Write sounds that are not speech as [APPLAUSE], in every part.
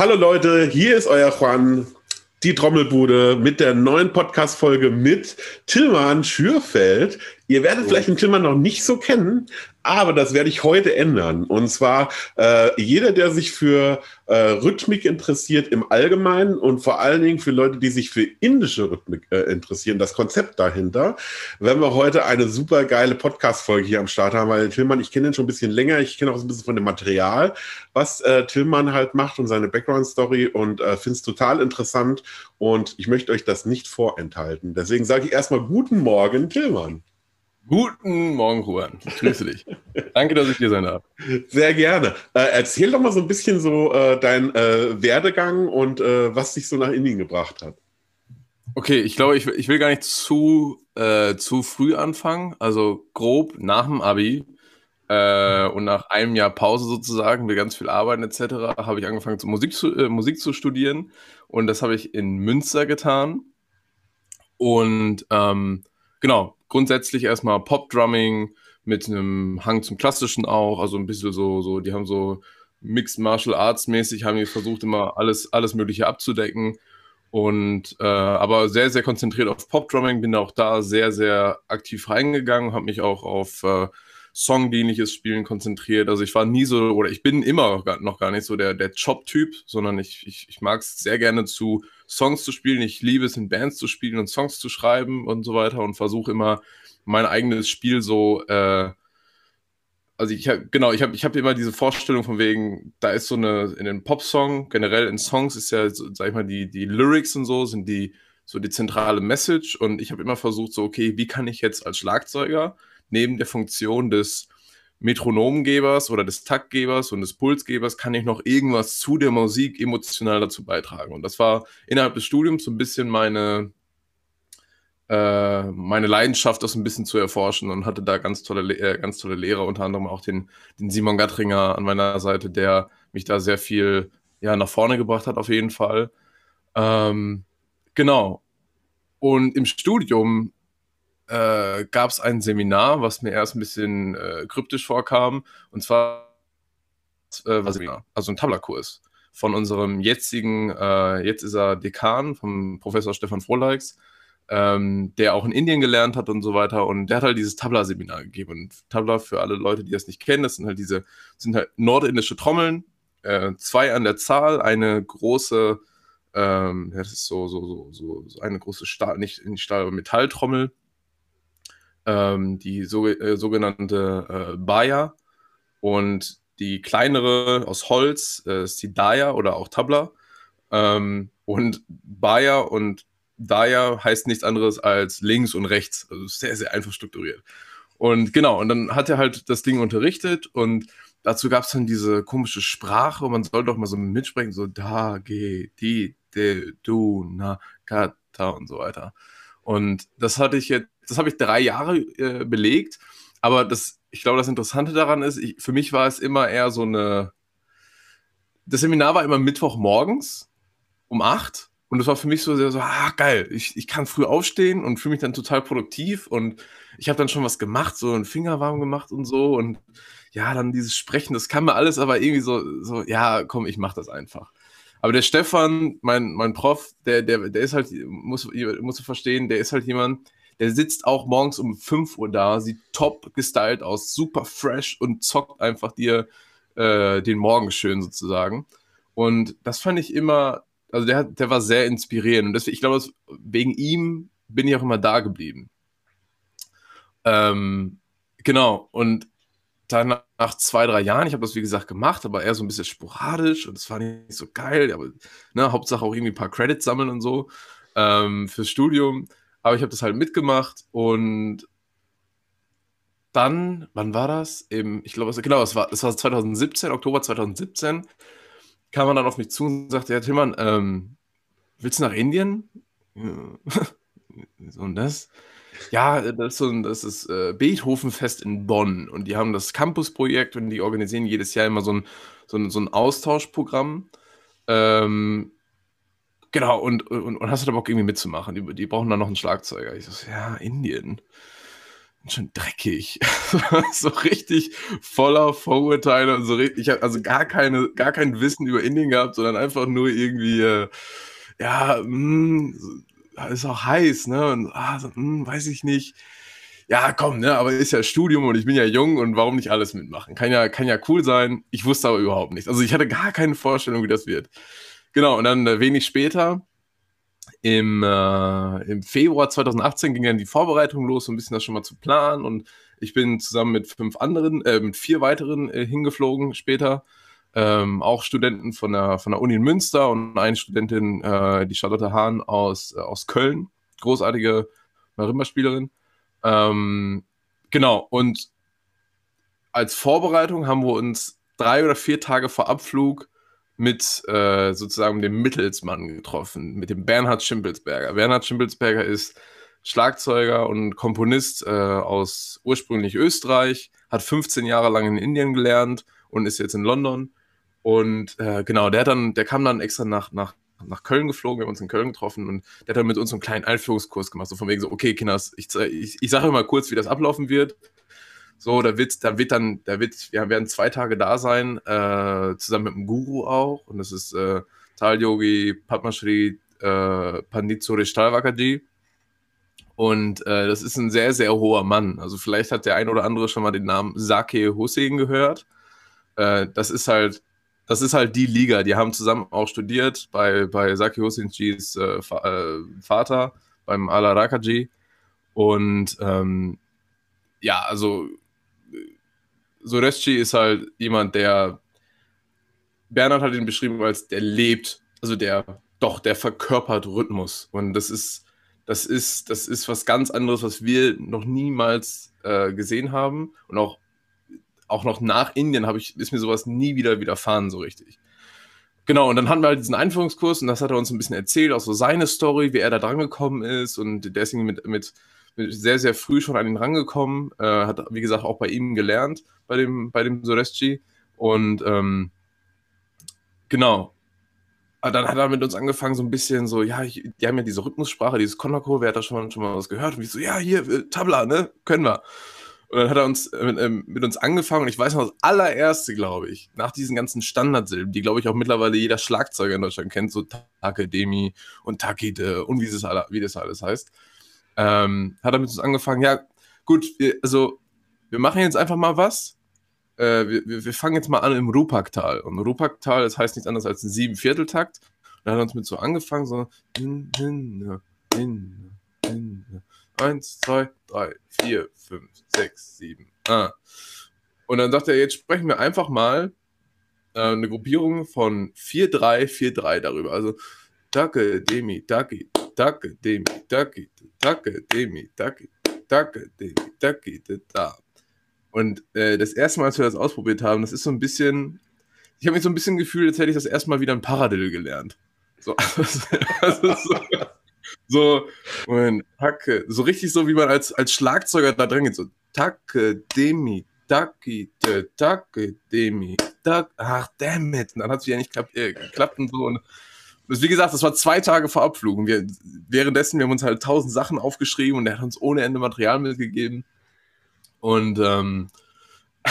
Hallo Leute, hier ist euer Juan, die Trommelbude mit der neuen Podcast-Folge mit Tillmann Schürfeld. Ihr werdet vielleicht den Tillmann noch nicht so kennen, aber das werde ich heute ändern. Und zwar äh, jeder, der sich für äh, Rhythmik interessiert im Allgemeinen und vor allen Dingen für Leute, die sich für indische Rhythmik äh, interessieren, das Konzept dahinter, werden wir heute eine super geile Podcast-Folge hier am Start haben, weil Tillmann, ich kenne ihn schon ein bisschen länger, ich kenne auch so ein bisschen von dem Material, was äh, Tillmann halt macht und seine Background-Story und äh, finde es total interessant und ich möchte euch das nicht vorenthalten. Deswegen sage ich erstmal guten Morgen, Tillmann. Guten Morgen, Juan. Ich grüße dich. Danke, dass ich hier sein darf. Sehr gerne. Äh, erzähl doch mal so ein bisschen so äh, dein äh, Werdegang und äh, was dich so nach Indien gebracht hat. Okay, ich glaube, ich, ich will gar nicht zu, äh, zu früh anfangen. Also grob nach dem Abi äh, und nach einem Jahr Pause sozusagen, wir ganz viel arbeiten etc., habe ich angefangen, zu Musik, zu, Musik zu studieren. Und das habe ich in Münster getan. Und ähm, genau, grundsätzlich erstmal Pop-Drumming mit einem Hang zum Klassischen auch, also ein bisschen so, so, die haben so Mixed Martial Arts mäßig, haben die versucht immer alles, alles Mögliche abzudecken. Und äh, aber sehr, sehr konzentriert auf Pop-Drumming, bin auch da sehr, sehr aktiv reingegangen, habe mich auch auf äh, songdienliches Spielen konzentriert. Also ich war nie so, oder ich bin immer noch gar nicht so der, der Job-Typ, sondern ich, ich, ich mag es sehr gerne zu Songs zu spielen. Ich liebe es, in Bands zu spielen und Songs zu schreiben und so weiter und versuche immer mein eigenes Spiel so, äh, also ich habe, genau, ich habe ich hab immer diese Vorstellung von wegen, da ist so eine, in einem Pop-Song, generell in Songs ist ja, sag ich mal, die, die Lyrics und so sind die, so die zentrale Message und ich habe immer versucht, so, okay, wie kann ich jetzt als Schlagzeuger neben der Funktion des Metronomgebers oder des Taktgebers und des Pulsgebers kann ich noch irgendwas zu der Musik emotional dazu beitragen. Und das war innerhalb des Studiums so ein bisschen meine, äh, meine Leidenschaft, das ein bisschen zu erforschen und hatte da ganz tolle, äh, ganz tolle Lehrer, unter anderem auch den, den Simon Gattringer an meiner Seite, der mich da sehr viel ja, nach vorne gebracht hat, auf jeden Fall. Ähm, genau. Und im Studium äh, gab es ein Seminar, was mir erst ein bisschen äh, kryptisch vorkam. Und zwar äh, Seminar, also ein Tablerkurs von unserem jetzigen, äh, jetzt ist er Dekan, vom Professor Stefan Frohleix, ähm, der auch in Indien gelernt hat und so weiter. Und der hat halt dieses Tabla-Seminar gegeben. Und Tabla, für alle Leute, die das nicht kennen, das sind halt diese, sind halt nordindische Trommeln, äh, zwei an der Zahl, eine große, ähm, das ist so, so, so, so eine große Stahl, nicht, nicht Stahl, aber Metalltrommel ähm, die so, äh, sogenannte äh, Baya und die kleinere aus Holz äh, ist die Daya oder auch Tabla. Ähm, und Baya und Daya heißt nichts anderes als links und rechts. Also sehr, sehr einfach strukturiert. Und genau, und dann hat er halt das Ding unterrichtet und dazu gab es dann diese komische Sprache und man soll doch mal so mitsprechen, so da, ge, di, de, du, na, kata und so weiter. Und das hatte ich jetzt das habe ich drei Jahre äh, belegt. Aber das, ich glaube, das Interessante daran ist, ich, für mich war es immer eher so eine. Das Seminar war immer Mittwochmorgens um acht. Und das war für mich so sehr so, ah, geil, ich, ich kann früh aufstehen und fühle mich dann total produktiv. Und ich habe dann schon was gemacht, so einen Finger warm gemacht und so. Und ja, dann dieses Sprechen, das kann mir alles, aber irgendwie so, so ja, komm, ich mache das einfach. Aber der Stefan, mein, mein Prof, der, der, der ist halt, muss, musst du verstehen, der ist halt jemand, der sitzt auch morgens um 5 Uhr da, sieht top gestylt aus, super fresh und zockt einfach dir äh, den Morgen schön sozusagen. Und das fand ich immer, also der, der war sehr inspirierend. Und deswegen, ich glaube, wegen ihm bin ich auch immer da geblieben. Ähm, genau. Und dann nach zwei, drei Jahren, ich habe das wie gesagt gemacht, aber eher so ein bisschen sporadisch und es war nicht so geil, aber ne, Hauptsache auch irgendwie ein paar Credits sammeln und so ähm, fürs Studium. Aber ich habe das halt mitgemacht und dann, wann war das? Im, ich glaube, genau, es war, es war 2017, Oktober 2017, kam man dann auf mich zu und sagte, ja, Tillmann, ähm, willst du nach Indien? [LAUGHS] und das? Ja, das ist, das ist äh, Beethovenfest in Bonn und die haben das Campus-Projekt und die organisieren jedes Jahr immer so ein, so ein, so ein Austauschprogramm. Ähm, Genau, und, und, und hast du da Bock irgendwie mitzumachen? Die, die brauchen dann noch einen Schlagzeuger. Ich so, ja, Indien. schon dreckig. [LAUGHS] so richtig voller Vorurteile und so richtig. Ich habe also gar keine, gar kein Wissen über Indien gehabt, sondern einfach nur irgendwie, äh, ja, mh, hm, ist auch heiß, ne? Und ah, so, mh, hm, weiß ich nicht. Ja, komm, ne, aber ist ja Studium und ich bin ja jung und warum nicht alles mitmachen? Kann ja, kann ja cool sein. Ich wusste aber überhaupt nichts. Also ich hatte gar keine Vorstellung, wie das wird. Genau, und dann äh, wenig später im, äh, im Februar 2018 ging dann die Vorbereitung los, so ein bisschen das schon mal zu planen. Und ich bin zusammen mit fünf anderen, äh, mit vier weiteren äh, hingeflogen später. Ähm, auch Studenten von der, von der Uni in Münster und eine Studentin, äh, die Charlotte Hahn aus, äh, aus Köln. Großartige Marimba-Spielerin. Ähm, genau, und als Vorbereitung haben wir uns drei oder vier Tage vor Abflug mit äh, sozusagen dem Mittelsmann getroffen, mit dem Bernhard Schimpelsberger. Bernhard Schimpelsberger ist Schlagzeuger und Komponist äh, aus ursprünglich Österreich, hat 15 Jahre lang in Indien gelernt und ist jetzt in London. Und äh, genau, der, dann, der kam dann extra nach, nach, nach Köln geflogen, wir haben uns in Köln getroffen und der hat dann mit uns einen kleinen Einführungskurs gemacht, so von wegen so, okay, Kinders, ich, ich, ich sage mal kurz, wie das ablaufen wird. So, da wird, da wird dann, da wird, wir werden zwei Tage da sein, äh, zusammen mit dem Guru auch. Und das ist äh, Tal Yogi Padmashri äh, Pandit Suresh Talwakaji. Und äh, das ist ein sehr, sehr hoher Mann. Also vielleicht hat der ein oder andere schon mal den Namen Sake Hussein gehört. Äh, das ist halt, das ist halt die Liga. Die haben zusammen auch studiert bei, bei Sake Hussein-Jis äh, äh, Vater, beim Ala Rakaji. Und ähm, ja, also Soreschi ist halt jemand, der Bernhard hat ihn beschrieben als der lebt, also der doch, der verkörpert Rhythmus. Und das ist, das ist, das ist was ganz anderes, was wir noch niemals äh, gesehen haben. Und auch, auch noch nach Indien habe ich, ist mir sowas nie wieder widerfahren, so richtig. Genau, und dann hatten wir halt diesen Einführungskurs und das hat er uns ein bisschen erzählt, auch so seine Story, wie er da dran gekommen ist und der ist mit, mit sehr, sehr früh schon an ihn rangekommen, äh, hat, wie gesagt, auch bei ihm gelernt, bei dem, bei dem Soreschi. Und ähm, genau. Aber dann hat er mit uns angefangen, so ein bisschen so, ja, ich, die haben ja diese Rhythmussprache, dieses Konako, wer hat da schon schon mal was gehört? Und ich so, ja, hier, äh, Tabla, ne, können wir. Und dann hat er uns äh, mit, äh, mit, uns angefangen und ich weiß noch, das allererste, glaube ich, nach diesen ganzen Standardsilben, die, glaube ich, auch mittlerweile jeder Schlagzeuger in Deutschland kennt, so Takademi und Takide und wie das, wie das alles heißt, ähm, hat er mit uns angefangen, ja, gut, wir, also wir machen jetzt einfach mal was. Äh, wir, wir, fangen jetzt mal an im Rupaktal. Und Rupaktal, das heißt nichts anderes als ein Siebenvierteltakt. Und dann hat er uns mit so angefangen, so hin, hin, hin, hin, eins, zwei, drei, vier, fünf, sechs, sieben. Ah. Und dann sagt er, jetzt sprechen wir einfach mal äh, eine Gruppierung von 4-3-4-3 darüber. Also Dacke, Demi, Dacki, Dacke, Demi, Dacki, Dacke, Demi, Dacki, Dacke, Demi, Dacki, da. Und äh, das erste Mal, als wir das ausprobiert haben, das ist so ein bisschen, ich habe mich so ein bisschen gefühlt, als hätte ich das erste Mal wieder ein Paradiddle gelernt. So, [LAUGHS] also, so, so, und Hacke, so richtig so, wie man als, als Schlagzeuger da drin geht, so Tacke, Demi, Dacki, Tacke, Demi, Dack, ach, damn it. Und dann hat es wieder nicht geklappt, äh, geklappt und so. Und wie gesagt, das war zwei Tage vor Abflug. Und wir, währenddessen, wir haben uns halt tausend Sachen aufgeschrieben und er hat uns ohne Ende Material mitgegeben. Und, ähm, [LAUGHS]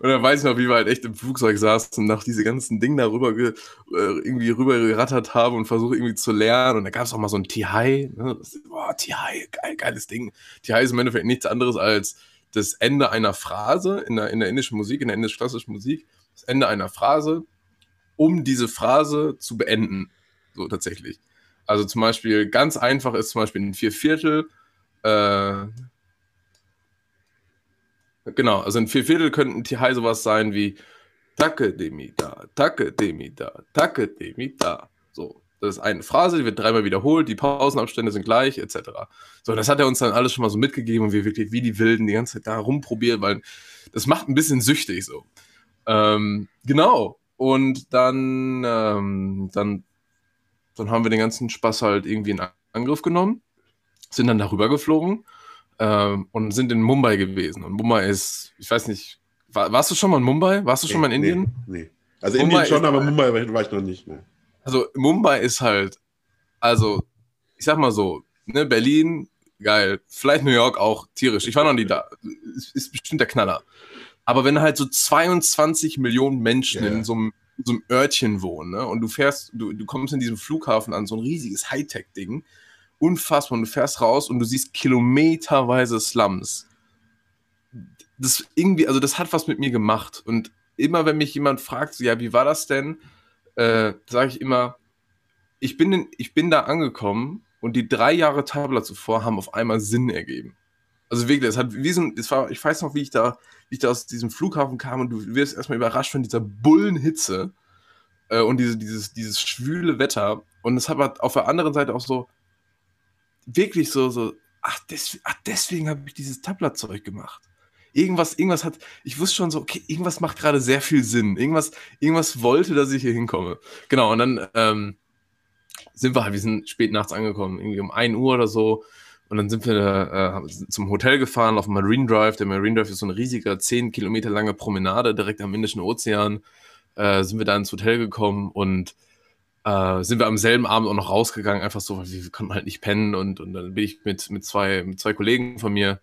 und dann weiß ich noch, wie wir halt echt im Flugzeug saßen und nach diese ganzen Dinge darüber ge, äh, irgendwie rüber gerattert haben und versuche irgendwie zu lernen. Und da gab es auch mal so ein TI. Ne? boah, TI, geil, geiles Ding. TI ist im Endeffekt nichts anderes als das Ende einer Phrase in der, in der indischen Musik, in der indisch-klassischen Musik. Das Ende einer Phrase um diese Phrase zu beenden. So tatsächlich. Also zum Beispiel, ganz einfach ist zum Beispiel ein Vierviertel. Äh, genau, also ein Vierviertel könnten Tihai sowas sein wie Tacke demi da, Tacke demi da, Tacke demi da. So, das ist eine Phrase, die wird dreimal wiederholt, die Pausenabstände sind gleich, etc. So, das hat er uns dann alles schon mal so mitgegeben und wir wirklich wie die Wilden die ganze Zeit da rumprobieren, weil das macht ein bisschen süchtig so. Ähm, genau. Und dann, ähm, dann, dann haben wir den ganzen Spaß halt irgendwie in Angriff genommen, sind dann darüber geflogen ähm, und sind in Mumbai gewesen. Und Mumbai ist, ich weiß nicht, war, warst du schon mal in Mumbai? Warst du schon mal in Indien? Nee. nee. Also Mumbai Indien schon, aber Mumbai war ich noch nicht. Ne. Also Mumbai ist halt, also ich sag mal so, ne, Berlin geil. Vielleicht New York auch tierisch. Ich war noch nie da. Ist, ist bestimmt der Knaller. Aber wenn halt so 22 Millionen Menschen yeah. in so einem, so einem Örtchen wohnen, ne? Und du fährst, du, du kommst in diesem Flughafen an, so ein riesiges Hightech-Ding. Unfassbar. Und du fährst raus und du siehst kilometerweise Slums. Das irgendwie, also das hat was mit mir gemacht. Und immer, wenn mich jemand fragt, so, ja, wie war das denn? Äh, sage ich immer, ich bin, in, ich bin da angekommen und die drei Jahre Tabla zuvor haben auf einmal Sinn ergeben. Also wirklich, es hat wie so ein, es war, ich weiß noch, wie ich da, wie ich da aus diesem Flughafen kam und du wirst erstmal überrascht von dieser Bullenhitze äh, und diese, dieses, dieses schwüle Wetter. Und es hat auf der anderen Seite auch so, wirklich so, so, ach, des, ach deswegen habe ich dieses Tabla-Zeug gemacht. Irgendwas, irgendwas hat, ich wusste schon so, okay, irgendwas macht gerade sehr viel Sinn. Irgendwas, irgendwas wollte, dass ich hier hinkomme. Genau, und dann, ähm, sind wir halt, wir sind spät nachts angekommen, irgendwie um 1 Uhr oder so. Und dann sind wir äh, zum Hotel gefahren auf Marine Drive. Der Marine Drive ist so eine riesige, 10 Kilometer lange Promenade direkt am Indischen Ozean. Äh, sind wir da ins Hotel gekommen und äh, sind wir am selben Abend auch noch rausgegangen, einfach so, weil wir konnten halt nicht pennen. Und, und dann bin ich mit, mit, zwei, mit zwei Kollegen von mir,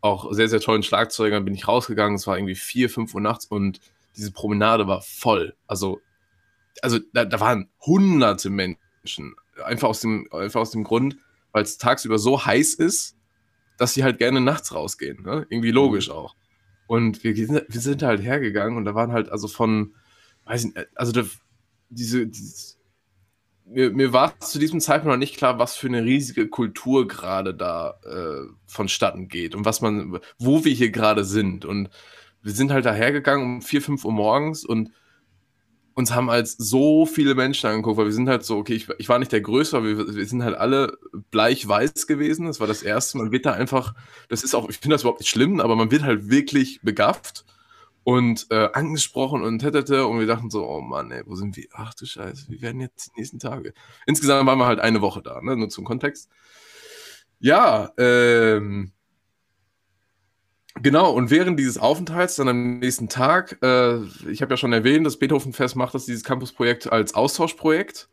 auch sehr, sehr tollen Schlagzeugern, bin ich rausgegangen. Es war irgendwie 4, 5 Uhr nachts und diese Promenade war voll. Also, also da, da waren hunderte Menschen Menschen. Einfach aus dem, einfach aus dem Grund, weil es tagsüber so heiß ist, dass sie halt gerne nachts rausgehen. Ne? Irgendwie logisch mhm. auch. Und wir, wir sind halt hergegangen und da waren halt also von, weiß ich nicht, also da, diese, dieses, mir, mir war zu diesem Zeitpunkt noch nicht klar, was für eine riesige Kultur gerade da äh, vonstatten geht und was man, wo wir hier gerade sind. Und wir sind halt da hergegangen um 4, 5 Uhr morgens und uns haben halt so viele Menschen angeguckt, weil wir sind halt so, okay, ich, ich war nicht der Größte, aber wir, wir, sind halt alle bleich-weiß gewesen. Das war das Erste. Man wird da einfach, das ist auch, ich finde das überhaupt nicht schlimm, aber man wird halt wirklich begafft und äh, angesprochen und tätete und wir dachten so, oh Mann, ey, wo sind wir? Ach du Scheiße, wie werden jetzt die nächsten Tage? Insgesamt waren wir halt eine Woche da, ne? nur zum Kontext. Ja, ähm, Genau, und während dieses Aufenthalts, dann am nächsten Tag, äh, ich habe ja schon erwähnt, das Beethoven-Fest macht das dieses Campus-Projekt als Austauschprojekt.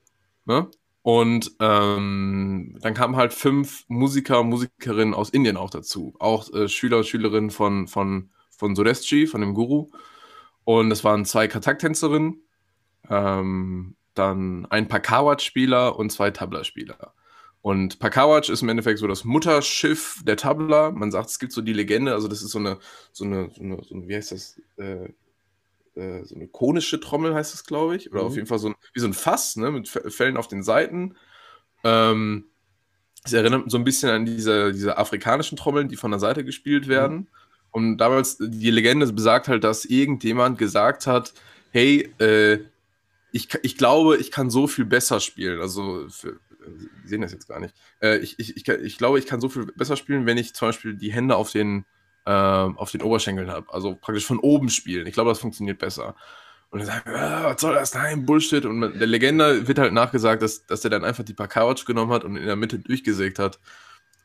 Ne? Und ähm, dann kamen halt fünf Musiker und Musikerinnen aus Indien auch dazu. Auch äh, Schüler und Schülerinnen von, von, von Sudestji, von dem Guru. Und es waren zwei Katak-Tänzerinnen, ähm, dann ein Pakawat-Spieler und zwei Tabla-Spieler. Und Pakawatsch ist im Endeffekt so das Mutterschiff der Tabla. Man sagt, es gibt so die Legende, also das ist so eine, so eine, so eine, so eine wie heißt das? Äh, äh, so eine konische Trommel heißt das, glaube ich. Oder mhm. auf jeden Fall so ein, wie so ein Fass, ne, mit Fellen auf den Seiten. Ähm, es erinnert so ein bisschen an diese, diese afrikanischen Trommeln, die von der Seite gespielt mhm. werden. Mhm. Und damals, die Legende besagt halt, dass irgendjemand gesagt hat, hey, äh, ich, ich glaube, ich kann so viel besser spielen. Also für, Sie sehen das jetzt gar nicht. Äh, ich, ich, ich, ich, glaube, ich kann so viel besser spielen, wenn ich zum Beispiel die Hände auf den, äh, auf den Oberschenkeln habe. Also praktisch von oben spielen. Ich glaube, das funktioniert besser. Und dann sagen, ah, was soll das? Nein, Bullshit. Und der Legende wird halt nachgesagt, dass, dass der dann einfach die paar Couch genommen hat und in der Mitte durchgesägt hat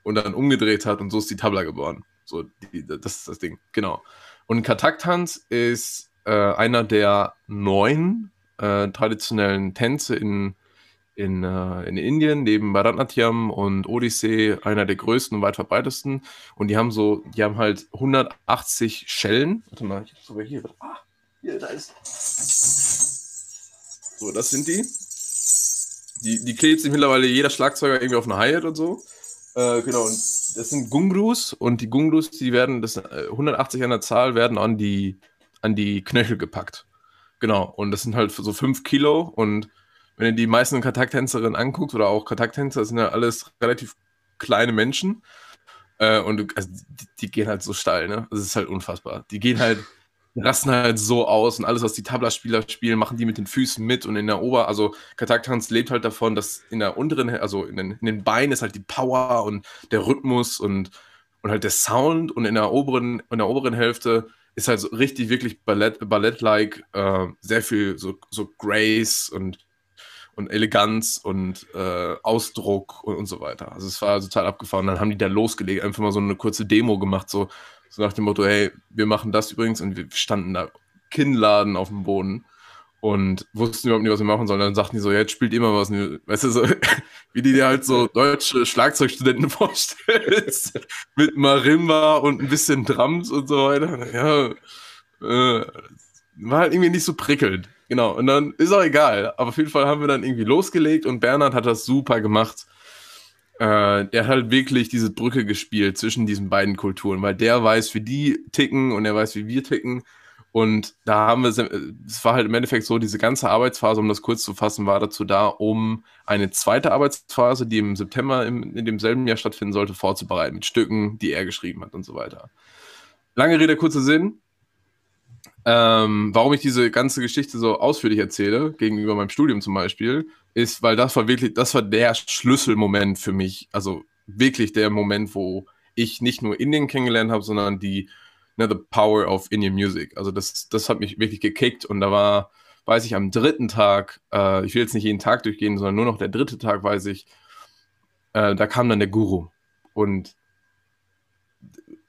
und dann umgedreht hat und so ist die Tabla geboren. So, die, das ist das Ding. Genau. Und Kataktanz ist äh, einer der neun äh, traditionellen Tänze in in, äh, in Indien, neben Bharatnatyam und Odyssee, einer der größten und weit verbreitesten. Und die haben so, die haben halt 180 Schellen. Warte mal, ich hab sogar hier. Ah, hier, da ist. So, das sind die. Die, die klebt sich mittlerweile jeder Schlagzeuger irgendwie auf eine Hi-Hat und so. Äh, genau, und das sind Gungrus und die Gungrus, die werden, das 180 äh, an der Zahl, werden an die, an die Knöchel gepackt. Genau, und das sind halt so 5 Kilo und wenn du die meisten Kontakttänzerinnen anguckst oder auch Kontakttänzer, sind ja alles relativ kleine Menschen. Äh, und also die, die, gehen halt so steil, ne? Das ist halt unfassbar. Die gehen halt, rasten halt so aus und alles, was die Tabla-Spieler spielen, machen die mit den Füßen mit und in der Ober-, also Kontakttanz lebt halt davon, dass in der unteren, also in den, in den Beinen ist halt die Power und der Rhythmus und, und halt der Sound und in der oberen, in der oberen Hälfte ist halt so richtig, wirklich Ballett, Ballett-like, äh, sehr viel so, so Grace und und Eleganz und äh, Ausdruck und, und, so weiter. Also es war total abgefahren. Dann haben die da losgelegt, einfach mal so eine kurze Demo gemacht, so, so nach dem Motto, hey, wir machen das übrigens und wir standen da Kinnladen auf dem Boden. und wussten überhaupt nicht, was wir machen sollen. Dann sagten die so, ja, jetzt spielt immer was. Weißt du, so, [LAUGHS] wie die dir halt so deutsche Schlagzeugstudenten [LAUGHS] vorstellst. mit Marimba und ein bisschen Drums und so weiter. Ja, äh, war halt irgendwie nicht so prickelnd. Genau, und dann ist auch egal. Aber auf jeden Fall haben wir dann irgendwie losgelegt und Bernhard hat das super gemacht. Äh, der hat halt wirklich diese Brücke gespielt zwischen diesen beiden Kulturen, weil der weiß, wie die ticken und er weiß, wie wir ticken. Und da haben wir, es war halt im Endeffekt so, diese ganze Arbeitsphase, um das kurz zu fassen, war dazu da, um eine zweite Arbeitsphase, die im September im, in demselben Jahr stattfinden sollte, vorzubereiten, mit Stücken, die er geschrieben hat und so weiter. Lange Rede, kurzer Sinn. Ähm, warum ich diese ganze Geschichte so ausführlich erzähle, gegenüber meinem Studium zum Beispiel, ist, weil das war wirklich, das war der Schlüsselmoment für mich. Also wirklich der Moment, wo ich nicht nur Indien kennengelernt habe, sondern die ne, The Power of Indian Music. Also das, das hat mich wirklich gekickt und da war, weiß ich, am dritten Tag, äh, ich will jetzt nicht jeden Tag durchgehen, sondern nur noch der dritte Tag, weiß ich, äh, da kam dann der Guru und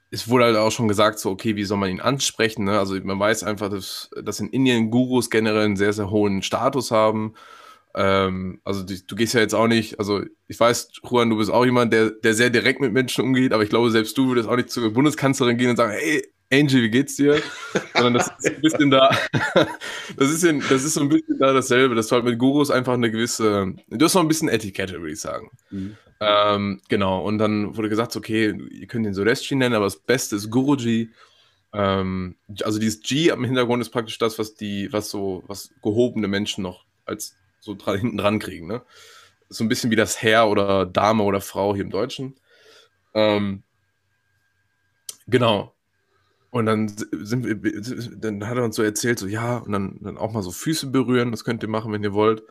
es wurde halt auch schon gesagt, so, okay, wie soll man ihn ansprechen? Ne? Also man weiß einfach, dass, dass in Indien Gurus generell einen sehr, sehr hohen Status haben. Ähm, also du, du, gehst ja jetzt auch nicht, also ich weiß, Juan, du bist auch jemand, der, der sehr direkt mit Menschen umgeht, aber ich glaube, selbst du würdest auch nicht zur Bundeskanzlerin gehen und sagen, hey, Angie, wie geht's dir? [LAUGHS] Sondern das ist ein bisschen da, [LAUGHS] das ist, in, das ist so ein bisschen da dasselbe, dass du halt mit Gurus einfach eine gewisse, du hast noch ein bisschen Etikette, würde ich sagen. Mhm. Ähm, genau, und dann wurde gesagt, okay, ihr könnt ihn Sureshi nennen, aber das Beste ist Guruji. Ähm, also dieses G am Hintergrund ist praktisch das, was die, was so, was gehobene Menschen noch als so dran, hinten dran kriegen, ne? So ein bisschen wie das Herr oder Dame oder Frau hier im Deutschen. Ähm, genau. Und dann sind wir, dann hat er uns so erzählt, so ja, und dann, dann auch mal so Füße berühren, das könnt ihr machen, wenn ihr wollt.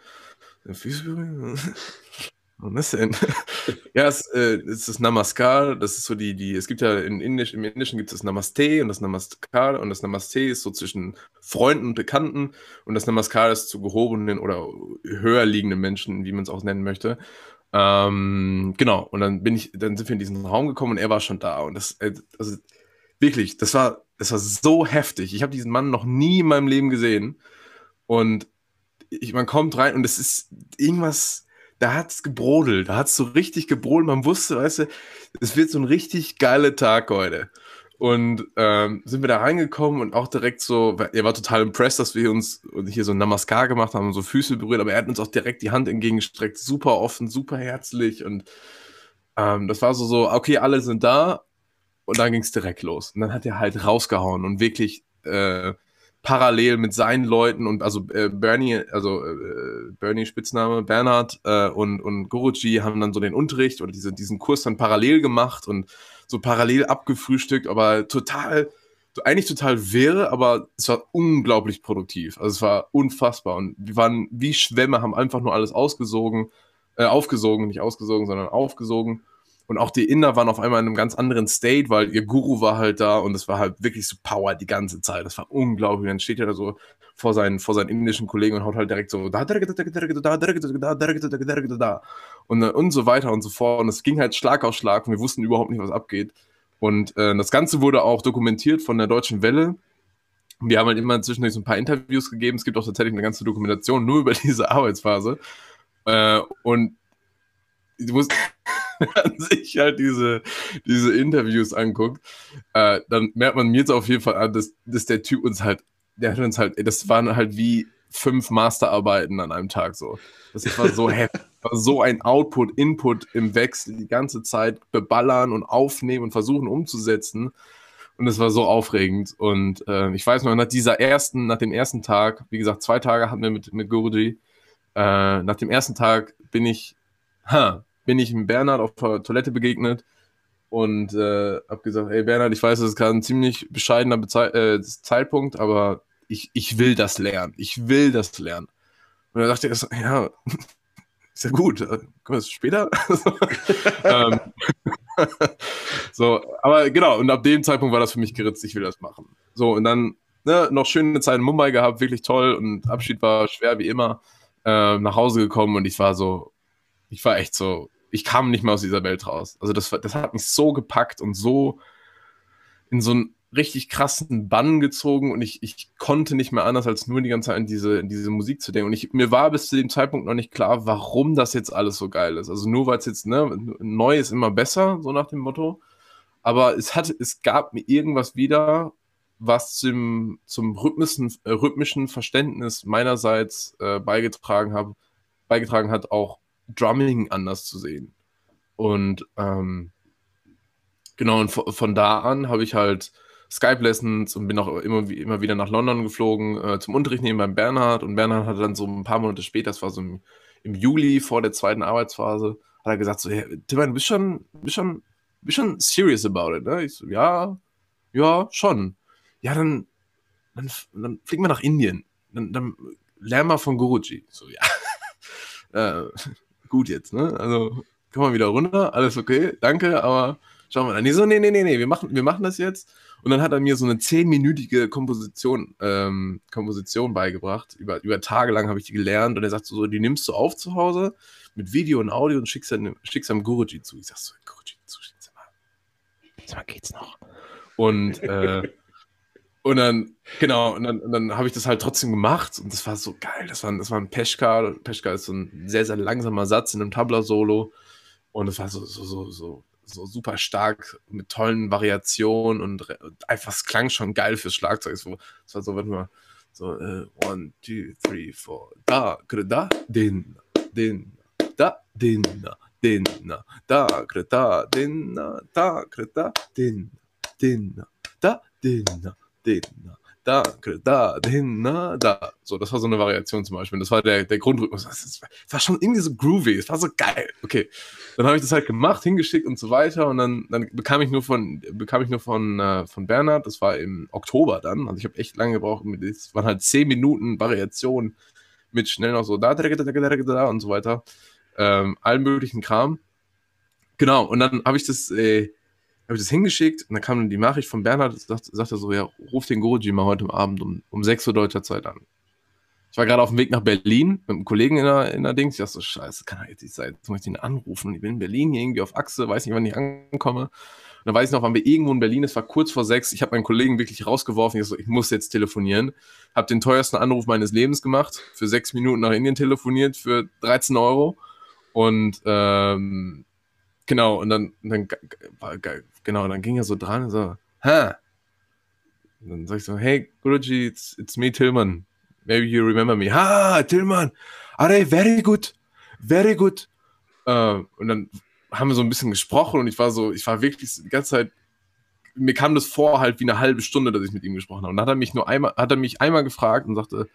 Füße berühren? [LAUGHS] Was denn? [LAUGHS] ja, es, äh, es ist Namaskar, das ist so die, die, es gibt ja in Indisch, im Indischen gibt es das Namaste und das Namaskar und das Namaste ist so zwischen Freunden und Bekannten und das Namaskar ist zu gehobenen oder höher liegenden Menschen, wie man es auch nennen möchte. Ähm, genau, und dann bin ich, dann sind wir in diesen Raum gekommen und er war schon da und das, äh, also wirklich, das war, das war so heftig. Ich habe diesen Mann noch nie in meinem Leben gesehen und ich, man kommt rein und es ist irgendwas da hat es gebrodelt, da hat es so richtig gebrodelt. Man wusste, weißt du, es wird so ein richtig geiler Tag heute. Und ähm, sind wir da reingekommen und auch direkt so, er war total impressed, dass wir uns hier so ein Namaskar gemacht haben, so Füße berührt, aber er hat uns auch direkt die Hand entgegengestreckt, super offen, super herzlich und ähm, das war so, so, okay, alle sind da und dann ging es direkt los. Und dann hat er halt rausgehauen und wirklich äh, parallel mit seinen Leuten und also äh, Bernie, also äh, Bernie Spitzname, Bernhard äh, und, und Guruji haben dann so den Unterricht oder diese, diesen Kurs dann parallel gemacht und so parallel abgefrühstückt, aber total, eigentlich total wirr, aber es war unglaublich produktiv. Also es war unfassbar und wir waren wie Schwämme, haben einfach nur alles ausgesogen, äh, aufgesogen, nicht ausgesogen, sondern aufgesogen und auch die Inder waren auf einmal in einem ganz anderen State, weil ihr Guru war halt da und es war halt wirklich so Power die ganze Zeit. Das war unglaublich. Dann steht er da so vor seinen, vor seinen indischen Kollegen und haut halt direkt so da und, und so weiter und so fort. Und es ging halt Schlag auf Schlag und wir wussten überhaupt nicht, was abgeht. Und äh, das Ganze wurde auch dokumentiert von der Deutschen Welle. Wir haben halt immer zwischendurch so ein paar Interviews gegeben. Es gibt auch tatsächlich eine ganze Dokumentation nur über diese Arbeitsphase. Äh, und du musst [LAUGHS] man sich halt diese, diese Interviews anguckt, äh, dann merkt man mir jetzt auf jeden Fall an, dass, dass der Typ uns halt, der hat uns halt, das waren halt wie fünf Masterarbeiten an einem Tag so. Das war so [LAUGHS] heftig. War so ein Output, Input im Wechsel die ganze Zeit beballern und aufnehmen und versuchen umzusetzen. Und es war so aufregend. Und äh, ich weiß noch, nach dieser ersten, nach dem ersten Tag, wie gesagt, zwei Tage hatten wir mit, mit Guruji. Äh, nach dem ersten Tag bin ich, ha, bin ich Bernhard auf der Toilette begegnet und äh, habe gesagt, hey Bernhard, ich weiß, das ist gerade ein ziemlich bescheidener Bezei äh, Zeitpunkt, aber ich, ich will das lernen. Ich will das lernen. Und er dachte er, ja, [LAUGHS] ist ja gut, äh, können wir das später? [LAUGHS] ähm, [LAUGHS] so, aber genau, und ab dem Zeitpunkt war das für mich geritzt, ich will das machen. So, und dann ne, noch schöne Zeit in Mumbai gehabt, wirklich toll und Abschied war schwer wie immer. Äh, nach Hause gekommen und ich war so, ich war echt so, ich kam nicht mehr aus dieser Welt raus. Also das, das hat mich so gepackt und so in so ein richtig krassen Bann gezogen und ich, ich konnte nicht mehr anders, als nur die ganze Zeit in diese, in diese Musik zu denken. Und ich, mir war bis zu dem Zeitpunkt noch nicht klar, warum das jetzt alles so geil ist. Also nur weil es jetzt, ne, neu ist immer besser, so nach dem Motto. Aber es hat, es gab mir irgendwas wieder, was zum, zum rhythmischen, äh, rhythmischen Verständnis meinerseits äh, beigetragen, hab, beigetragen hat, auch Drumming anders zu sehen. Und ähm, genau, und von, da an habe ich halt Skype-Lessons und bin auch immer, immer wieder nach London geflogen äh, zum Unterricht nehmen beim Bernhard. Und Bernhard hat dann so ein paar Monate später, das war so im, im Juli vor der zweiten Arbeitsphase, hat er gesagt: so, hey, Tim, du bist schon, bist schon, bist schon serious about it. Ne? Ich so, ja, ja, schon. Ja, dann, dann, dann fliegen wir nach Indien. Dann, dann lernen wir von Guruji. So, ja. [LAUGHS] äh, gut jetzt, ne? Also, komm mal wieder runter, alles okay, danke, aber schauen wir dann. Nee, so, nee, nee, nee, nee, wir machen, wir machen das jetzt. Und dann hat er mir so eine zehnminütige Komposition, ähm, Komposition beigebracht. Über, über Tage lang habe ich die gelernt und er sagt so, die nimmst du auf zu Hause mit Video und Audio und schickst dann schickst einem Guruji zu. Ich sag so, Guruji zu, sag mal, sag mal, geht's noch? Und, äh, und dann, genau, und dann, dann habe ich das halt trotzdem gemacht und das war so geil. Das war, das war ein Peschka. Peschka ist so ein sehr, sehr langsamer Satz in einem Tabla-Solo. Und es war so, so, so, so so super stark mit tollen Variationen und, und einfach, es klang schon geil fürs Schlagzeug. Es war so, warte mal, so, äh, one, two, three, four, da, da, den, den, da, den, den, da, da, den, da, da, den, den, da, den, den, da, da, hin, na, da. So, das war so eine Variation zum Beispiel. Das war der, der Grundrhythmus. Das war schon irgendwie so groovy. Es war so geil. Okay. Dann habe ich das halt gemacht, hingeschickt und so weiter. Und dann, dann bekam ich nur von, bekam ich nur von, äh, von Bernhard, das war im Oktober dann. Also ich habe echt lange gebraucht. Es waren halt zehn Minuten Variation mit schnell noch so da, da, da, da, da und so weiter. Ähm, allen möglichen Kram. Genau, und dann habe ich das, äh, habe ich das hingeschickt und dann kam dann die Nachricht von Bernhard, sagt, sagte so, ja, ruf den Guruji mal heute Abend um, um 6 Uhr deutscher Zeit an. Ich war gerade auf dem Weg nach Berlin mit einem Kollegen in der, in der Dings. Ich dachte so, scheiße, kann doch jetzt nicht sein. Jetzt muss ich ihn anrufen. Ich bin in Berlin hier irgendwie auf Achse, weiß nicht, wann ich ankomme. Und dann weiß ich noch, wann wir irgendwo in Berlin, es war kurz vor sechs. Ich habe meinen Kollegen wirklich rausgeworfen. Ich so, ich muss jetzt telefonieren. Habe den teuersten Anruf meines Lebens gemacht. Für sechs Minuten nach Indien telefoniert für 13 Euro. Und ähm, genau, und dann, dann genau, dann ging er so dran und so, hä? Und dann sag ich so, hey, Guruji, it's, it's me, Tillman. Maybe you remember me. Ha, Tillman. Are, very good. Very good. Uh, und dann haben wir so ein bisschen gesprochen und ich war so, ich war wirklich die ganze Zeit, mir kam das vor halt wie eine halbe Stunde, dass ich mit ihm gesprochen habe. Und dann hat er mich nur einmal, hat er mich einmal gefragt und sagte,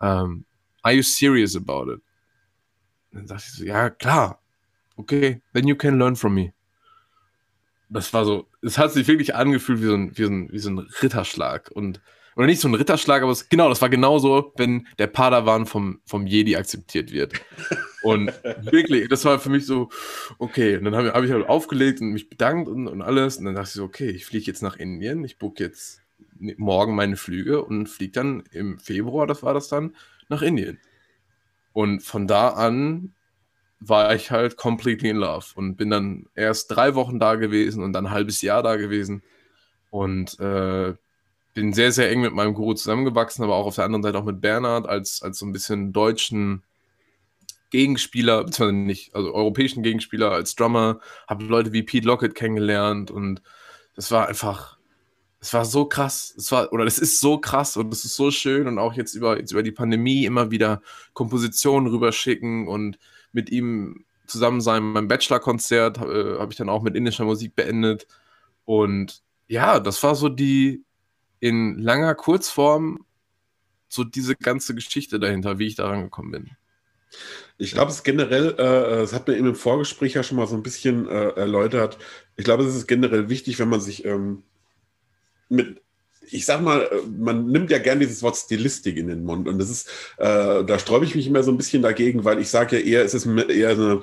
um, are you serious about it? Und dann dachte ich so, ja, klar. Okay, then you can learn from me das war so, es hat sich wirklich angefühlt wie so ein, wie so ein, wie so ein Ritterschlag. Und, oder nicht so ein Ritterschlag, aber es, genau, das war genauso, wenn der Padawan vom, vom Jedi akzeptiert wird. Und [LAUGHS] wirklich, das war für mich so, okay. Und dann habe hab ich halt aufgelegt und mich bedankt und, und alles. Und dann dachte ich so, okay, ich fliege jetzt nach Indien, ich buche jetzt morgen meine Flüge und fliege dann im Februar, das war das dann, nach Indien. Und von da an war ich halt completely in love und bin dann erst drei Wochen da gewesen und dann ein halbes Jahr da gewesen und äh, bin sehr, sehr eng mit meinem Guru zusammengewachsen, aber auch auf der anderen Seite auch mit Bernhard als, als so ein bisschen deutschen Gegenspieler, beziehungsweise nicht, also europäischen Gegenspieler als Drummer, habe Leute wie Pete Lockett kennengelernt und das war einfach, es war so krass, es war, oder es ist so krass und es ist so schön und auch jetzt über, jetzt über die Pandemie immer wieder Kompositionen rüberschicken und mit ihm zusammen sein. Mein Bachelor-Konzert äh, habe ich dann auch mit indischer Musik beendet. Und ja, das war so die in langer Kurzform so diese ganze Geschichte dahinter, wie ich daran gekommen bin. Ich glaube, es ist generell, äh, es hat mir im Vorgespräch ja schon mal so ein bisschen äh, erläutert. Ich glaube, es ist generell wichtig, wenn man sich ähm, mit ich sag mal, äh, man nimmt ja gern dieses Wort Stilistik in den Mund und das ist, äh, da sträube ich mich immer so ein bisschen dagegen, weil ich sage ja eher, es ist eher eine,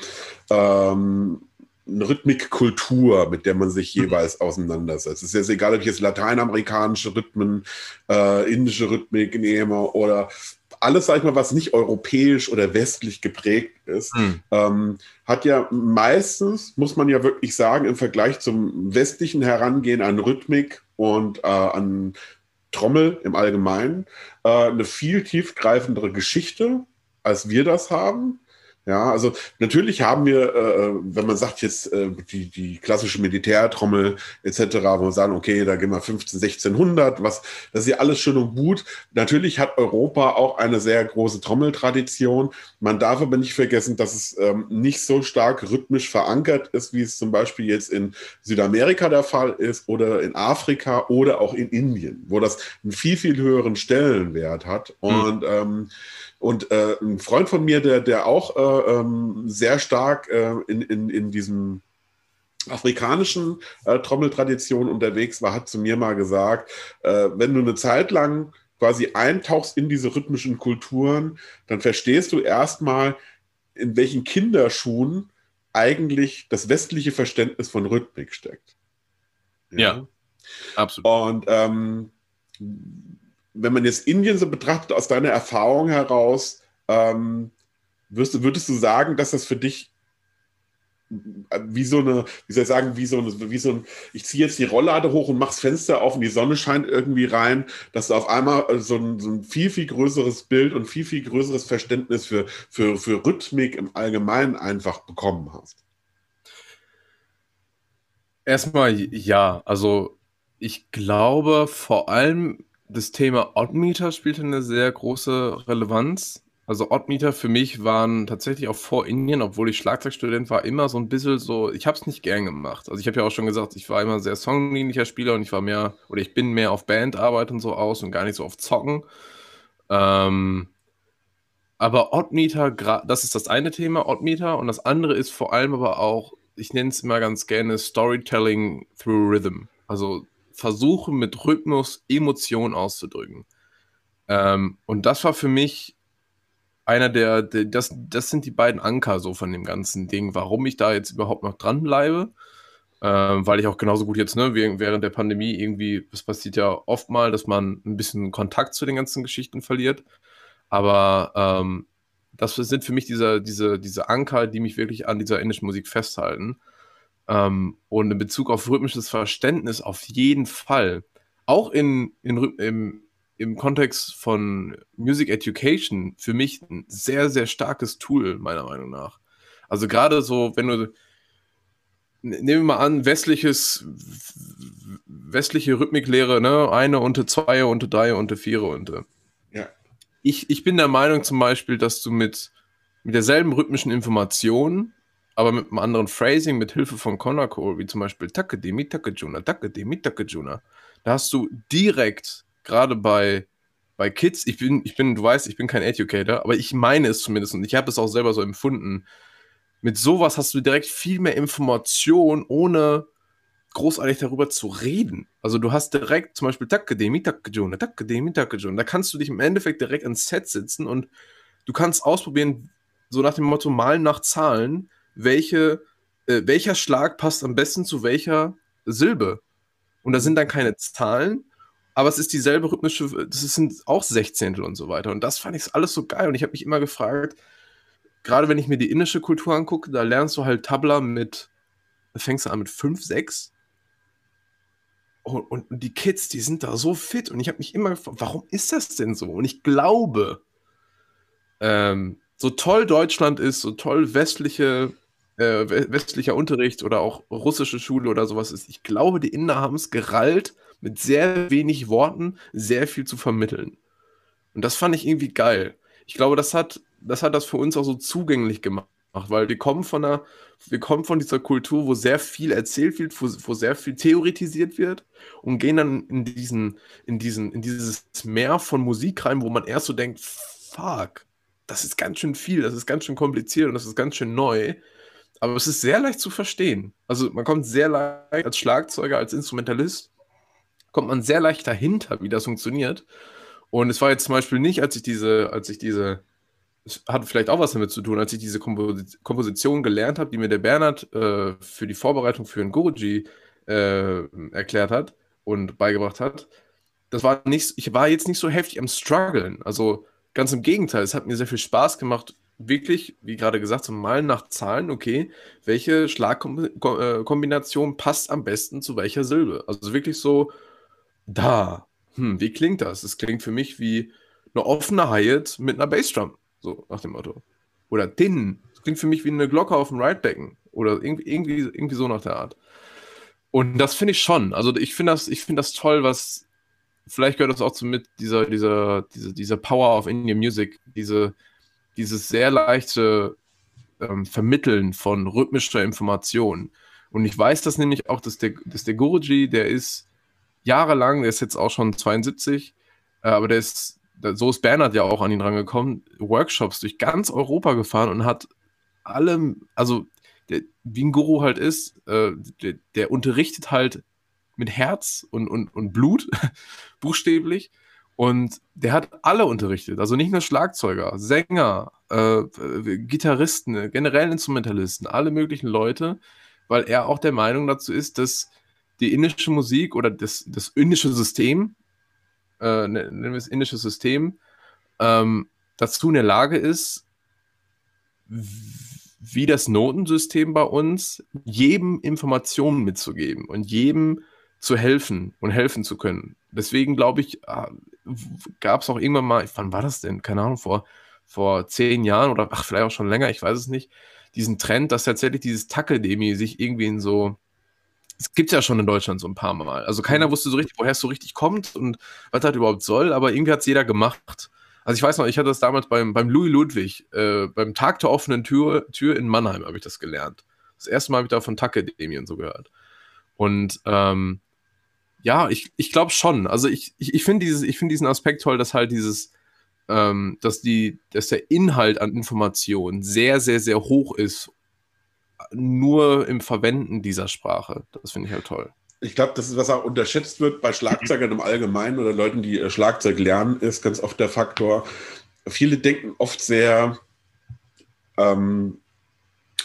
ähm, eine Rhythmikkultur, mit der man sich mhm. jeweils auseinandersetzt. Es ist jetzt egal, ob ich jetzt lateinamerikanische Rhythmen, äh, indische Rhythmik nehme oder alles, sag ich mal, was nicht europäisch oder westlich geprägt ist, hm. ähm, hat ja meistens, muss man ja wirklich sagen, im Vergleich zum westlichen Herangehen an Rhythmik und äh, an Trommel im Allgemeinen äh, eine viel tiefgreifendere Geschichte, als wir das haben. Ja, also natürlich haben wir, äh, wenn man sagt jetzt äh, die, die klassische Militärtrommel etc., wo wir sagen, okay, da gehen wir 15, 1600, was, das ist ja alles schön und gut. Natürlich hat Europa auch eine sehr große Trommeltradition. Man darf aber nicht vergessen, dass es ähm, nicht so stark rhythmisch verankert ist, wie es zum Beispiel jetzt in Südamerika der Fall ist oder in Afrika oder auch in Indien, wo das einen viel, viel höheren Stellenwert hat. Mhm. Und ähm, und äh, ein Freund von mir, der, der auch äh, ähm, sehr stark äh, in, in, in diesem afrikanischen äh, Trommeltradition unterwegs war, hat zu mir mal gesagt, äh, wenn du eine Zeit lang quasi eintauchst in diese rhythmischen Kulturen, dann verstehst du erstmal, in welchen Kinderschuhen eigentlich das westliche Verständnis von Rhythmik steckt. Ja, ja absolut. Und ähm, wenn man jetzt Indien so betrachtet, aus deiner Erfahrung heraus, ähm, würdest, würdest du sagen, dass das für dich wie so eine, wie soll ich sagen, wie so, eine, wie so ein, ich ziehe jetzt die Rolllade hoch und mach's Fenster auf und die Sonne scheint irgendwie rein, dass du auf einmal so ein, so ein viel, viel größeres Bild und viel, viel größeres Verständnis für, für, für Rhythmik im Allgemeinen einfach bekommen hast. Erstmal ja, also ich glaube vor allem das Thema Oddmeter spielte eine sehr große Relevanz. Also Oddmeter für mich waren tatsächlich auch vor Indien, obwohl ich Schlagzeugstudent war, immer so ein bisschen so, ich habe es nicht gern gemacht. Also ich habe ja auch schon gesagt, ich war immer sehr songlinicher Spieler und ich war mehr, oder ich bin mehr auf Bandarbeit und so aus und gar nicht so auf Zocken. Ähm, aber Oddmeter, das ist das eine Thema, Oddmeter, und das andere ist vor allem aber auch, ich nenne es immer ganz gerne Storytelling through Rhythm. Also versuche mit Rhythmus Emotionen auszudrücken. Ähm, und das war für mich einer der, der, das, das sind die beiden Anker so von dem ganzen Ding, warum ich da jetzt überhaupt noch dranbleibe. Ähm, weil ich auch genauso gut jetzt, ne, während der Pandemie irgendwie, das passiert ja oft mal, dass man ein bisschen Kontakt zu den ganzen Geschichten verliert. Aber ähm, das sind für mich diese, diese, diese Anker, die mich wirklich an dieser indischen Musik festhalten. Ähm, und in Bezug auf rhythmisches Verständnis auf jeden Fall. Auch in, in, im, im Kontext von Music Education für mich ein sehr, sehr starkes Tool, meiner Meinung nach. Also gerade so, wenn du, nehmen wir mal an, westliches, westliche Rhythmiklehre, ne? Eine unter zwei, unter drei, unter vier, unter. Ja. Ich, ich bin der Meinung zum Beispiel, dass du mit, mit derselben rhythmischen Information aber mit einem anderen Phrasing, mit Hilfe von Konako, wie zum Beispiel Takademi Takajuna, Takademi Takajuna, da hast du direkt, gerade bei, bei Kids, ich bin, ich bin, du weißt, ich bin kein Educator, aber ich meine es zumindest und ich habe es auch selber so empfunden. Mit sowas hast du direkt viel mehr Information, ohne großartig darüber zu reden. Also du hast direkt zum Beispiel Takademi Takajuna, Takademi Takajuna, da kannst du dich im Endeffekt direkt ans Set sitzen und du kannst ausprobieren, so nach dem Motto Malen nach Zahlen, welche, äh, welcher Schlag passt am besten zu welcher Silbe. Und da sind dann keine Zahlen, aber es ist dieselbe rhythmische, das sind auch Sechzehntel und so weiter. Und das fand ich alles so geil. Und ich habe mich immer gefragt, gerade wenn ich mir die indische Kultur angucke, da lernst du halt Tabla mit, fängst du an mit 5, 6. Und, und, die Kids, die sind da so fit. Und ich habe mich immer gefragt, warum ist das denn so? Und ich glaube, ähm, so toll Deutschland ist, so toll westliche äh, westlicher Unterricht oder auch russische Schule oder sowas ist. Ich glaube, die Inder haben es gerallt, mit sehr wenig Worten sehr viel zu vermitteln. Und das fand ich irgendwie geil. Ich glaube, das hat, das hat das für uns auch so zugänglich gemacht, weil wir kommen von einer, wir kommen von dieser Kultur, wo sehr viel erzählt wird, wo, wo sehr viel theoretisiert wird und gehen dann in diesen, in diesen, in dieses Meer von Musik rein, wo man erst so denkt, fuck, das ist ganz schön viel, das ist ganz schön kompliziert und das ist ganz schön neu. Aber es ist sehr leicht zu verstehen. Also man kommt sehr leicht als Schlagzeuger, als Instrumentalist, kommt man sehr leicht dahinter, wie das funktioniert. Und es war jetzt zum Beispiel nicht, als ich diese, als ich diese, es hat vielleicht auch was damit zu tun, als ich diese Kompos Komposition gelernt habe, die mir der Bernhard äh, für die Vorbereitung für ein Guruji äh, erklärt hat und beigebracht hat. Das war nicht, ich war jetzt nicht so heftig am struggeln. Also ganz im Gegenteil, es hat mir sehr viel Spaß gemacht, wirklich, wie gerade gesagt, so mal nach Zahlen, okay, welche Schlagkombination passt am besten zu welcher Silbe? Also wirklich so da, hm, wie klingt das? Es klingt für mich wie eine offene Hi-Hat mit einer Bassdrum, so nach dem Motto. Oder Din, das klingt für mich wie eine Glocke auf dem Ridebecken oder irgendwie, irgendwie, irgendwie so nach der Art. Und das finde ich schon. Also ich finde das, ich das toll, was vielleicht gehört das auch zu mit dieser, dieser, diese, dieser Power of Indian Music, diese, dieses sehr leichte ähm, Vermitteln von rhythmischer Information. Und ich weiß das nämlich auch, dass der, dass der Guruji, der ist jahrelang, der ist jetzt auch schon 72, äh, aber der ist, so ist Bernhard ja auch an ihn rangekommen, Workshops durch ganz Europa gefahren und hat allem, also der, wie ein Guru halt ist, äh, der, der, unterrichtet halt mit Herz und, und, und Blut, [LAUGHS] buchstäblich. Und der hat alle unterrichtet, also nicht nur Schlagzeuger, Sänger, äh, Gitarristen, generell Instrumentalisten, alle möglichen Leute, weil er auch der Meinung dazu ist, dass die indische Musik oder das, das indische System, äh, ne, nennen wir es indische System, ähm, dazu in der Lage ist, wie das Notensystem bei uns, jedem Informationen mitzugeben und jedem zu helfen und helfen zu können. Deswegen glaube ich, ah, gab es auch irgendwann mal, wann war das denn? Keine Ahnung, vor, vor zehn Jahren oder ach, vielleicht auch schon länger, ich weiß es nicht, diesen Trend, dass tatsächlich dieses Tackle-Demi sich irgendwie in so, es gibt ja schon in Deutschland so ein paar Mal. Also keiner mhm. wusste so richtig, woher es so richtig kommt und was das überhaupt soll, aber irgendwie hat es jeder gemacht. Also ich weiß noch, ich hatte das damals beim, beim Louis Ludwig, äh, beim Tag der offenen Tür, Tür in Mannheim habe ich das gelernt. Das erste Mal habe ich da von Tackle-Demi und so gehört. Und ähm, ja, ich, ich glaube schon. Also ich, ich, ich finde find diesen Aspekt toll, dass halt dieses, ähm, dass, die, dass der Inhalt an Informationen sehr, sehr, sehr hoch ist, nur im Verwenden dieser Sprache. Das finde ich halt toll. Ich glaube, das ist, was auch unterschätzt wird bei Schlagzeugern im Allgemeinen oder Leuten, die äh, Schlagzeug lernen, ist ganz oft der Faktor. Viele denken oft sehr ähm,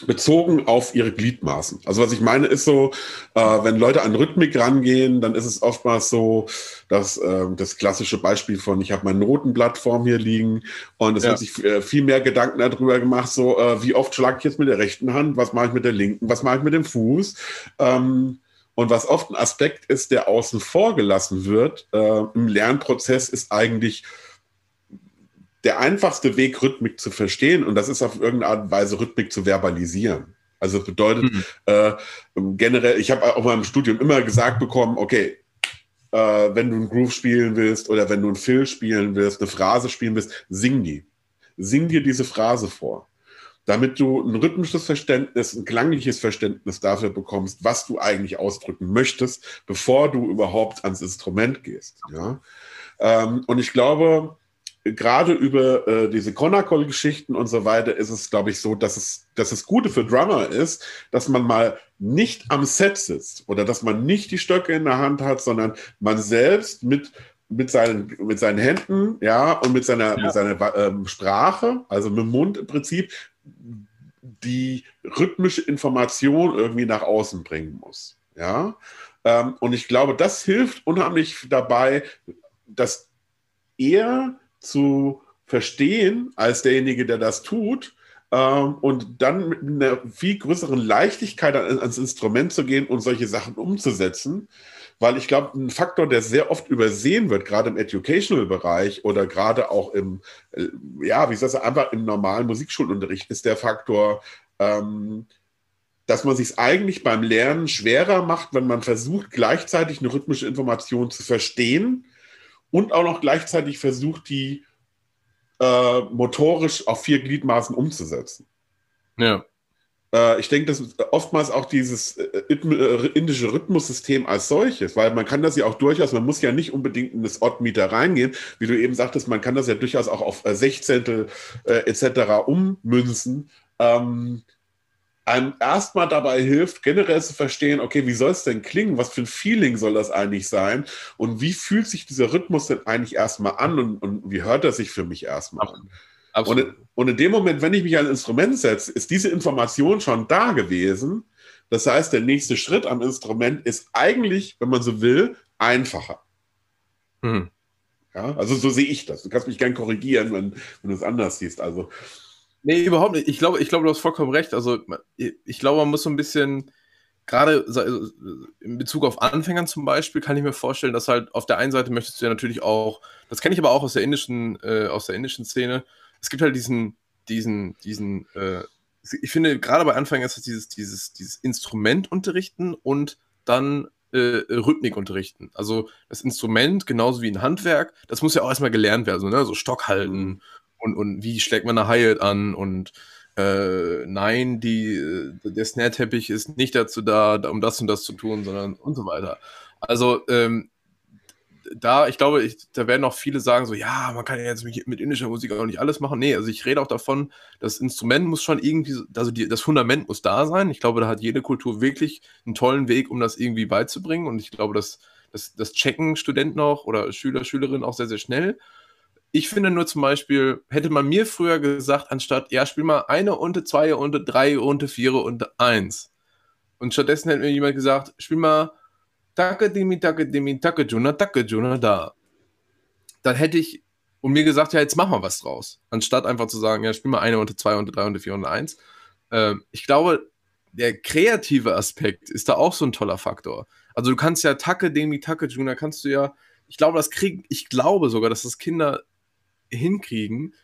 bezogen auf ihre Gliedmaßen. Also was ich meine ist so, äh, wenn Leute an Rhythmik rangehen, dann ist es oftmals so, dass äh, das klassische Beispiel von, ich habe mein Notenblatt vor mir liegen und es ja. wird sich äh, viel mehr Gedanken darüber gemacht, so äh, wie oft schlage ich jetzt mit der rechten Hand, was mache ich mit der linken, was mache ich mit dem Fuß. Ähm, und was oft ein Aspekt ist, der außen vor gelassen wird äh, im Lernprozess, ist eigentlich der einfachste Weg, Rhythmik zu verstehen, und das ist auf irgendeine Art und Weise, Rhythmik zu verbalisieren. Also das bedeutet mhm. äh, generell, ich habe auch mal im Studium immer gesagt bekommen, okay, äh, wenn du einen Groove spielen willst oder wenn du einen Fill spielen willst, eine Phrase spielen willst, sing die. Sing dir diese Phrase vor. Damit du ein rhythmisches Verständnis, ein klangliches Verständnis dafür bekommst, was du eigentlich ausdrücken möchtest, bevor du überhaupt ans Instrument gehst. Ja? Ähm, und ich glaube, gerade über äh, diese Conacol-Geschichten und so weiter ist es, glaube ich, so, dass es, dass es Gute für Drummer ist, dass man mal nicht am Set sitzt oder dass man nicht die Stöcke in der Hand hat, sondern man selbst mit, mit, seinen, mit seinen Händen ja, und mit seiner, ja. mit seiner ähm, Sprache, also mit dem Mund im Prinzip, die rhythmische Information irgendwie nach außen bringen muss. Ja? Ähm, und ich glaube, das hilft unheimlich dabei, dass er zu verstehen als derjenige, der das tut, ähm, und dann mit einer viel größeren Leichtigkeit ans Instrument zu gehen und solche Sachen umzusetzen. Weil ich glaube, ein Faktor, der sehr oft übersehen wird, gerade im Educational-Bereich oder gerade auch im, äh, ja, wie soll ich sagen, einfach im normalen Musikschulunterricht, ist der Faktor, ähm, dass man sich eigentlich beim Lernen schwerer macht, wenn man versucht, gleichzeitig eine rhythmische Information zu verstehen und auch noch gleichzeitig versucht, die äh, motorisch auf vier Gliedmaßen umzusetzen. Ja. Äh, ich denke, das ist oftmals auch dieses äh, äh, indische Rhythmussystem als solches, weil man kann das ja auch durchaus, man muss ja nicht unbedingt in das Odd-Meter reingehen, wie du eben sagtest, man kann das ja durchaus auch auf Sechzehntel äh, etc. ummünzen. Ähm, einem erstmal dabei hilft, generell zu verstehen, okay, wie soll es denn klingen? Was für ein Feeling soll das eigentlich sein? Und wie fühlt sich dieser Rhythmus denn eigentlich erstmal an und, und wie hört er sich für mich erstmal an? Absolut. Und, und in dem Moment, wenn ich mich an ein Instrument setze, ist diese Information schon da gewesen. Das heißt, der nächste Schritt am Instrument ist eigentlich, wenn man so will, einfacher. Mhm. Ja, also so sehe ich das. Du kannst mich gern korrigieren, wenn, wenn du es anders siehst. Also Nee, überhaupt nicht. Ich glaube, ich glaube, du hast vollkommen recht. Also, ich glaube, man muss so ein bisschen, gerade in Bezug auf Anfängern zum Beispiel kann ich mir vorstellen, dass halt auf der einen Seite möchtest du ja natürlich auch, das kenne ich aber auch aus der indischen, äh, aus der indischen Szene, es gibt halt diesen, diesen, diesen, äh, ich finde gerade bei Anfängern ist es dieses, dieses, dieses Instrument unterrichten und dann äh, Rhythmik unterrichten. Also das Instrument, genauso wie ein Handwerk, das muss ja auch erstmal gelernt werden, so, ne? so Stock halten. Und, und wie schlägt man eine Hi-Hat an und äh, nein, die, äh, der Snare-Teppich ist nicht dazu da, um das und das zu tun, sondern und so weiter. Also ähm, da, ich glaube, ich, da werden auch viele sagen, so, ja, man kann ja jetzt mit, mit indischer Musik auch nicht alles machen. Nee, also ich rede auch davon, das Instrument muss schon irgendwie, also die, das Fundament muss da sein. Ich glaube, da hat jede Kultur wirklich einen tollen Weg, um das irgendwie beizubringen. Und ich glaube, das, das, das checken Studenten auch oder Schüler, Schülerinnen auch sehr, sehr schnell. Ich finde nur zum Beispiel, hätte man mir früher gesagt, anstatt, ja, spiel mal eine Unte, zwei Unte, drei Unte, vier und eins. Und stattdessen hätte mir jemand gesagt, spiel mal Takadimi, Takadimi, Takajuna, Takajuna da. Dann hätte ich und mir gesagt, ja, jetzt mach mal was draus. Anstatt einfach zu sagen, ja, spiel mal eine Unte, zwei Unte, drei Unte, vier und eins. Ähm, ich glaube, der kreative Aspekt ist da auch so ein toller Faktor. Also du kannst ja Takademi, Takajuna, kannst du ja, ich glaube, das kriegen, ich glaube sogar, dass das Kinder hinkriegen,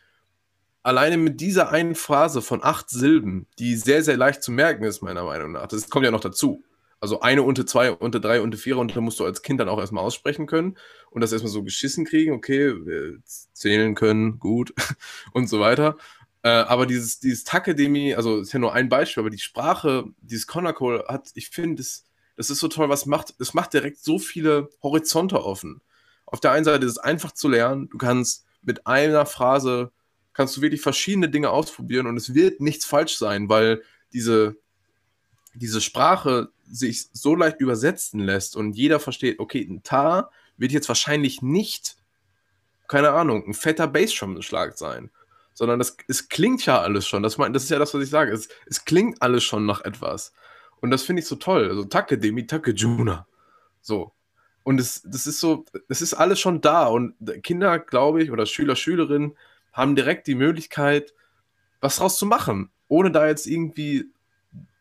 alleine mit dieser einen Phrase von acht Silben, die sehr, sehr leicht zu merken ist, meiner Meinung nach. Das kommt ja noch dazu. Also eine unter zwei, unter drei, unter vier, und da musst du als Kind dann auch erstmal aussprechen können und das erstmal so geschissen kriegen, okay, zählen können, gut [LAUGHS] und so weiter. Äh, aber dieses, dieses Takademi, also ist ja nur ein Beispiel, aber die Sprache, dieses Konakol hat, ich finde, das, das ist so toll, was macht, es macht direkt so viele Horizonte offen. Auf der einen Seite ist es einfach zu lernen, du kannst mit einer Phrase kannst du wirklich verschiedene Dinge ausprobieren und es wird nichts falsch sein, weil diese, diese Sprache sich so leicht übersetzen lässt und jeder versteht, okay, ein Ta wird jetzt wahrscheinlich nicht, keine Ahnung, ein fetter Bassdrum-Schlag sein, sondern das, es klingt ja alles schon. Das, mein, das ist ja das, was ich sage. Es, es klingt alles schon nach etwas. Und das finde ich so toll. Also Take Demi, Take Juna. So. Und es, das ist so, das ist alles schon da. Und Kinder, glaube ich, oder Schüler, Schülerinnen haben direkt die Möglichkeit, was draus zu machen, ohne da jetzt irgendwie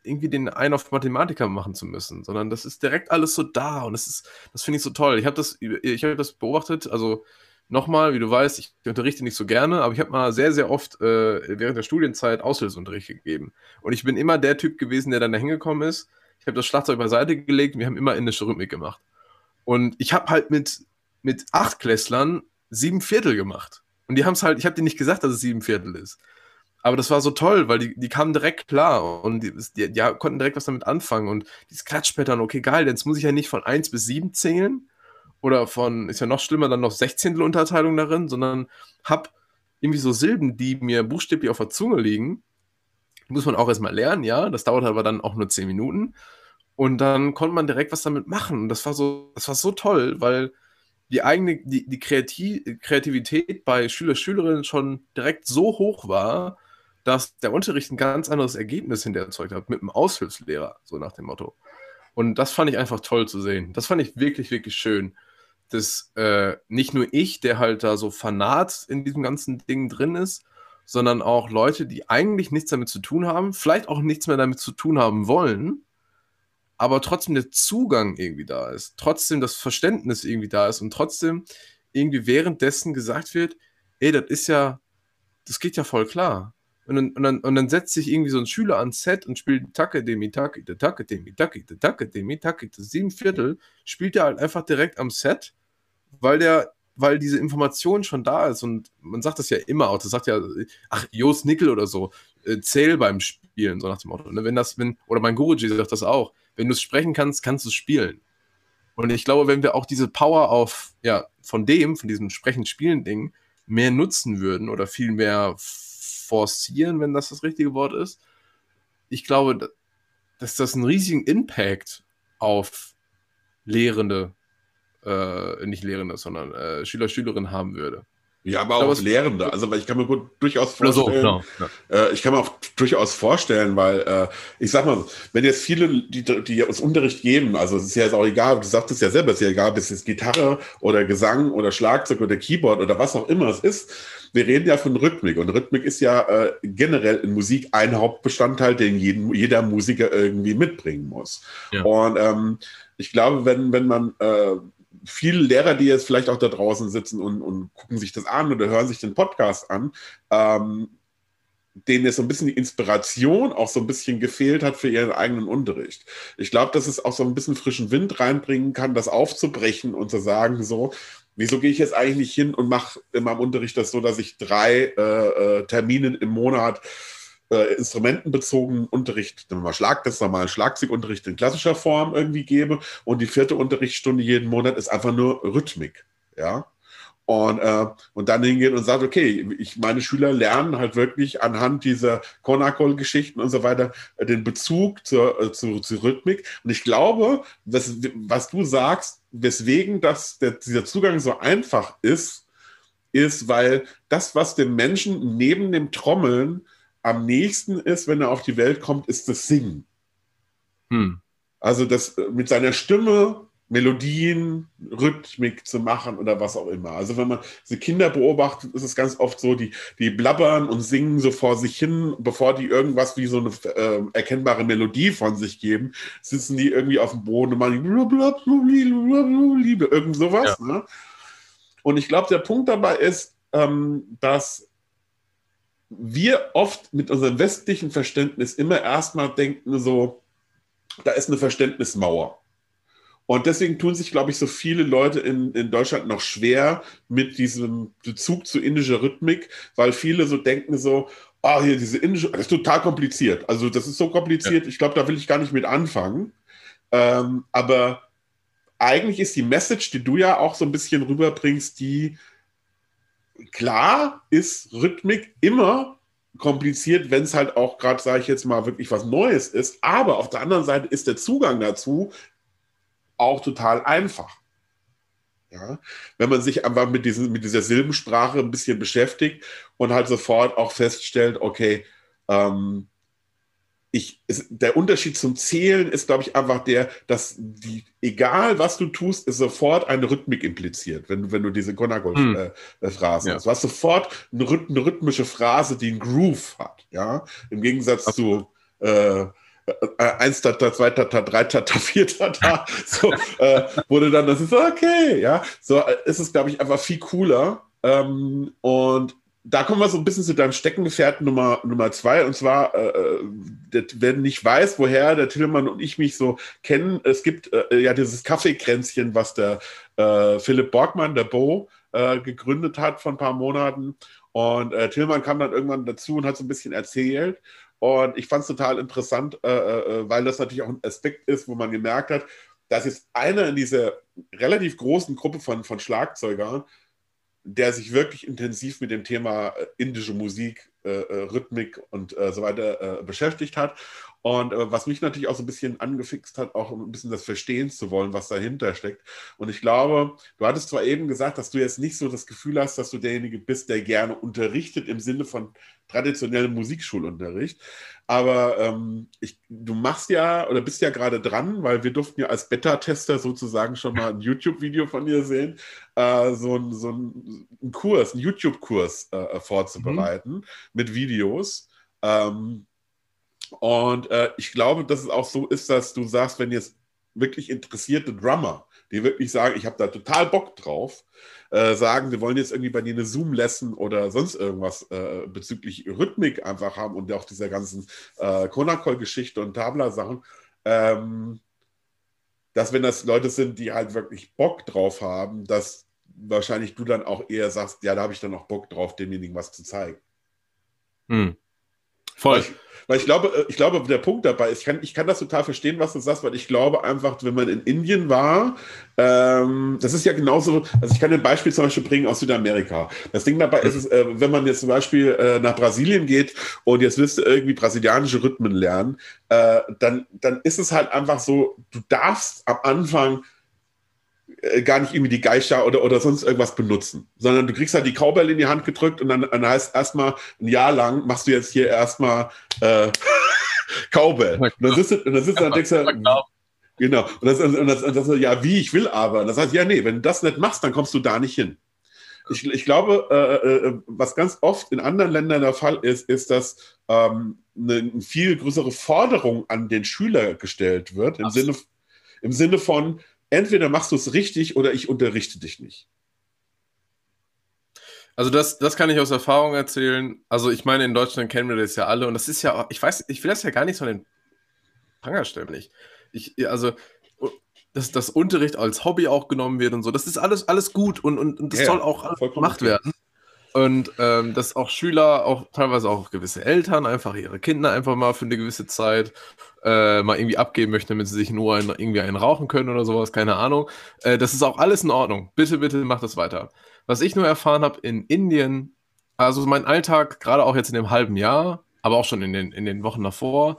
irgendwie den einen auf Mathematiker machen zu müssen, sondern das ist direkt alles so da und das ist, das finde ich so toll. Ich habe das, ich habe das beobachtet, also nochmal, wie du weißt, ich unterrichte nicht so gerne, aber ich habe mal sehr, sehr oft äh, während der Studienzeit Aushilfsunterricht gegeben. Und ich bin immer der Typ gewesen, der dann da hingekommen ist. Ich habe das Schlagzeug beiseite gelegt und wir haben immer indische Rhythmik gemacht. Und ich habe halt mit, mit acht Klässlern sieben Viertel gemacht. Und die haben es halt, ich habe denen nicht gesagt, dass es sieben Viertel ist. Aber das war so toll, weil die, die kamen direkt klar und die, die, die konnten direkt was damit anfangen. Und dieses Klatschpattern, okay, geil, jetzt muss ich ja nicht von 1 bis 7 zählen oder von, ist ja noch schlimmer, dann noch 16. Unterteilung darin, sondern hab irgendwie so Silben, die mir buchstäblich auf der Zunge liegen. Muss man auch erstmal lernen, ja. Das dauert aber dann auch nur 10 Minuten. Und dann konnte man direkt was damit machen. Und das war so, das war so toll, weil die eigene, die, die Kreativ Kreativität bei Schüler, Schülerinnen schon direkt so hoch war, dass der Unterricht ein ganz anderes Ergebnis hinterher erzeugt hat, mit einem Aushilfslehrer, so nach dem Motto. Und das fand ich einfach toll zu sehen. Das fand ich wirklich, wirklich schön. Dass äh, nicht nur ich, der halt da so fanat in diesem ganzen Ding drin ist, sondern auch Leute, die eigentlich nichts damit zu tun haben, vielleicht auch nichts mehr damit zu tun haben wollen, aber trotzdem der Zugang irgendwie da ist, trotzdem das Verständnis irgendwie da ist und trotzdem irgendwie währenddessen gesagt wird, ey, das ist ja, das geht ja voll klar. Und dann, und, dann, und dann setzt sich irgendwie so ein Schüler ans Set und spielt Tacke, Demi, Tacke, Tacke, Demi, Tacke, Tacke, Demi, Tacke, sieben Viertel, spielt er halt einfach direkt am Set, weil der, weil diese Information schon da ist. Und man sagt das ja immer auch, das sagt ja, ach, Jos Nickel oder so, äh, zähl beim Spielen, so nach dem Motto. Ne? Wenn das, wenn, oder mein Guruji sagt das auch, wenn du es sprechen kannst, kannst du es spielen. Und ich glaube, wenn wir auch diese Power auf, ja, von dem, von diesem Sprechen-Spielen-Ding mehr nutzen würden oder viel mehr forcieren, wenn das das richtige Wort ist, ich glaube, dass das einen riesigen Impact auf Lehrende, äh, nicht Lehrende, sondern äh, Schüler, Schülerinnen haben würde. Ja, aber auch Lehrende. Also, weil ich kann mir gut durchaus vorstellen, so, no. Äh, ich kann mir auch durchaus vorstellen, weil äh, ich sag mal, wenn jetzt viele, die, die uns Unterricht geben, also es ist ja jetzt auch egal, du sagst es ja selber, es ist ja egal, ob es jetzt Gitarre oder Gesang oder Schlagzeug oder Keyboard oder was auch immer es ist. Wir reden ja von Rhythmik und Rhythmik ist ja äh, generell in Musik ein Hauptbestandteil, den jeden, jeder Musiker irgendwie mitbringen muss. Ja. Und ähm, ich glaube, wenn, wenn man äh, viele Lehrer, die jetzt vielleicht auch da draußen sitzen und, und gucken sich das an oder hören sich den Podcast an, ähm, denen jetzt so ein bisschen die Inspiration auch so ein bisschen gefehlt hat für ihren eigenen Unterricht. Ich glaube, dass es auch so ein bisschen frischen Wind reinbringen kann, das aufzubrechen und zu sagen, so, wieso gehe ich jetzt eigentlich nicht hin und mache in meinem Unterricht das so, dass ich drei äh, äh, Termine im Monat äh, instrumentenbezogenen Unterricht, mal Schlag, das normalen Schlagzeugunterricht in klassischer Form irgendwie gebe und die vierte Unterrichtsstunde jeden Monat ist einfach nur Rhythmik. Ja. Und, äh, und dann hingehen und sagt, okay, ich, meine Schüler lernen halt wirklich anhand dieser Konakol-Geschichten und so weiter äh, den Bezug zur, äh, zu, zur Rhythmik. Und ich glaube, was, was du sagst, weswegen das, der, dieser Zugang so einfach ist, ist, weil das, was dem Menschen neben dem Trommeln am nächsten ist, wenn er auf die Welt kommt, ist das Singen. Hm. Also das mit seiner Stimme Melodien, Rhythmik zu machen oder was auch immer. Also wenn man diese Kinder beobachtet, ist es ganz oft so, die, die blabbern und singen so vor sich hin, bevor die irgendwas wie so eine äh, erkennbare Melodie von sich geben, sitzen die irgendwie auf dem Boden und machen irgend sowas. Ja. Ne? Und ich glaube, der Punkt dabei ist, ähm, dass wir oft mit unserem westlichen Verständnis immer erstmal denken, so, da ist eine Verständnismauer. Und deswegen tun sich, glaube ich, so viele Leute in, in Deutschland noch schwer mit diesem Bezug zu indischer Rhythmik, weil viele so denken so, ah, oh, hier diese indische, das ist total kompliziert. Also das ist so kompliziert, ja. ich glaube, da will ich gar nicht mit anfangen. Ähm, aber eigentlich ist die Message, die du ja auch so ein bisschen rüberbringst, die, klar ist Rhythmik immer kompliziert, wenn es halt auch gerade, sage ich jetzt mal, wirklich was Neues ist. Aber auf der anderen Seite ist der Zugang dazu auch total einfach. Ja? Wenn man sich einfach mit, diesen, mit dieser Silbensprache ein bisschen beschäftigt und halt sofort auch feststellt, okay, ähm, ich, es, der Unterschied zum Zählen ist, glaube ich, einfach der, dass die, egal was du tust, ist sofort eine Rhythmik impliziert, wenn, wenn du diese Konagol-Phrasen hm. äh, hast. Ja. Du hast sofort eine, eine, rhythmische Phrase, die einen Groove hat, ja, im Gegensatz Absolut. zu äh, äh, eins Tata, zwei Tata, drei Tata, [LAUGHS] vier Tata, so, äh, wurde dann, das ist okay, ja, so äh, ist es, glaube ich, einfach viel cooler. Ähm, und da kommen wir so ein bisschen zu deinem Steckenpferd Nummer, Nummer zwei. Und zwar, äh, äh wer nicht weiß, woher der Tillmann und ich mich so kennen, es gibt äh, ja dieses Kaffeekränzchen, was der äh, Philipp Borgmann, der Bo, äh, gegründet hat vor ein paar Monaten. Und äh, Tillmann kam dann irgendwann dazu und hat so ein bisschen erzählt. Und ich fand es total interessant, weil das natürlich auch ein Aspekt ist, wo man gemerkt hat, dass jetzt einer in dieser relativ großen Gruppe von, von Schlagzeugern, der sich wirklich intensiv mit dem Thema äh, indische Musik, äh, äh, Rhythmik und äh, so weiter beschäftigt hat. Und was mich natürlich auch so ein bisschen angefixt hat, auch ein bisschen das Verstehen zu wollen, was dahinter steckt. Und ich glaube, du hattest zwar eben gesagt, dass du jetzt nicht so das Gefühl hast, dass du derjenige bist, der gerne unterrichtet im Sinne von traditionellem Musikschulunterricht. Aber ähm, ich, du machst ja oder bist ja gerade dran, weil wir durften ja als Beta-Tester sozusagen schon mal ein YouTube-Video von dir sehen, äh, so, ein, so ein, Kurs, einen YouTube-Kurs äh, vorzubereiten mhm. mit Videos. Ähm, und äh, ich glaube, dass es auch so ist, dass du sagst, wenn jetzt wirklich interessierte Drummer, die wirklich sagen, ich habe da total Bock drauf, äh, sagen, wir wollen jetzt irgendwie bei dir eine Zoom-Lesson oder sonst irgendwas äh, bezüglich Rhythmik einfach haben und auch dieser ganzen äh, Konakol-Geschichte und Tabla-Sachen, ähm, dass wenn das Leute sind, die halt wirklich Bock drauf haben, dass wahrscheinlich du dann auch eher sagst, ja, da habe ich dann auch Bock drauf, demjenigen was zu zeigen. Hm. Voll. Ich, weil ich glaube, äh, ich glaube, der Punkt dabei ist, ich kann, ich kann das total verstehen, was du sagst, weil ich glaube einfach, wenn man in Indien war, ähm, das ist ja genauso, also ich kann ein Beispiel zum Beispiel bringen aus Südamerika. Das Ding dabei ist, es, äh, wenn man jetzt zum Beispiel äh, nach Brasilien geht und jetzt willst du irgendwie brasilianische Rhythmen lernen, äh, dann, dann ist es halt einfach so, du darfst am Anfang äh, gar nicht irgendwie die Geister oder, oder sonst irgendwas benutzen, sondern du kriegst halt die Cowbell in die Hand gedrückt und dann, dann heißt erstmal ein Jahr lang machst du jetzt hier erstmal äh, [LAUGHS] Cowbell. Und dann sitzt du, und dann sitzt du und denkst du, genau. Und das, und das, und das, ja, wie, ich will aber. Und das heißt, ja, nee, wenn du das nicht machst, dann kommst du da nicht hin. Ich, ich glaube, äh, äh, was ganz oft in anderen Ländern der Fall ist, ist, dass ähm, eine viel größere Forderung an den Schüler gestellt wird, im Sinne, im Sinne von, entweder machst du es richtig oder ich unterrichte dich nicht. Also das, das kann ich aus Erfahrung erzählen. Also ich meine, in Deutschland kennen wir das ja alle und das ist ja, ich weiß, ich will das ja gar nicht so in den Pranger stellen. Ich, ich, also dass das Unterricht als Hobby auch genommen wird und so. Das ist alles, alles gut und, und, und das ja, soll auch gemacht okay. werden. Und ähm, dass auch Schüler, auch teilweise auch gewisse Eltern einfach ihre Kinder einfach mal für eine gewisse Zeit äh, mal irgendwie abgeben möchten, damit sie sich nur ein, irgendwie einen rauchen können oder sowas, keine Ahnung. Äh, das ist auch alles in Ordnung. Bitte, bitte macht das weiter. Was ich nur erfahren habe in Indien, also mein Alltag, gerade auch jetzt in dem halben Jahr, aber auch schon in den, in den Wochen davor,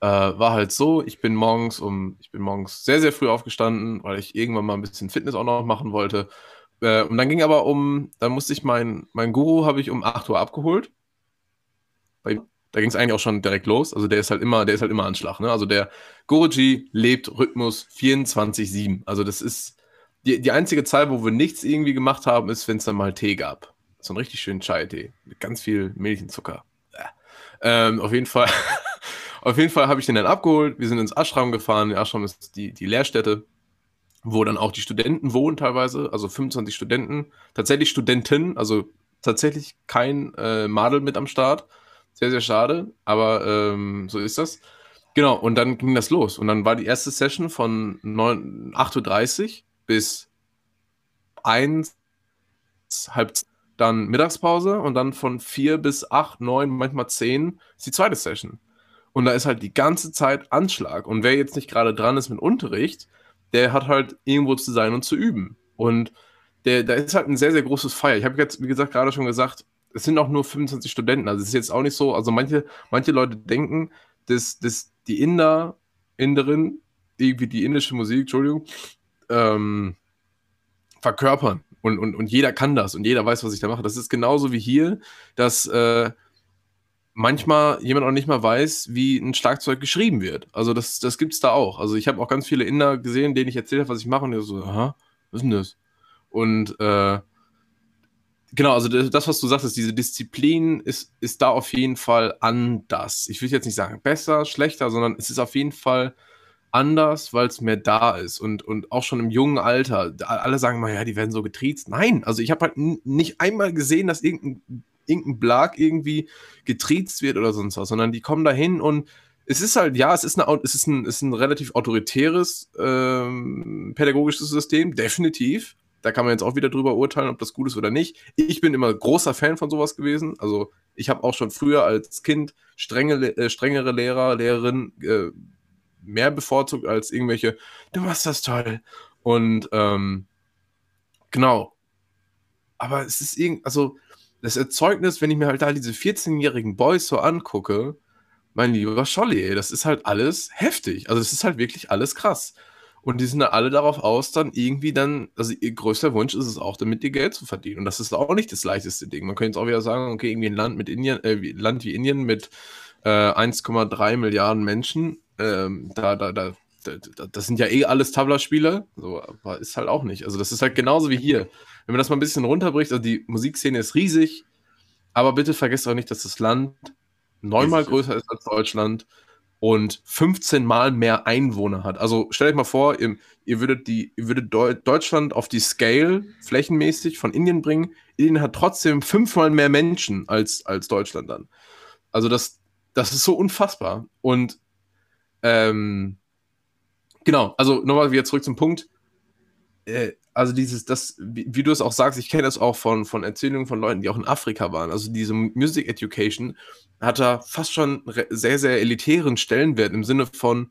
äh, war halt so, ich bin morgens um, ich bin morgens sehr, sehr früh aufgestanden, weil ich irgendwann mal ein bisschen Fitness auch noch machen wollte. Äh, und dann ging aber um, dann musste ich mein, mein Guru habe ich um 8 Uhr abgeholt. Bei, da ging es eigentlich auch schon direkt los. Also der ist halt immer, der ist halt immer Anschlag. Ne? Also der Guruji lebt Rhythmus 24-7. Also das ist die, die einzige Zeit, wo wir nichts irgendwie gemacht haben, ist, wenn es dann mal Tee gab. So einen richtig schönen Chai-Tee mit ganz viel Milch und Zucker. Ähm, auf jeden Fall [LAUGHS] Fall habe ich den dann abgeholt. Wir sind ins Ashram gefahren. Der Ashram ist die, die Lehrstätte, wo dann auch die Studenten wohnen teilweise, also 25 Studenten. Tatsächlich Studenten, also tatsächlich kein äh, Madel mit am Start. Sehr, sehr schade, aber ähm, so ist das. Genau, und dann ging das los. Und dann war die erste Session von 8.30 Uhr bis 1, halb dann Mittagspause und dann von 4 bis 8, 9, manchmal 10 ist die zweite Session. Und da ist halt die ganze Zeit Anschlag. Und wer jetzt nicht gerade dran ist mit Unterricht, der hat halt irgendwo zu sein und zu üben. Und der, da ist halt ein sehr, sehr großes Feier. Ich habe jetzt, wie gesagt, gerade schon gesagt, es sind auch nur 25 Studenten. Also es ist jetzt auch nicht so, also manche, manche Leute denken, dass, dass die Inder, Inderin, irgendwie die indische Musik, Entschuldigung, ähm, verkörpern. Und, und, und jeder kann das und jeder weiß, was ich da mache. Das ist genauso wie hier, dass äh, manchmal jemand auch nicht mal weiß, wie ein Schlagzeug geschrieben wird. Also das, das gibt es da auch. Also ich habe auch ganz viele Inder gesehen, denen ich erzählt habe, was ich mache und die so, aha, was ist denn das? Und äh, genau, also das, was du sagst, diese Disziplin ist, ist da auf jeden Fall anders. Ich will jetzt nicht sagen besser, schlechter, sondern es ist auf jeden Fall anders, weil es mehr da ist und, und auch schon im jungen Alter. Alle sagen mal, ja, die werden so getriezt. Nein, also ich habe halt nicht einmal gesehen, dass irgendein irgendein Blag irgendwie getriezt wird oder sonst was, sondern die kommen da hin und es ist halt, ja, es ist, eine, es ist, ein, es ist ein relativ autoritäres ähm, pädagogisches System, definitiv. Da kann man jetzt auch wieder drüber urteilen, ob das gut ist oder nicht. Ich bin immer großer Fan von sowas gewesen. Also ich habe auch schon früher als Kind strenge, äh, strengere Lehrer, Lehrerinnen äh, mehr bevorzugt als irgendwelche, du machst das toll. Und ähm, genau. Aber es ist irgendwie, also das Erzeugnis, wenn ich mir halt da diese 14-jährigen Boys so angucke, mein lieber Scholli, das ist halt alles heftig. Also es ist halt wirklich alles krass. Und die sind da alle darauf aus, dann irgendwie dann, also ihr größter Wunsch ist es auch, damit ihr Geld zu verdienen. Und das ist auch nicht das leichteste Ding. Man könnte jetzt auch wieder sagen, okay, irgendwie ein Land mit Indien, äh, Land wie Indien mit äh, 1,3 Milliarden Menschen, ähm, da, da, da, da, das sind ja eh alles Tabla-Spieler. So, aber ist halt auch nicht. Also das ist halt genauso wie hier wenn man das mal ein bisschen runterbricht, also die Musikszene ist riesig, aber bitte vergesst auch nicht, dass das Land neunmal größer ist als Deutschland und 15 Mal mehr Einwohner hat. Also stellt euch mal vor, ihr, ihr würdet, die, ihr würdet Deu Deutschland auf die Scale flächenmäßig von Indien bringen. Indien hat trotzdem fünfmal mehr Menschen als, als Deutschland dann. Also das, das ist so unfassbar. Und ähm, genau, also nochmal wieder zurück zum Punkt. Äh, also dieses, das, wie, wie, du es auch sagst, ich kenne das auch von, von Erzählungen von Leuten, die auch in Afrika waren. Also diese Music Education hat da fast schon sehr, sehr elitären Stellenwert im Sinne von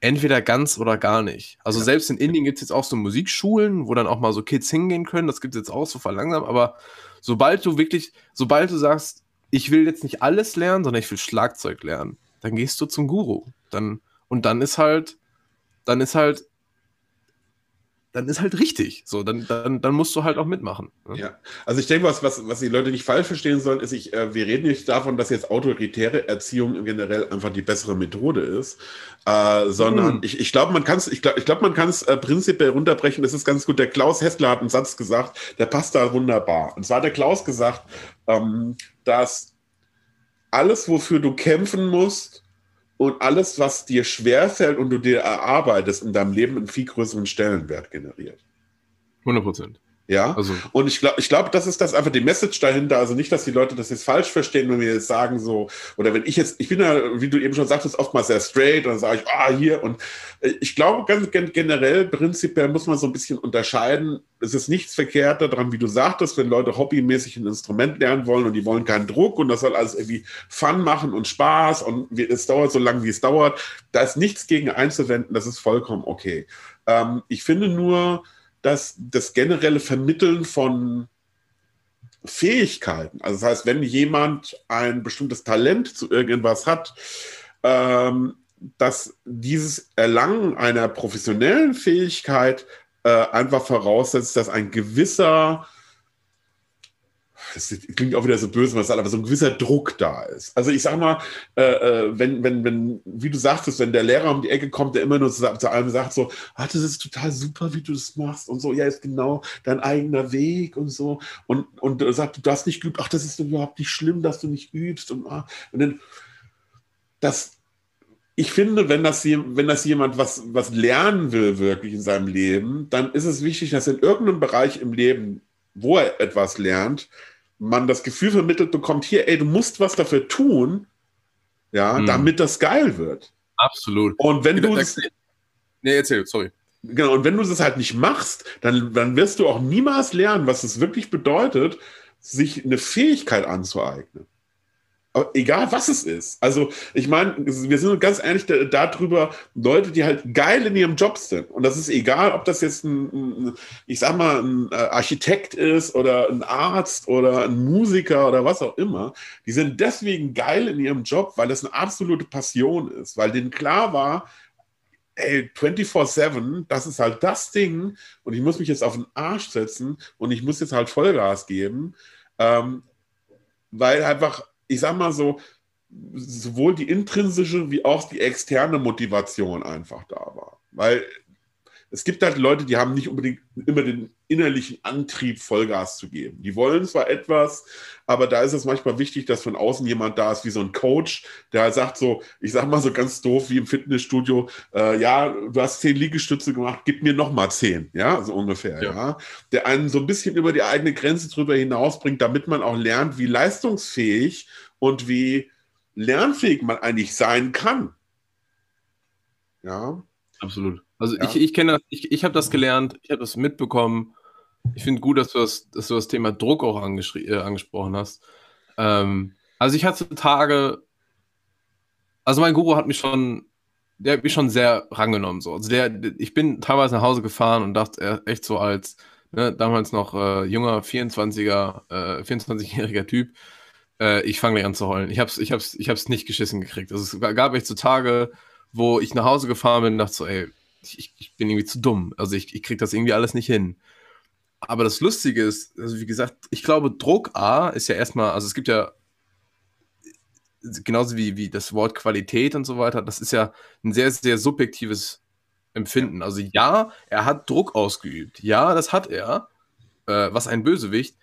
entweder ganz oder gar nicht. Also ja. selbst in Indien gibt es jetzt auch so Musikschulen, wo dann auch mal so Kids hingehen können. Das gibt es jetzt auch so verlangsam. Aber sobald du wirklich, sobald du sagst, ich will jetzt nicht alles lernen, sondern ich will Schlagzeug lernen, dann gehst du zum Guru. Dann, und dann ist halt, dann ist halt dann ist halt richtig. So, dann, dann, dann musst du halt auch mitmachen. Ne? Ja, also ich denke, was, was, was die Leute nicht falsch verstehen sollen, ist, ich, äh, wir reden nicht davon, dass jetzt autoritäre Erziehung generell einfach die bessere Methode ist, äh, sondern hm. ich, ich glaube, man kann es ich glaub, ich glaub, man äh, prinzipiell runterbrechen. Das ist ganz gut. Der Klaus Hessler hat einen Satz gesagt, der passt da wunderbar. Und zwar hat der Klaus gesagt, ähm, dass alles, wofür du kämpfen musst, und alles, was dir schwerfällt und du dir erarbeitest in deinem Leben, einen viel größeren Stellenwert generiert. 100 Prozent. Ja, also. und ich glaube, ich glaube, das ist das einfach die Message dahinter. Also nicht, dass die Leute das jetzt falsch verstehen, wenn wir jetzt sagen so, oder wenn ich jetzt, ich bin ja, wie du eben schon sagtest, oftmals sehr straight und dann sage ich, ah, hier und äh, ich glaube ganz generell, prinzipiell muss man so ein bisschen unterscheiden. Es ist nichts verkehrt daran, wie du sagtest, wenn Leute hobbymäßig ein Instrument lernen wollen und die wollen keinen Druck und das soll alles irgendwie Fun machen und Spaß und es dauert so lange, wie es dauert. Da ist nichts gegen einzuwenden, das ist vollkommen okay. Ähm, ich finde nur, dass das generelle Vermitteln von Fähigkeiten, also das heißt, wenn jemand ein bestimmtes Talent zu irgendwas hat, ähm, dass dieses Erlangen einer professionellen Fähigkeit äh, einfach voraussetzt, dass ein gewisser das klingt auch wieder so böse, was sagt, aber so ein gewisser Druck da ist. Also ich sag mal, äh, äh, wenn, wenn, wenn, wie du sagtest, wenn der Lehrer um die Ecke kommt, der immer nur zu, zu allem sagt so, ah, das ist total super, wie du das machst und so, ja, ist genau dein eigener Weg und so und, und sagt, du hast nicht geübt, ach, das ist überhaupt nicht schlimm, dass du nicht übst und, ah, und dann, das, ich finde, wenn das, wenn das jemand was, was lernen will wirklich in seinem Leben, dann ist es wichtig, dass in irgendeinem Bereich im Leben, wo er etwas lernt, man das Gefühl vermittelt bekommt, hier, ey, du musst was dafür tun, ja, mhm. damit das geil wird. Absolut. Und wenn du das, Nee, erzähl, sorry. Genau, und wenn du das halt nicht machst, dann, dann wirst du auch niemals lernen, was es wirklich bedeutet, sich eine Fähigkeit anzueignen egal was es ist. Also, ich meine, wir sind ganz ehrlich darüber, Leute, die halt geil in ihrem Job sind. Und das ist egal, ob das jetzt ein, ich sag mal, ein äh, Architekt ist oder ein Arzt oder ein Musiker oder was auch immer. Die sind deswegen geil in ihrem Job, weil das eine absolute Passion ist, weil denen klar war, ey, 24-7, das ist halt das Ding und ich muss mich jetzt auf den Arsch setzen und ich muss jetzt halt Vollgas geben, ähm, weil einfach ich sag mal so, sowohl die intrinsische wie auch die externe Motivation einfach da war. Weil es gibt halt Leute, die haben nicht unbedingt immer den innerlichen Antrieb, Vollgas zu geben. Die wollen zwar etwas, aber da ist es manchmal wichtig, dass von außen jemand da ist, wie so ein Coach, der halt sagt so, ich sag mal so ganz doof wie im Fitnessstudio, äh, ja, du hast zehn Liegestütze gemacht, gib mir noch mal zehn, ja, so ungefähr, ja. ja. Der einen so ein bisschen über die eigene Grenze drüber hinausbringt, damit man auch lernt, wie leistungsfähig und wie lernfähig man eigentlich sein kann. Ja. Absolut. Also ja. ich, ich kenne das, ich, ich habe das gelernt, ich habe das mitbekommen. Ich finde gut, dass du das, dass du das Thema Druck auch äh, angesprochen hast. Ähm, also ich hatte Tage, also mein Guru hat mich schon, der hat mich schon sehr rangenommen. So. Also der, ich bin teilweise nach Hause gefahren und dachte echt so als ne, damals noch äh, junger 24er, äh, 24-jähriger Typ, äh, ich fange gleich an zu heulen. Ich hab's, ich hab's, ich hab's nicht geschissen gekriegt. Also es gab echt so Tage, wo ich nach Hause gefahren bin und dachte so, ey, ich, ich bin irgendwie zu dumm. Also ich, ich kriege das irgendwie alles nicht hin. Aber das Lustige ist, also wie gesagt, ich glaube, Druck A ist ja erstmal, also es gibt ja genauso wie, wie das Wort Qualität und so weiter, das ist ja ein sehr, sehr subjektives Empfinden. Also ja, er hat Druck ausgeübt. Ja, das hat er, äh, was ein Bösewicht.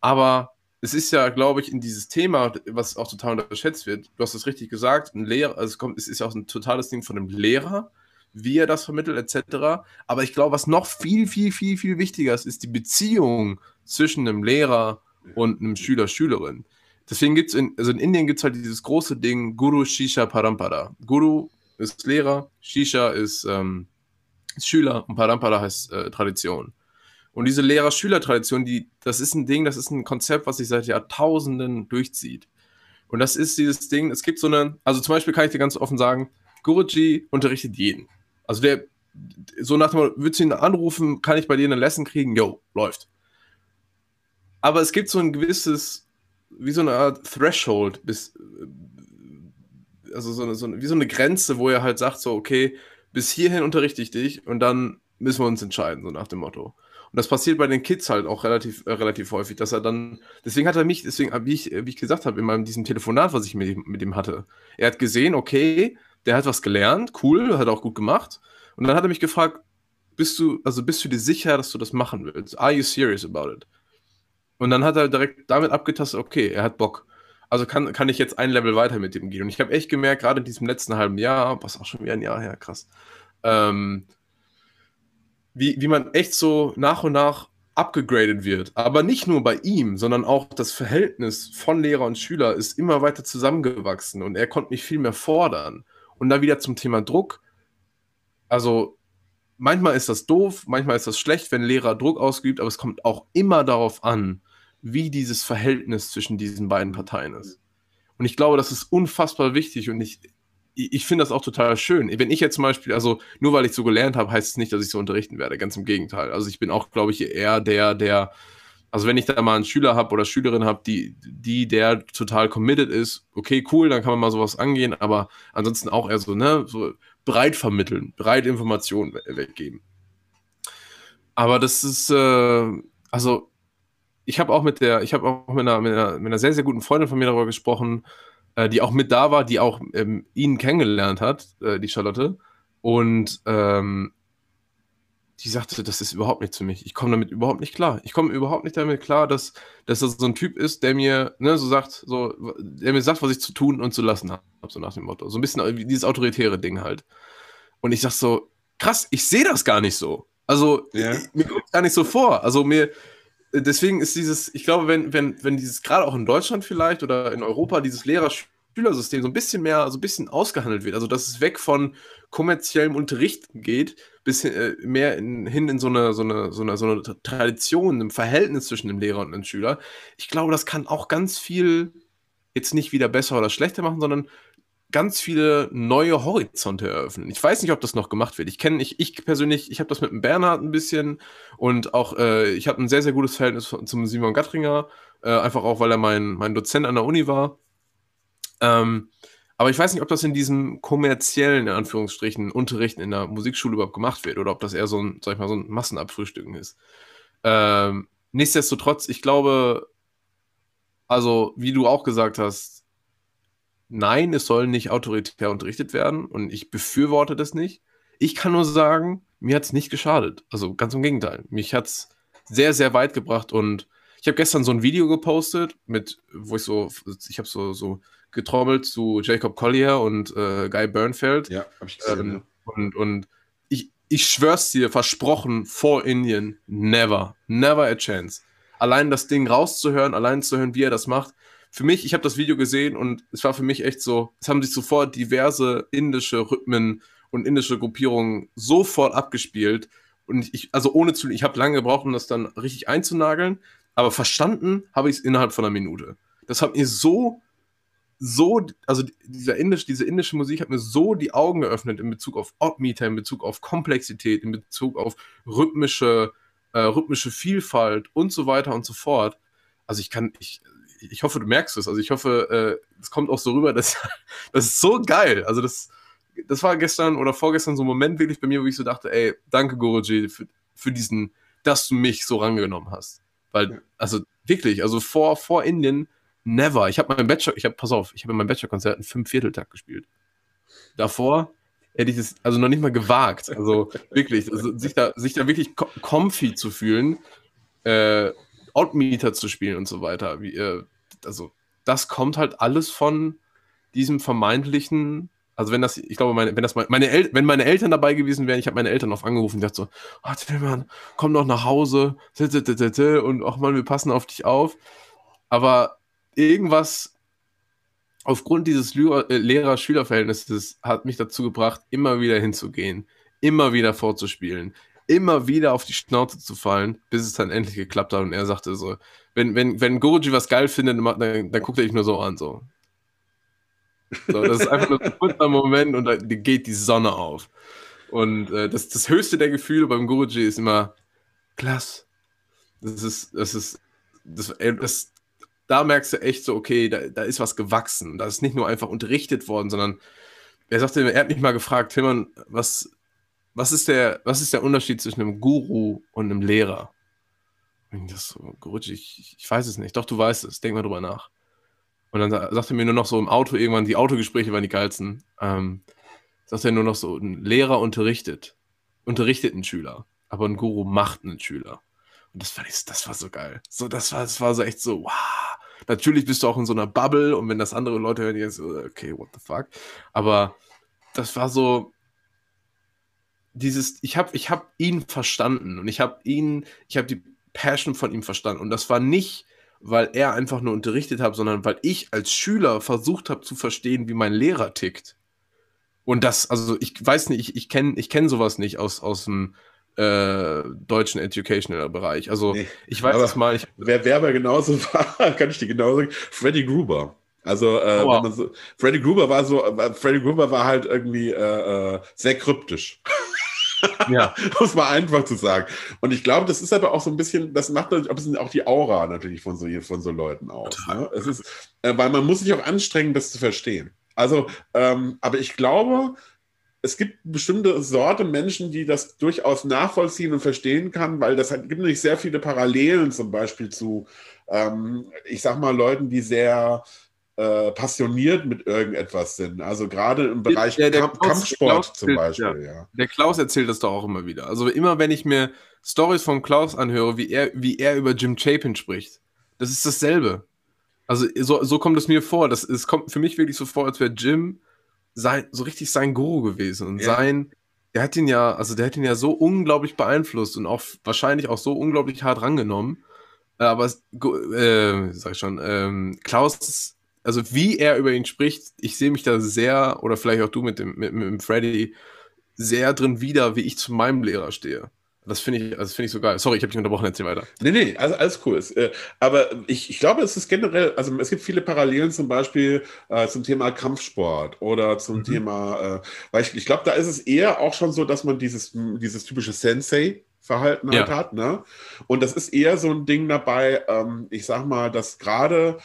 Aber es ist ja, glaube ich, in dieses Thema, was auch total unterschätzt wird, du hast es richtig gesagt, ein Lehrer, also es, kommt, es ist ja auch ein totales Ding von einem Lehrer, wie er das vermittelt, etc. Aber ich glaube, was noch viel, viel, viel, viel wichtiger ist, ist die Beziehung zwischen einem Lehrer und einem Schüler, Schülerin. Deswegen gibt es in, also in Indien gibt halt dieses große Ding Guru Shisha Parampara. Guru ist Lehrer, Shisha ist, ähm, ist Schüler und Parampara heißt äh, Tradition. Und diese Lehrer-Schüler-Tradition, die, das ist ein Ding, das ist ein Konzept, was sich seit Jahrtausenden durchzieht. Und das ist dieses Ding, es gibt so eine, also zum Beispiel kann ich dir ganz offen sagen, Guruji unterrichtet jeden. Also der, so nach dem Motto, würdest du ihn anrufen, kann ich bei dir eine Lesson kriegen? Jo, läuft. Aber es gibt so ein gewisses, wie so eine Art Threshold, bis, also so eine, so eine, wie so eine Grenze, wo er halt sagt, so, okay, bis hierhin unterrichte ich dich und dann müssen wir uns entscheiden, so nach dem Motto. Und das passiert bei den Kids halt auch relativ, äh, relativ häufig, dass er dann, deswegen hat er mich, deswegen, wie ich, wie ich gesagt habe, in meinem diesem Telefonat, was ich mit mit ihm hatte, er hat gesehen, okay, der hat was gelernt, cool, hat auch gut gemacht. Und dann hat er mich gefragt, bist du, also bist du dir sicher, dass du das machen willst? Are you serious about it? Und dann hat er direkt damit abgetastet, okay, er hat Bock. Also kann, kann ich jetzt ein Level weiter mit dem gehen. Und ich habe echt gemerkt, gerade in diesem letzten halben Jahr, was auch schon wieder ein Jahr her, krass, ähm, wie, wie man echt so nach und nach abgegradet wird. Aber nicht nur bei ihm, sondern auch das Verhältnis von Lehrer und Schüler ist immer weiter zusammengewachsen und er konnte mich viel mehr fordern. Und da wieder zum Thema Druck. Also manchmal ist das doof, manchmal ist das schlecht, wenn Lehrer Druck ausgeübt, aber es kommt auch immer darauf an, wie dieses Verhältnis zwischen diesen beiden Parteien ist. Und ich glaube, das ist unfassbar wichtig und ich, ich finde das auch total schön. Wenn ich jetzt zum Beispiel, also nur weil ich so gelernt habe, heißt es nicht, dass ich so unterrichten werde. Ganz im Gegenteil. Also ich bin auch, glaube ich, eher der, der, also wenn ich da mal einen Schüler habe oder Schülerin habe, die, die der total committed ist, okay, cool, dann kann man mal sowas angehen, aber ansonsten auch eher so, ne, so breit vermitteln, breit Informationen weggeben. Aber das ist, äh, also ich habe auch mit der, ich habe auch mit einer, mit einer, mit einer sehr, sehr guten Freundin von mir darüber gesprochen, äh, die auch mit da war, die auch ähm, ihn kennengelernt hat, äh, die Charlotte. Und ähm, die sagte, das ist überhaupt nichts für mich. Ich komme damit überhaupt nicht klar. Ich komme überhaupt nicht damit klar, dass, dass das so ein Typ ist, der mir ne, so sagt, so, der mir sagt, was ich zu tun und zu lassen habe, so nach dem Motto. So ein bisschen dieses autoritäre Ding halt. Und ich sag so, krass, ich sehe das gar nicht so. Also, ja. ich, mir kommt gar nicht so vor. Also, mir, deswegen ist dieses, ich glaube, wenn, wenn, wenn dieses, gerade auch in Deutschland vielleicht oder in Europa, dieses Lehrer-Schülersystem so ein bisschen mehr, so ein bisschen ausgehandelt wird, also dass es weg von kommerziellem Unterricht geht, bis hin, äh, mehr in, hin in so eine, so, eine, so, eine, so eine Tradition, im Verhältnis zwischen dem Lehrer und dem Schüler. Ich glaube, das kann auch ganz viel jetzt nicht wieder besser oder schlechter machen, sondern ganz viele neue Horizonte eröffnen. Ich weiß nicht, ob das noch gemacht wird. Ich kenne, ich, ich persönlich, ich habe das mit dem Bernhard ein bisschen und auch, äh, ich habe ein sehr, sehr gutes Verhältnis zum Simon Gattringer, äh, einfach auch, weil er mein, mein Dozent an der Uni war. Ähm, aber ich weiß nicht, ob das in diesem kommerziellen, in Anführungsstrichen, Unterrichten in der Musikschule überhaupt gemacht wird oder ob das eher so ein, sag ich mal, so ein Massenabfrühstücken ist. Ähm, nichtsdestotrotz, ich glaube, also, wie du auch gesagt hast, nein, es soll nicht autoritär unterrichtet werden und ich befürworte das nicht. Ich kann nur sagen, mir hat es nicht geschadet. Also ganz im Gegenteil. Mich hat es sehr, sehr weit gebracht und ich habe gestern so ein Video gepostet, mit, wo ich so, ich habe so, so getrommelt zu Jacob Collier und äh, Guy Bernfeld. Ja, habe ich gesehen. Ähm, und, und ich, ich schwör's dir, versprochen, vor Indien, never, never a chance. Allein das Ding rauszuhören, allein zu hören, wie er das macht, für mich, ich habe das Video gesehen und es war für mich echt so, es haben sich sofort diverse indische Rhythmen und indische Gruppierungen sofort abgespielt. Und ich, also ohne zu, ich habe lange gebraucht, um das dann richtig einzunageln, aber verstanden habe ich es innerhalb von einer Minute. Das hat mir so, so, also dieser indisch, diese indische Musik hat mir so die Augen geöffnet in Bezug auf Oddmeter, in Bezug auf Komplexität, in Bezug auf rhythmische, äh, rhythmische Vielfalt und so weiter und so fort. Also ich kann, ich, ich hoffe, du merkst es. Also ich hoffe, äh, es kommt auch so rüber, [LAUGHS] dass das ist so geil. Also das, das war gestern oder vorgestern so ein Moment wirklich bei mir, wo ich so dachte, ey, danke Guruji für, für diesen, dass du mich so rangenommen hast. Weil, also wirklich, also vor, vor Indien, never. Ich habe mein Bachelor, ich habe, pass auf, ich habe in meinem Bachelor-Konzert einen Fünf-Vierteltakt gespielt. Davor hätte ich es also noch nicht mal gewagt. Also [LAUGHS] wirklich, also sich, da, sich da wirklich comfy zu fühlen. Äh, Oddmeter zu spielen und so weiter. Wie, äh, also, das kommt halt alles von diesem vermeintlichen, also wenn das, ich glaube, meine, wenn das meine, El wenn meine Eltern dabei gewesen wären, ich habe meine Eltern oft angerufen und gesagt so, oh, Tillmann, komm doch nach Hause, und auch mal, wir passen auf dich auf. Aber irgendwas aufgrund dieses äh, Lehrer-Schüler-Verhältnisses hat mich dazu gebracht, immer wieder hinzugehen, immer wieder vorzuspielen, immer wieder auf die Schnauze zu fallen, bis es dann endlich geklappt hat und er sagte so, wenn, wenn, wenn Goji was geil findet, dann, dann guckt er dich nur so an, so. so das ist einfach nur ein kurzer Moment und da geht die Sonne auf. Und äh, das, das höchste der Gefühle beim Guruji ist immer klasse. Das ist, das ist, das, das, da merkst du echt so, okay, da, da ist was gewachsen. Da ist nicht nur einfach unterrichtet worden, sondern er sagte, er hat mich mal gefragt, Tillmann, was, was ist der, was ist der Unterschied zwischen einem Guru und einem Lehrer? Das so gerutscht, ich, ich weiß es nicht. Doch, du weißt es. Denk mal drüber nach. Und dann sagte er mir nur noch so im Auto irgendwann, die Autogespräche waren die geilsten. Ähm, sagt er nur noch so, ein Lehrer unterrichtet. Unterrichtet einen Schüler. Aber ein Guru macht einen Schüler. Und das fand ich, das war so geil. So, das war, das war so echt so, wow. Natürlich bist du auch in so einer Bubble und wenn das andere Leute hören, jetzt, okay, what the fuck. Aber das war so, dieses, ich habe ich hab ihn verstanden und ich habe ihn, ich habe die Passion von ihm verstanden. Und das war nicht, weil er einfach nur unterrichtet hat, sondern weil ich als Schüler versucht habe zu verstehen, wie mein Lehrer tickt. Und das, also ich weiß nicht, ich, ich kenne ich kenn sowas nicht aus, aus dem äh, deutschen Educational-Bereich. Also nee, ich weiß es mal. Ich, wer, wer aber genauso war, [LAUGHS] kann ich dir genau sagen, Freddy Gruber. Also äh, wow. so, Freddy Gruber war so, äh, Freddy Gruber war halt irgendwie äh, äh sehr kryptisch. [LAUGHS] Ja. Muss man einfach zu sagen. Und ich glaube, das ist aber auch so ein bisschen, das macht natürlich ein bisschen auch die Aura natürlich von so, von so Leuten aus. Ne? Es ist, äh, weil man muss sich auch anstrengen, das zu verstehen. Also, ähm, aber ich glaube, es gibt bestimmte Sorte Menschen, die das durchaus nachvollziehen und verstehen kann, weil das hat, gibt nämlich sehr viele Parallelen zum Beispiel zu, ähm, ich sag mal, Leuten, die sehr äh, passioniert mit irgendetwas sind. Also gerade im Bereich der, der Kamp Klaus, Kampfsport Klaus zum Beispiel. Ja. Ja. Der Klaus erzählt das doch auch immer wieder. Also immer, wenn ich mir Stories von Klaus anhöre, wie er, wie er über Jim Chapin spricht, das ist dasselbe. Also so, so kommt es mir vor. Das, es kommt für mich wirklich so vor, als wäre Jim sein, so richtig sein Guru gewesen und ja. sein der hat ihn ja, also der hat ihn ja so unglaublich beeinflusst und auch wahrscheinlich auch so unglaublich hart rangenommen. Aber äh, sag ich schon, ähm, Klaus also wie er über ihn spricht, ich sehe mich da sehr, oder vielleicht auch du mit dem, mit, mit dem Freddy, sehr drin wieder, wie ich zu meinem Lehrer stehe. Das finde ich, also finde ich so geil. Sorry, ich habe dich unterbrochen, erzähl weiter. Nee, nee, also alles cool. Äh, aber ich, ich glaube, es ist generell, also es gibt viele Parallelen zum Beispiel äh, zum Thema Kampfsport oder zum mhm. Thema, äh, weil ich, ich glaube, da ist es eher auch schon so, dass man dieses, dieses typische Sensei Verhalten halt ja. hat, ne? Und das ist eher so ein Ding dabei, ähm, ich sag mal, dass gerade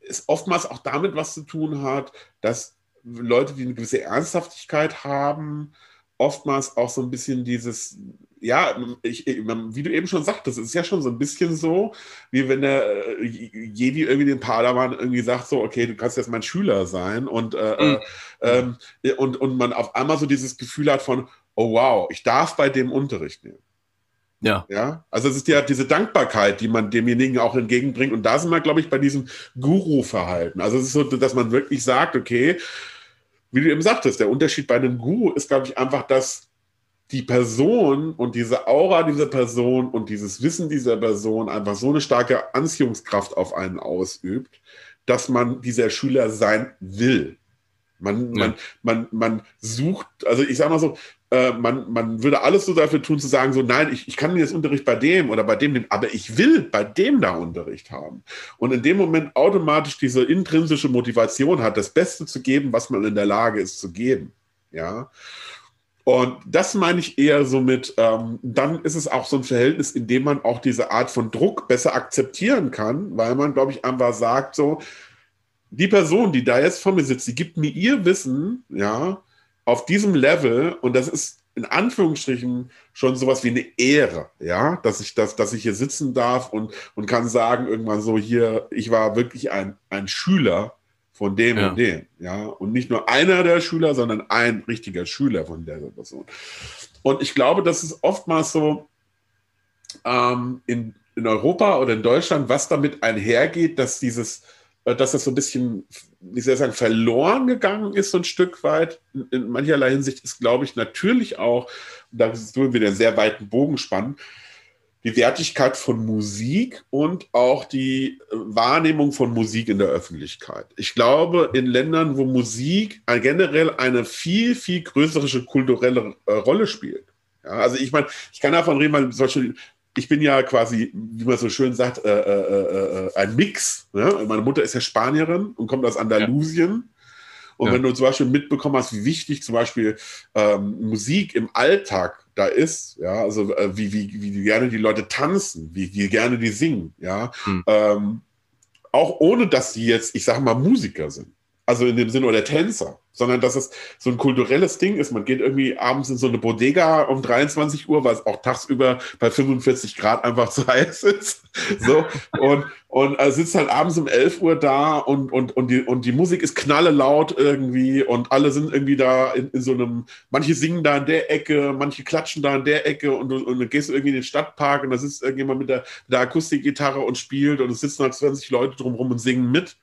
es oftmals auch damit was zu tun hat, dass Leute, die eine gewisse Ernsthaftigkeit haben, oftmals auch so ein bisschen dieses, ja, ich, wie du eben schon sagtest, es ist ja schon so ein bisschen so, wie wenn der äh, Jedi irgendwie den Padawan irgendwie sagt, so, okay, du kannst jetzt mein Schüler sein und, äh, äh, mhm. äh, und, und man auf einmal so dieses Gefühl hat von, oh wow, ich darf bei dem Unterricht nehmen. Ja. Ja. Also es ist ja diese Dankbarkeit, die man demjenigen auch entgegenbringt. Und da sind wir, glaube ich, bei diesem Guru-Verhalten. Also es ist so, dass man wirklich sagt, okay, wie du eben sagtest, der Unterschied bei einem Guru ist, glaube ich, einfach, dass die Person und diese Aura dieser Person und dieses Wissen dieser Person einfach so eine starke Anziehungskraft auf einen ausübt, dass man dieser Schüler sein will. Man, ja. man, man, man sucht, also ich sage mal so, äh, man, man würde alles so dafür tun, zu sagen, so, nein, ich, ich kann jetzt Unterricht bei dem oder bei dem nehmen, aber ich will bei dem da Unterricht haben. Und in dem Moment automatisch diese intrinsische Motivation hat, das Beste zu geben, was man in der Lage ist zu geben. Ja. Und das meine ich eher so mit, ähm, dann ist es auch so ein Verhältnis, in dem man auch diese Art von Druck besser akzeptieren kann, weil man, glaube ich, einfach sagt, so, die Person, die da jetzt vor mir sitzt, die gibt mir ihr Wissen, ja, auf diesem Level, und das ist in Anführungsstrichen schon sowas wie eine Ehre, ja, dass ich das, dass ich hier sitzen darf und, und kann sagen irgendwann so hier, ich war wirklich ein, ein Schüler von dem ja. und dem, ja, und nicht nur einer der Schüler, sondern ein richtiger Schüler von der Person. Und ich glaube, das ist oftmals so ähm, in, in Europa oder in Deutschland, was damit einhergeht, dass dieses dass das so ein bisschen, wie soll ich sagen, verloren gegangen ist, so ein Stück weit. In mancherlei Hinsicht ist, glaube ich, natürlich auch, da ist wir einen sehr weiten Bogen spannen, die Wertigkeit von Musik und auch die äh, Wahrnehmung von Musik in der Öffentlichkeit. Ich glaube, in Ländern, wo Musik generell eine viel, viel größere kulturelle äh, Rolle spielt. Ja, also ich meine, ich kann davon reden, weil zum Beispiel ich bin ja quasi, wie man so schön sagt, äh, äh, äh, ein Mix. Ne? Meine Mutter ist ja Spanierin und kommt aus Andalusien. Ja. Und ja. wenn du zum Beispiel mitbekommen hast, wie wichtig zum Beispiel ähm, Musik im Alltag da ist, ja, also äh, wie, wie, wie gerne die Leute tanzen, wie, wie gerne die singen, ja, hm. ähm, auch ohne dass sie jetzt, ich sage mal, Musiker sind. Also in dem Sinne, oder Tänzer, sondern dass es so ein kulturelles Ding ist. Man geht irgendwie abends in so eine Bodega um 23 Uhr, weil es auch tagsüber bei 45 Grad einfach zu [LAUGHS] heiß ist. So, und, und also sitzt halt abends um 11 Uhr da und, und, und, die, und die Musik ist knalle laut irgendwie und alle sind irgendwie da in, in so einem, manche singen da in der Ecke, manche klatschen da in der Ecke und, und, und dann gehst du irgendwie in den Stadtpark und da sitzt irgendjemand mit der, der Akustikgitarre und spielt und es sitzen halt 20 Leute drumherum und singen mit.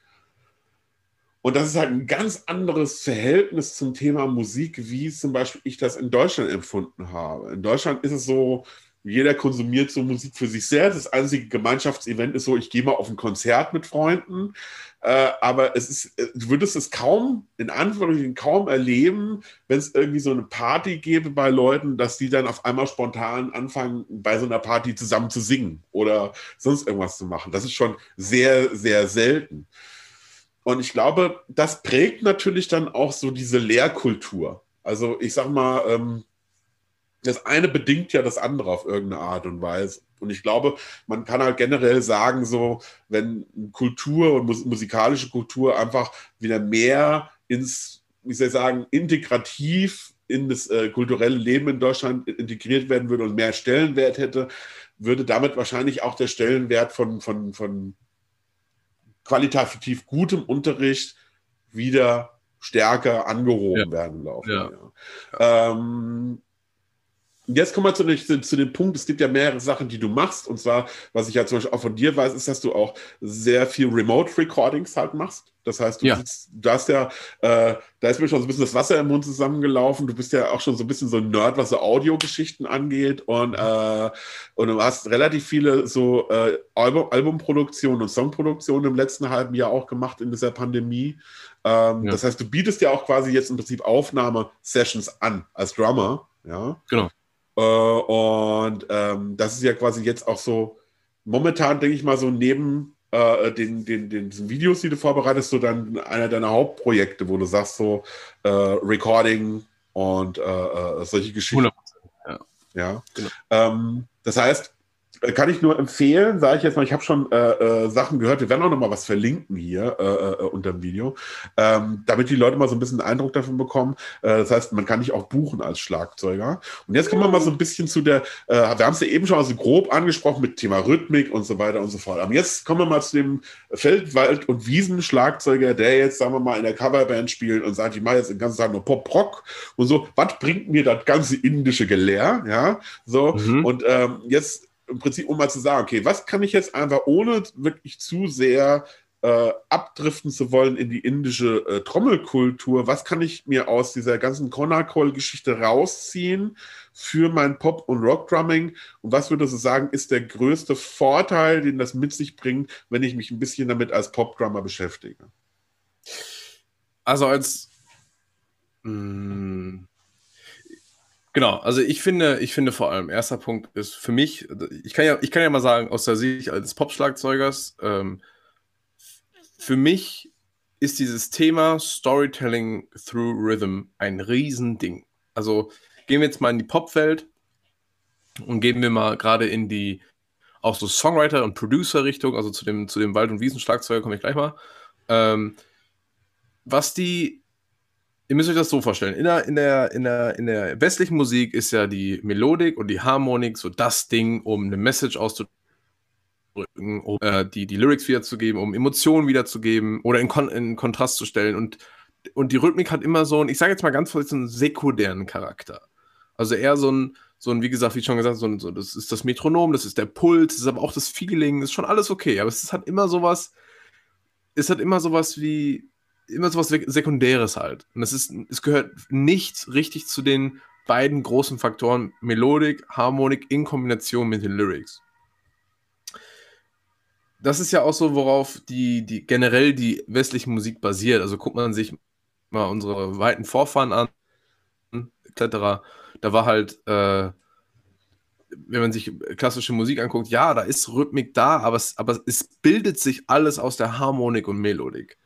Und das ist halt ein ganz anderes Verhältnis zum Thema Musik, wie zum Beispiel ich das in Deutschland empfunden habe. In Deutschland ist es so, jeder konsumiert so Musik für sich selbst. Das einzige Gemeinschaftsevent ist so, ich gehe mal auf ein Konzert mit Freunden. Äh, aber es ist, äh, du würdest es kaum, in Anführungszeichen kaum erleben, wenn es irgendwie so eine Party gäbe bei Leuten, dass die dann auf einmal spontan anfangen, bei so einer Party zusammen zu singen oder sonst irgendwas zu machen. Das ist schon sehr, sehr selten. Und ich glaube, das prägt natürlich dann auch so diese Lehrkultur. Also ich sag mal, ähm, das eine bedingt ja das andere auf irgendeine Art und Weise. Und ich glaube, man kann halt generell sagen, so, wenn Kultur und musikalische Kultur einfach wieder mehr ins, wie soll ich sagen, integrativ in das äh, kulturelle Leben in Deutschland integriert werden würde und mehr Stellenwert hätte, würde damit wahrscheinlich auch der Stellenwert von, von, von qualitativ gutem Unterricht wieder stärker angehoben ja. werden laufen. Ja. Ähm, jetzt kommen wir zu, zu, zu, dem Punkt, es gibt ja mehrere Sachen, die du machst. Und zwar, was ich ja zum Beispiel auch von dir weiß, ist, dass du auch sehr viel Remote-Recordings halt machst. Das heißt, du, ja. sitzt, du hast ja, äh, da ist mir schon so ein bisschen das Wasser im Mund zusammengelaufen. Du bist ja auch schon so ein bisschen so ein Nerd, was so Audiogeschichten angeht. Und, äh, und du hast relativ viele so äh, Album, Albumproduktionen und Songproduktionen im letzten halben Jahr auch gemacht in dieser Pandemie. Ähm, ja. Das heißt, du bietest ja auch quasi jetzt im Prinzip Aufnahmesessions an als Drummer. Ja. Genau. Äh, und ähm, das ist ja quasi jetzt auch so momentan, denke ich mal, so neben äh, den, den, den Videos, die du vorbereitest, so dann einer deiner Hauptprojekte, wo du sagst, so äh, Recording und äh, äh solche Geschichten. 100%, ja. ja. Genau. Ähm, das heißt, kann ich nur empfehlen, sage ich jetzt mal, ich habe schon äh, äh, Sachen gehört, wir werden auch noch mal was verlinken hier äh, äh, unter dem Video, ähm, damit die Leute mal so ein bisschen einen Eindruck davon bekommen. Äh, das heißt, man kann dich auch buchen als Schlagzeuger. Und jetzt kommen wir mal so ein bisschen zu der, wir haben es ja eben schon mal so grob angesprochen mit Thema Rhythmik und so weiter und so fort. Aber jetzt kommen wir mal zu dem Feld-, Wald- und Wiesen-Schlagzeuger, der jetzt, sagen wir mal, in der Coverband spielt und sagt, ich mache jetzt den ganzen Tag nur Pop-Rock und so. Was bringt mir das ganze indische Gelehr? Ja, so. Mhm. Und ähm, jetzt im Prinzip, um mal zu sagen, okay, was kann ich jetzt einfach, ohne wirklich zu sehr äh, abdriften zu wollen in die indische äh, Trommelkultur, was kann ich mir aus dieser ganzen Konakol-Geschichte rausziehen für mein Pop- und Rock-Drumming? Und was würdest du sagen, ist der größte Vorteil, den das mit sich bringt, wenn ich mich ein bisschen damit als Pop-Drummer beschäftige? Also als mh, hm, Genau, also ich finde, ich finde vor allem, erster Punkt ist für mich, ich kann ja, ich kann ja mal sagen, aus der Sicht als Pop-Schlagzeugers, ähm, für mich ist dieses Thema Storytelling through Rhythm ein Riesending. Also gehen wir jetzt mal in die Popwelt und gehen wir mal gerade in die auch so Songwriter- und Producer-Richtung, also zu dem, zu dem Wald- und Wiesenschlagzeuger komme ich gleich mal. Ähm, was die ihr müsst euch das so vorstellen. In der, in, der, in, der, in der westlichen Musik ist ja die Melodik und die Harmonik so das Ding, um eine Message auszudrücken, um äh, die, die Lyrics wiederzugeben, um Emotionen wiederzugeben oder in, Kon in Kontrast zu stellen. Und, und die Rhythmik hat immer so einen, ich sage jetzt mal ganz vorsichtig, einen sekundären Charakter. Also eher so ein, so ein, wie gesagt, wie schon gesagt, so ein, so, das ist das Metronom, das ist der Puls, das ist aber auch das Feeling, ist schon alles okay. Aber es hat immer sowas, es hat immer sowas wie, immer so was Sekundäres halt. Und es ist, es gehört nicht richtig zu den beiden großen Faktoren Melodik, Harmonik in Kombination mit den Lyrics. Das ist ja auch so, worauf die, die generell die westliche Musik basiert. Also guckt man sich mal unsere weiten Vorfahren an, etc. Da war halt, äh, wenn man sich klassische Musik anguckt, ja, da ist Rhythmik da, aber es, aber es bildet sich alles aus der Harmonik und Melodik.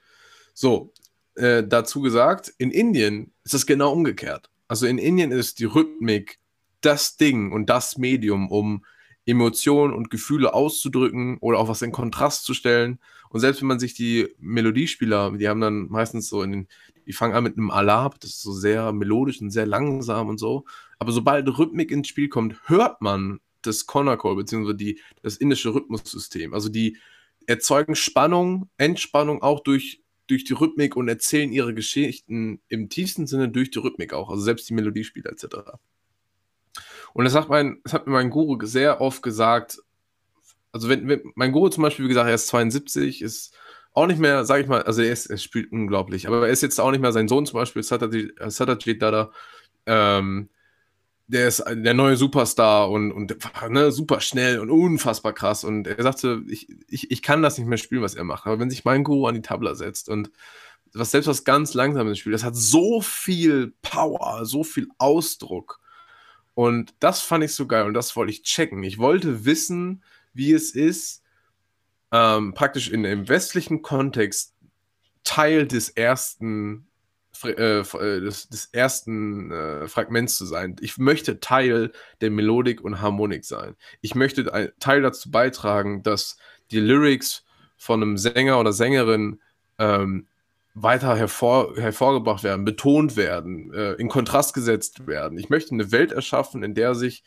So, äh, dazu gesagt, in Indien ist das genau umgekehrt. Also in Indien ist die Rhythmik das Ding und das Medium, um Emotionen und Gefühle auszudrücken oder auch was in Kontrast zu stellen. Und selbst wenn man sich die Melodiespieler, die haben dann meistens so in den, die fangen an mit einem Alab, das ist so sehr melodisch und sehr langsam und so. Aber sobald Rhythmik ins Spiel kommt, hört man das Konakol, beziehungsweise die, das indische Rhythmussystem. Also die erzeugen Spannung, Entspannung auch durch, durch die Rhythmik und erzählen ihre Geschichten im tiefsten Sinne durch die Rhythmik auch. Also selbst die Melodiespieler etc. Und das hat, mein, das hat mir mein Guru sehr oft gesagt. Also, wenn, wenn mein Guru zum Beispiel, wie gesagt, er ist 72, ist auch nicht mehr, sag ich mal, also er, ist, er spielt unglaublich, aber er ist jetzt auch nicht mehr sein Sohn zum Beispiel, Satyajit Dada. Ähm, der ist der neue Superstar und, und ne, super schnell und unfassbar krass. Und er sagte, ich, ich, ich kann das nicht mehr spielen, was er macht. Aber wenn sich mein Guru an die Tabla setzt und was selbst was ganz langsames spielt, das hat so viel Power, so viel Ausdruck. Und das fand ich so geil und das wollte ich checken. Ich wollte wissen, wie es ist, ähm, praktisch in, im westlichen Kontext Teil des ersten äh, äh, des, des, ersten äh, Fragments zu sein. Ich möchte Teil der Melodik und Harmonik sein. Ich möchte ein Teil dazu beitragen, dass die Lyrics von einem Sänger oder Sängerin ähm, weiter hervor, hervorgebracht werden, betont werden, äh, in Kontrast gesetzt werden. Ich möchte eine Welt erschaffen, in der sich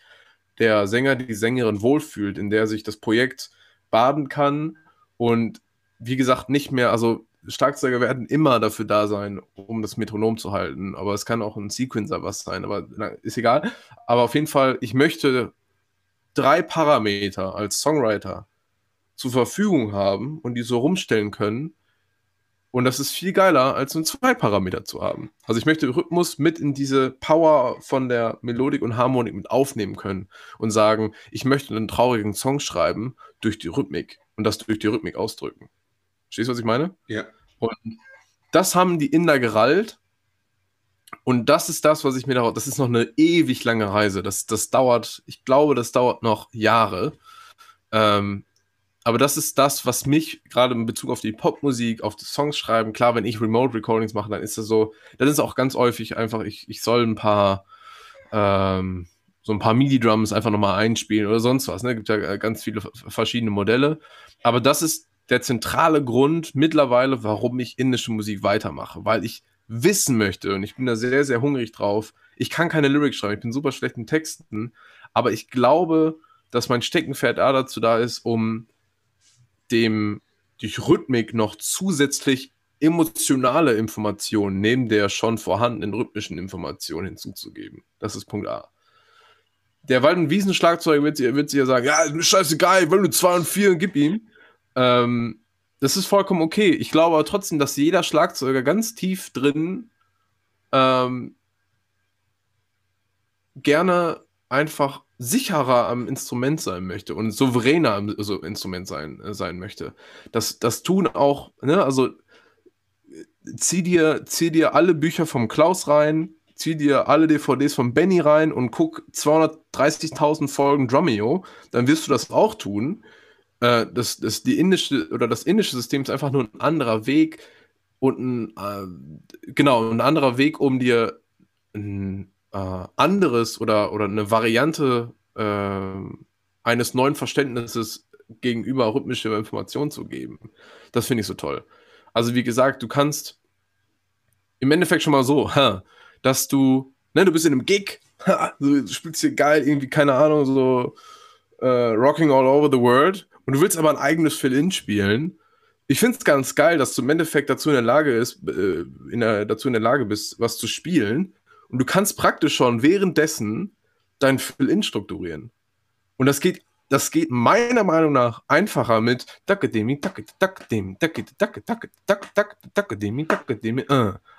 der Sänger, die Sängerin wohlfühlt, in der sich das Projekt baden kann und wie gesagt nicht mehr, also Schlagzeuger werden immer dafür da sein, um das Metronom zu halten. Aber es kann auch ein Sequencer was sein, aber ist egal. Aber auf jeden Fall, ich möchte drei Parameter als Songwriter zur Verfügung haben und die so rumstellen können. Und das ist viel geiler, als nur zwei Parameter zu haben. Also ich möchte Rhythmus mit in diese Power von der Melodik und Harmonik mit aufnehmen können und sagen, ich möchte einen traurigen Song schreiben durch die Rhythmik und das durch die Rhythmik ausdrücken. Verstehst du, was ich meine? Ja. Und das haben die Inder gerallt. Und das ist das, was ich mir daraus. Das ist noch eine ewig lange Reise. Das, das dauert, ich glaube, das dauert noch Jahre. Ähm, aber das ist das, was mich gerade in Bezug auf die Popmusik, auf das Songs schreiben, klar, wenn ich Remote Recordings mache, dann ist das so, dann ist auch ganz häufig einfach, ich, ich soll ein paar, ähm, so ein paar MIDI-Drums einfach nochmal einspielen oder sonst was. Ne? Es gibt ja ganz viele verschiedene Modelle. Aber das ist der zentrale Grund mittlerweile, warum ich indische Musik weitermache, weil ich wissen möchte und ich bin da sehr, sehr hungrig drauf. Ich kann keine Lyrics schreiben, ich bin super schlecht in Texten, aber ich glaube, dass mein Steckenpferd da dazu da ist, um dem durch Rhythmik noch zusätzlich emotionale Informationen neben der schon vorhandenen rhythmischen Information hinzuzugeben. Das ist Punkt A. Der Wald- und Wiesenschlagzeuger wird, sich ja sagen, ja, scheißegal, will nur zwei und vier und gib ihm. Ähm, das ist vollkommen okay. Ich glaube aber trotzdem, dass jeder Schlagzeuger ganz tief drin ähm, gerne einfach sicherer am Instrument sein möchte und souveräner am also Instrument sein, äh, sein möchte. Das, das tun auch, ne, also zieh dir, zieh dir alle Bücher vom Klaus rein, zieh dir alle DVDs von Benny rein und guck 230.000 Folgen Drumeo, dann wirst du das auch tun äh, das, das, die indische oder das indische System ist einfach nur ein anderer Weg und ein, äh, genau, ein anderer Weg, um dir ein äh, anderes oder, oder eine Variante äh, eines neuen Verständnisses gegenüber rhythmischer Information zu geben. Das finde ich so toll. Also wie gesagt, du kannst im Endeffekt schon mal so, ha, dass du, ne, du bist in einem Gig, ha, du spielst hier geil, irgendwie, keine Ahnung, so äh, Rocking All Over the World und du willst aber ein eigenes Fill-In spielen. Ich finde es ganz geil, dass du im Endeffekt dazu in der Lage ist, äh, in der, dazu in der Lage bist, was zu spielen. Und du kannst praktisch schon währenddessen dein Fill-In strukturieren. Und das geht, das geht meiner Meinung nach einfacher mit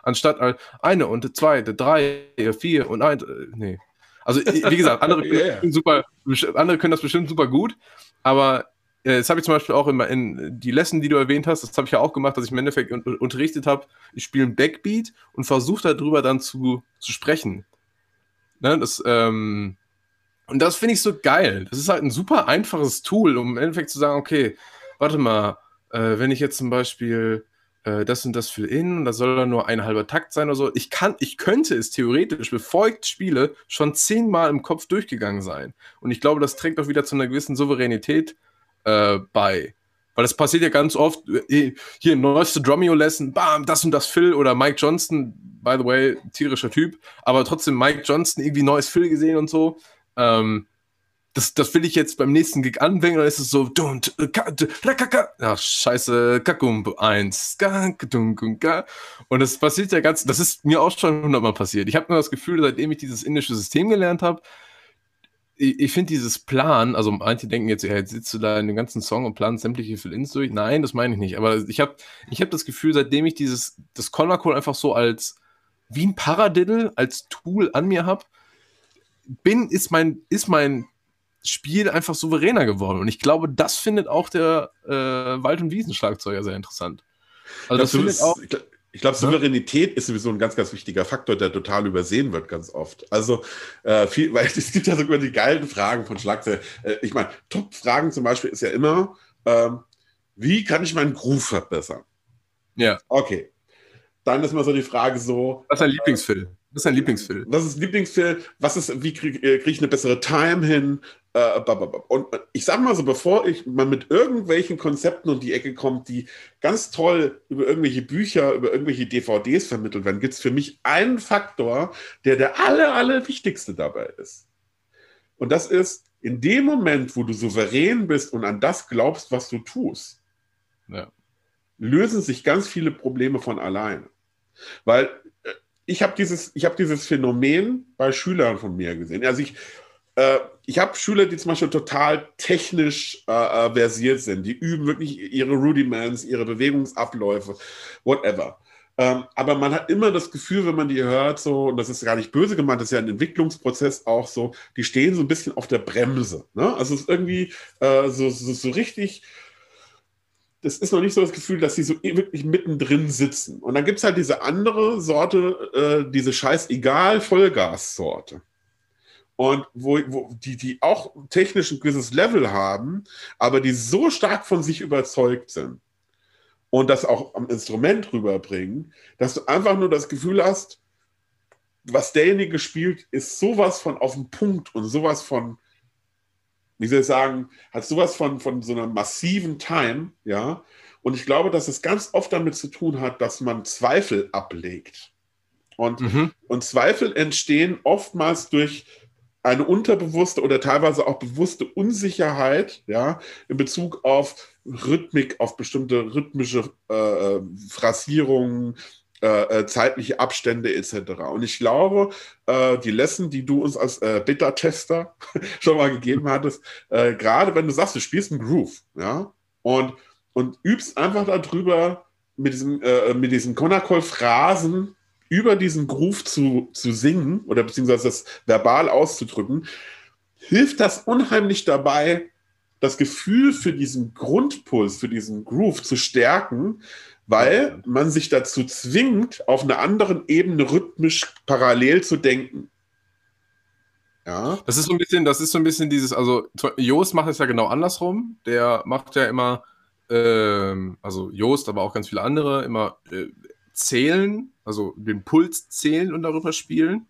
anstatt eine und zwei, drei, vier und ein, nee. Also wie gesagt, andere, [LAUGHS] yeah. super, andere können das bestimmt super gut, aber äh, das habe ich zum Beispiel auch in, in, die Lesson, die du erwähnt hast, das habe ich ja auch gemacht, dass ich im Endeffekt un unterrichtet habe. Ich spiele ein Backbeat und versuche darüber dann zu, zu sprechen. Ne, das, ähm, und das finde ich so geil. Das ist halt ein super einfaches Tool, um im Endeffekt zu sagen, okay, warte mal, äh, wenn ich jetzt zum Beispiel, äh, äh, das und das Fill-In und da soll dann nur ein halber Takt sein oder so. Ich kann, ich könnte es theoretisch, bevor ich spiele, schon zehnmal im Kopf durchgegangen sein. Und ich glaube, das trägt auch wieder zu einer gewissen Souveränität äh, bei. Weil das passiert ja ganz oft, äh, hier neueste Drumeo-Lesson, bam, das und das Phil oder Mike Johnston, by the way, tierischer Typ, aber trotzdem Mike Johnston irgendwie neues Phil gesehen und so. Ähm, das, das will ich jetzt beim nächsten Gig anwenden, dann ist es so, don't, ach, scheiße, kakum, eins, und das passiert ja ganz, das ist mir auch schon hundertmal passiert. Ich habe nur das Gefühl, seitdem ich dieses indische System gelernt habe, ich, ich finde dieses Plan, also manche denken jetzt, ja, jetzt sitzt du da in dem ganzen Song und planst sämtliche Fill-Ins durch. Nein, das meine ich nicht. Aber ich habe ich hab das Gefühl, seitdem ich dieses, das Conacol einfach so als, wie ein Paradiddle, als Tool an mir habe, bin, ist mein, ist mein Spiel einfach souveräner geworden. Und ich glaube, das findet auch der äh, Wald- und Wiesenschlagzeuger sehr interessant. Also das, das findet auch. Ich, glaube, Souveränität ist sowieso ein ganz, ganz wichtiger Faktor, der total übersehen wird ganz oft. Also, äh, viel, [LAUGHS] weil es gibt ja sogar die geilen Fragen von Schlagzeug. Äh, ich meine, Top-Fragen zum Beispiel ist ja immer, ähm, wie kann ich meinen Groove verbessern? Ja. Okay. Dann ist mal so die Frage so. Was ist dein Lieblingsfilm? Was ist dein Lieblingsfilm? Was ist Lieblingsfilm? Was ist, wie kriege äh, krieg ich eine bessere Time hin? Äh, und ich sag mal so, bevor ich mal mit irgendwelchen Konzepten um die Ecke kommt, die ganz toll über irgendwelche Bücher, über irgendwelche DVDs vermittelt werden, gibt es für mich einen Faktor, der der aller, aller wichtigste dabei ist. Und das ist, in dem Moment, wo du souverän bist und an das glaubst, was du tust, ja. lösen sich ganz viele Probleme von alleine. Weil äh, ich habe dieses, hab dieses Phänomen bei Schülern von mir gesehen. Also ich, äh, ich habe Schüler, die zum Beispiel total technisch äh, äh, versiert sind. Die üben wirklich ihre Rudiments, ihre Bewegungsabläufe, whatever. Ähm, aber man hat immer das Gefühl, wenn man die hört, so, und das ist gar nicht böse gemeint, das ist ja ein Entwicklungsprozess auch so, die stehen so ein bisschen auf der Bremse. Ne? Also es ist irgendwie äh, so, so, so richtig das ist noch nicht so das Gefühl, dass sie so wirklich mittendrin sitzen. Und dann gibt es halt diese andere Sorte, äh, diese scheißegal Vollgas-Sorte und wo, wo die, die auch technisch ein gewisses Level haben, aber die so stark von sich überzeugt sind und das auch am Instrument rüberbringen, dass du einfach nur das Gefühl hast, was derjenige spielt, ist sowas von auf dem Punkt und sowas von, wie soll ich sagen, hat sowas von, von so einer massiven Time, ja. Und ich glaube, dass es ganz oft damit zu tun hat, dass man Zweifel ablegt. Und, mhm. und Zweifel entstehen oftmals durch eine unterbewusste oder teilweise auch bewusste Unsicherheit, ja, in Bezug auf Rhythmik, auf bestimmte rhythmische äh, äh Phrasierungen, äh, äh, zeitliche Abstände etc. Und ich glaube, äh, die Lesson, die du uns als äh, Beta-Tester [LAUGHS] schon mal gegeben hattest, äh, gerade wenn du sagst, du spielst einen Groove, ja, und, und übst einfach darüber mit diesem, äh, mit diesen Konakol-Phrasen über diesen Groove zu, zu singen oder beziehungsweise das verbal auszudrücken, hilft das unheimlich dabei, das Gefühl für diesen Grundpuls, für diesen Groove zu stärken, weil man sich dazu zwingt, auf einer anderen Ebene rhythmisch parallel zu denken. Ja. Das ist so ein bisschen, das ist so ein bisschen dieses, also Joost macht es ja genau andersrum. Der macht ja immer, ähm, also Joost, aber auch ganz viele andere, immer äh, zählen, also den Puls zählen und darüber spielen.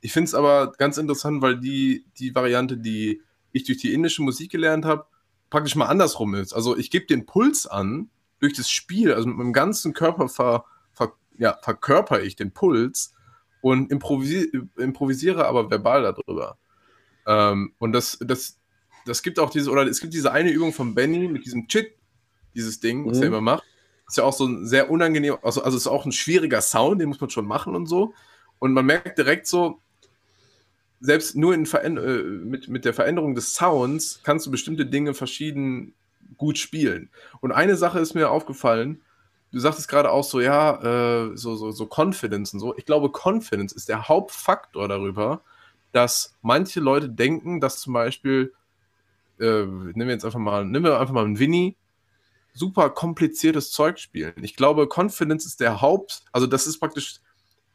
Ich finde es aber ganz interessant, weil die, die Variante, die ich durch die indische Musik gelernt habe, praktisch mal andersrum ist. Also ich gebe den Puls an durch das Spiel, also mit meinem ganzen Körper ver, ver, ja, verkörper ich den Puls und improvisi improvisiere aber verbal darüber. Ähm, und das, das, das gibt auch diese, oder es gibt diese eine Übung von Benny mit diesem Chit, dieses Ding, was mhm. er immer macht. Ist ja auch so ein sehr unangenehm, also, also ist auch ein schwieriger Sound, den muss man schon machen und so. Und man merkt direkt so, selbst nur in äh, mit, mit der Veränderung des Sounds kannst du bestimmte Dinge verschieden gut spielen. Und eine Sache ist mir aufgefallen, du sagtest gerade auch so, ja, äh, so, so, so Confidence und so. Ich glaube, Confidence ist der Hauptfaktor darüber, dass manche Leute denken, dass zum Beispiel, äh, nehmen wir jetzt einfach mal, nehmen wir einfach mal einen Winnie, super kompliziertes Zeug spielen. Ich glaube, Confidence ist der Haupt, also das ist praktisch,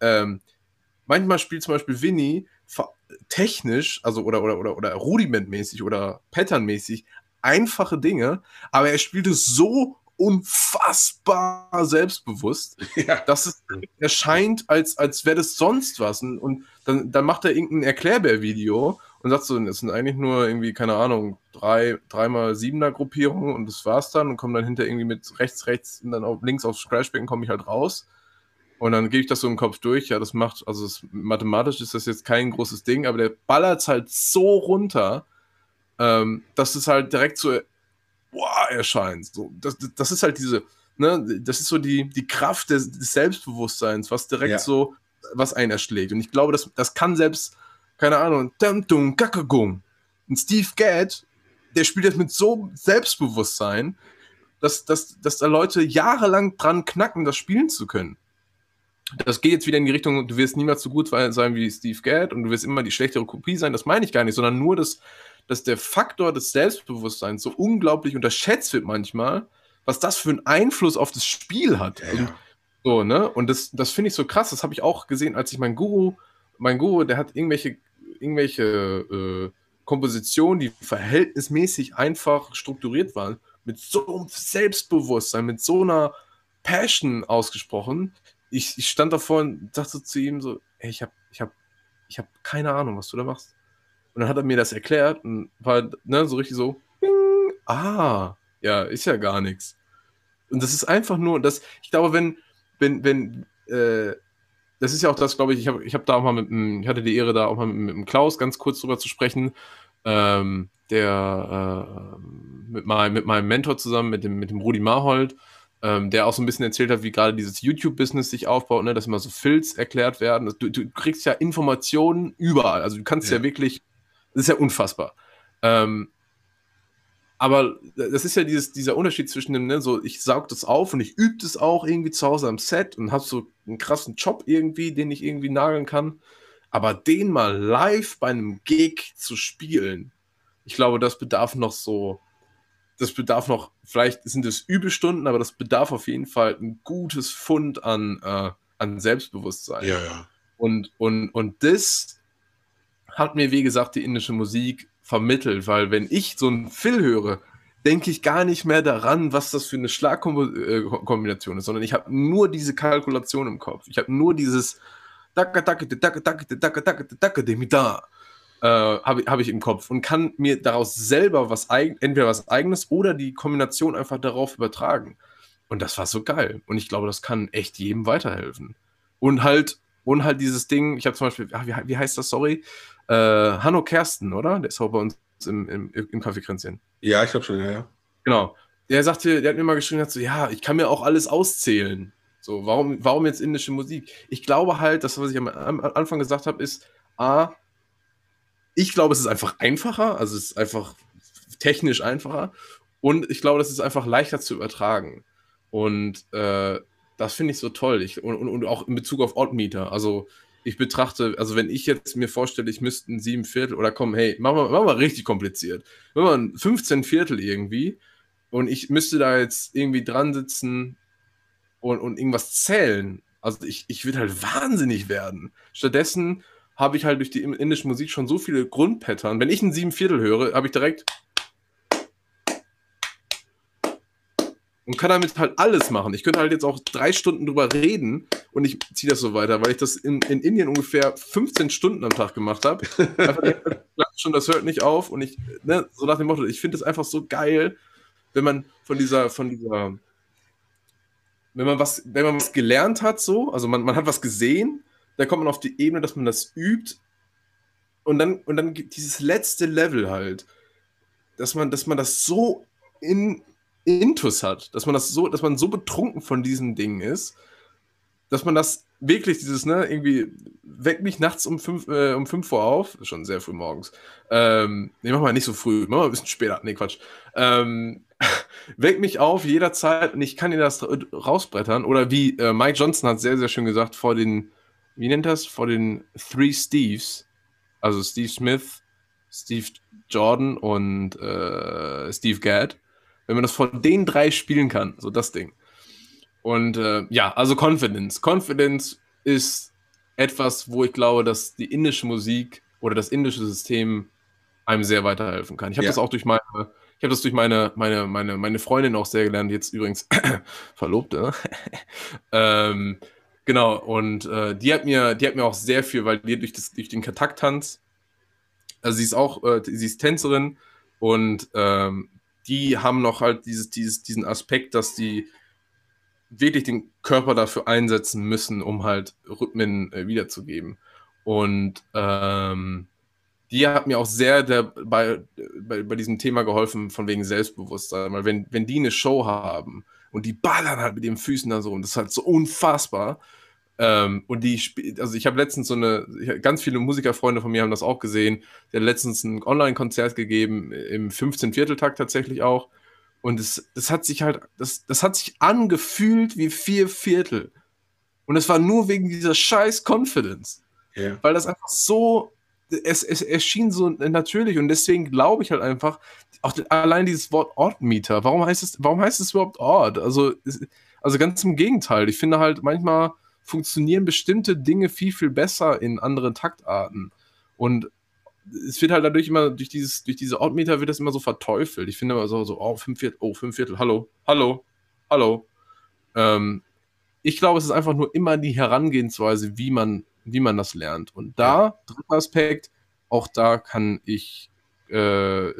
ähm, manchmal spielt zum Beispiel Winnie technisch, also oder, oder, oder, oder rudimentmäßig oder patternmäßig einfache Dinge, aber er spielt es so unfassbar selbstbewusst. [LAUGHS] Ja. Das ist, erscheint, als, als wäre das sonst was. Und, und dann, dann macht er irgendein Erklärbär-Video und sagt so, es sind eigentlich nur irgendwie, keine Ahnung, drei, dreimal siebener Gruppierungen und das war's dann und komme dann hinter irgendwie mit rechts, rechts und dann auf, links aufs Crashbecken komme ich halt raus. Und dann gebe ich das so im Kopf durch. Ja, das macht, also das, mathematisch ist das jetzt kein großes Ding, aber der ballert es halt so runter, ähm, dass es halt direkt so wow, erscheint. So, das, das ist halt diese, ne, das ist so die, die Kraft des, des Selbstbewusstseins, was direkt ja. so, was einen erschlägt. Und ich glaube, das, das kann selbst, keine Ahnung, ein Steve Gadd, der spielt das mit so Selbstbewusstsein, dass, dass, dass da Leute jahrelang dran knacken, das spielen zu können. Das geht jetzt wieder in die Richtung, du wirst niemals so gut sein wie Steve Gadd und du wirst immer die schlechtere Kopie sein. Das meine ich gar nicht, sondern nur, dass, dass der Faktor des Selbstbewusstseins so unglaublich unterschätzt wird manchmal, was das für einen Einfluss auf das Spiel hat. Ja, und, so, ne? Und das, das finde ich so krass. Das habe ich auch gesehen, als ich mein Guru, mein Guru, der hat irgendwelche, irgendwelche äh, Kompositionen, die verhältnismäßig einfach strukturiert waren, mit so einem Selbstbewusstsein, mit so einer Passion ausgesprochen. Ich, ich stand davor und dachte zu ihm so, ey, ich habe ich hab, ich hab keine Ahnung, was du da machst. Und dann hat er mir das erklärt und war ne, so richtig so, ah, ja, ist ja gar nichts. Und das ist einfach nur, das, ich glaube, wenn, wenn, wenn, äh, das ist ja auch das, glaube ich, ich habe ich hab da auch mal mit, ich hatte die Ehre, da auch mal mit, mit dem Klaus ganz kurz drüber zu sprechen, ähm, der äh, mit, mein, mit meinem Mentor zusammen, mit dem, mit dem Rudi Marhold, ähm, der auch so ein bisschen erzählt hat, wie gerade dieses YouTube-Business sich aufbaut, ne, dass immer so Filz erklärt werden. Du, du kriegst ja Informationen überall. Also du kannst ja, ja wirklich das ist ja unfassbar. Ähm, aber das ist ja dieses, dieser Unterschied zwischen dem, ne, so ich saug das auf und ich übe das auch irgendwie zu Hause am Set und habe so einen krassen Job irgendwie, den ich irgendwie nageln kann. Aber den mal live bei einem Gig zu spielen, ich glaube, das bedarf noch so, das bedarf noch, vielleicht sind es Übestunden, aber das bedarf auf jeden Fall ein gutes Fund an, äh, an Selbstbewusstsein. Ja, ja. Und, und, und das hat mir, wie gesagt, die indische Musik vermittelt, weil wenn ich so einen Phil höre, denke ich gar nicht mehr daran, was das für eine Schlagkombination ist, sondern ich habe nur diese Kalkulation im Kopf. Ich habe nur dieses habe hab ich im Kopf und kann mir daraus selber was entweder was eigenes oder die Kombination einfach darauf übertragen. Und das war so geil. Und ich glaube, das kann echt jedem weiterhelfen. Und halt, und halt dieses Ding, ich habe zum Beispiel, wie, wie heißt das, sorry? Äh, Hanno Kersten, oder? Der ist auch bei uns im, im, im Kaffeekränzchen. Ja, ich glaube schon, ja, ja. Genau. Der sagte, der hat mir mal geschrieben, hat so, ja, ich kann mir auch alles auszählen. So, warum, warum jetzt indische Musik? Ich glaube halt, das, was ich am, am Anfang gesagt habe, ist, A, ich glaube, es ist einfach einfacher, also es ist einfach technisch einfacher. Und ich glaube, das ist einfach leichter zu übertragen. Und äh, das finde ich so toll. Ich, und, und, auch in Bezug auf Oddmeter. Also ich betrachte, also wenn ich jetzt mir vorstelle, ich müsste ein sieben Viertel oder komm, hey, machen wir, machen wir richtig kompliziert. Wenn man 15 Viertel irgendwie und ich müsste da jetzt irgendwie dran sitzen und, und irgendwas zählen. Also ich, ich würde halt wahnsinnig werden. Stattdessen habe ich halt durch die indische Musik schon so viele Grundpattern. Wenn ich ein sieben Viertel höre, habe ich direkt und kann damit halt alles machen. Ich könnte halt jetzt auch drei Stunden drüber reden und ich ziehe das so weiter, weil ich das in, in Indien ungefähr 15 Stunden am Tag gemacht habe. [LAUGHS] schon, das hört nicht auf und ich, ne, so nach dem Motto, ich finde es einfach so geil, wenn man von dieser, von dieser, wenn man was, wenn man was gelernt hat, so, also man, man hat was gesehen, dann kommt man auf die Ebene, dass man das übt und dann, und dann dieses letzte Level halt, dass man, dass man das so in, Intus hat, dass man das so, dass man so betrunken von diesen Dingen ist, dass man das wirklich dieses, ne, irgendwie, weck mich nachts um 5 äh, um fünf Uhr auf, schon sehr früh morgens. Ähm, nee, mach mal nicht so früh, mach mal ein bisschen später, nee, Quatsch. Ähm, [LAUGHS] weck mich auf jederzeit und ich kann dir das rausbrettern. Oder wie äh, Mike Johnson hat sehr, sehr schön gesagt, vor den, wie nennt das? Vor den Three Steves, also Steve Smith, Steve Jordan und äh, Steve Gadd wenn man das von den drei spielen kann, so das Ding. Und äh, ja, also Confidence. Confidence ist etwas, wo ich glaube, dass die indische Musik oder das indische System einem sehr weiterhelfen kann. Ich habe ja. das auch durch meine, ich habe das durch meine, meine, meine, meine Freundin auch sehr gelernt, jetzt übrigens [COUGHS] Verlobte. [LAUGHS] ähm, genau, und äh, die hat mir, die hat mir auch sehr viel, weil die durch, das, durch den Katak-Tanz, also sie ist auch, äh, sie ist Tänzerin und ähm, die haben noch halt dieses, dieses, diesen Aspekt, dass die wirklich den Körper dafür einsetzen müssen, um halt Rhythmen äh, wiederzugeben. Und ähm, die hat mir auch sehr der, bei, bei, bei diesem Thema geholfen, von wegen Selbstbewusstsein. Weil wenn, wenn die eine Show haben und die ballern halt mit den Füßen da so und das ist halt so unfassbar. Ähm, und die, also ich habe letztens so eine, ganz viele Musikerfreunde von mir haben das auch gesehen. Die haben letztens ein Online-Konzert gegeben, im 15 Vierteltakt tatsächlich auch. Und es, das hat sich halt, das, das hat sich angefühlt wie vier Viertel. Und es war nur wegen dieser scheiß Confidence. Yeah. Weil das einfach so, es, es erschien so natürlich und deswegen glaube ich halt einfach, auch allein dieses Wort Ortmieter, warum heißt es, warum heißt es überhaupt Ort? Also, also ganz im Gegenteil. Ich finde halt manchmal funktionieren bestimmte Dinge viel, viel besser in anderen Taktarten. Und es wird halt dadurch immer, durch dieses, durch diese Ortmeter wird das immer so verteufelt. Ich finde immer so, so oh, fünf Viertel, oh, fünf Viertel, hallo, hallo, hallo. Ähm, ich glaube, es ist einfach nur immer die Herangehensweise, wie man, wie man das lernt. Und da, dritter Aspekt, auch da kann ich äh,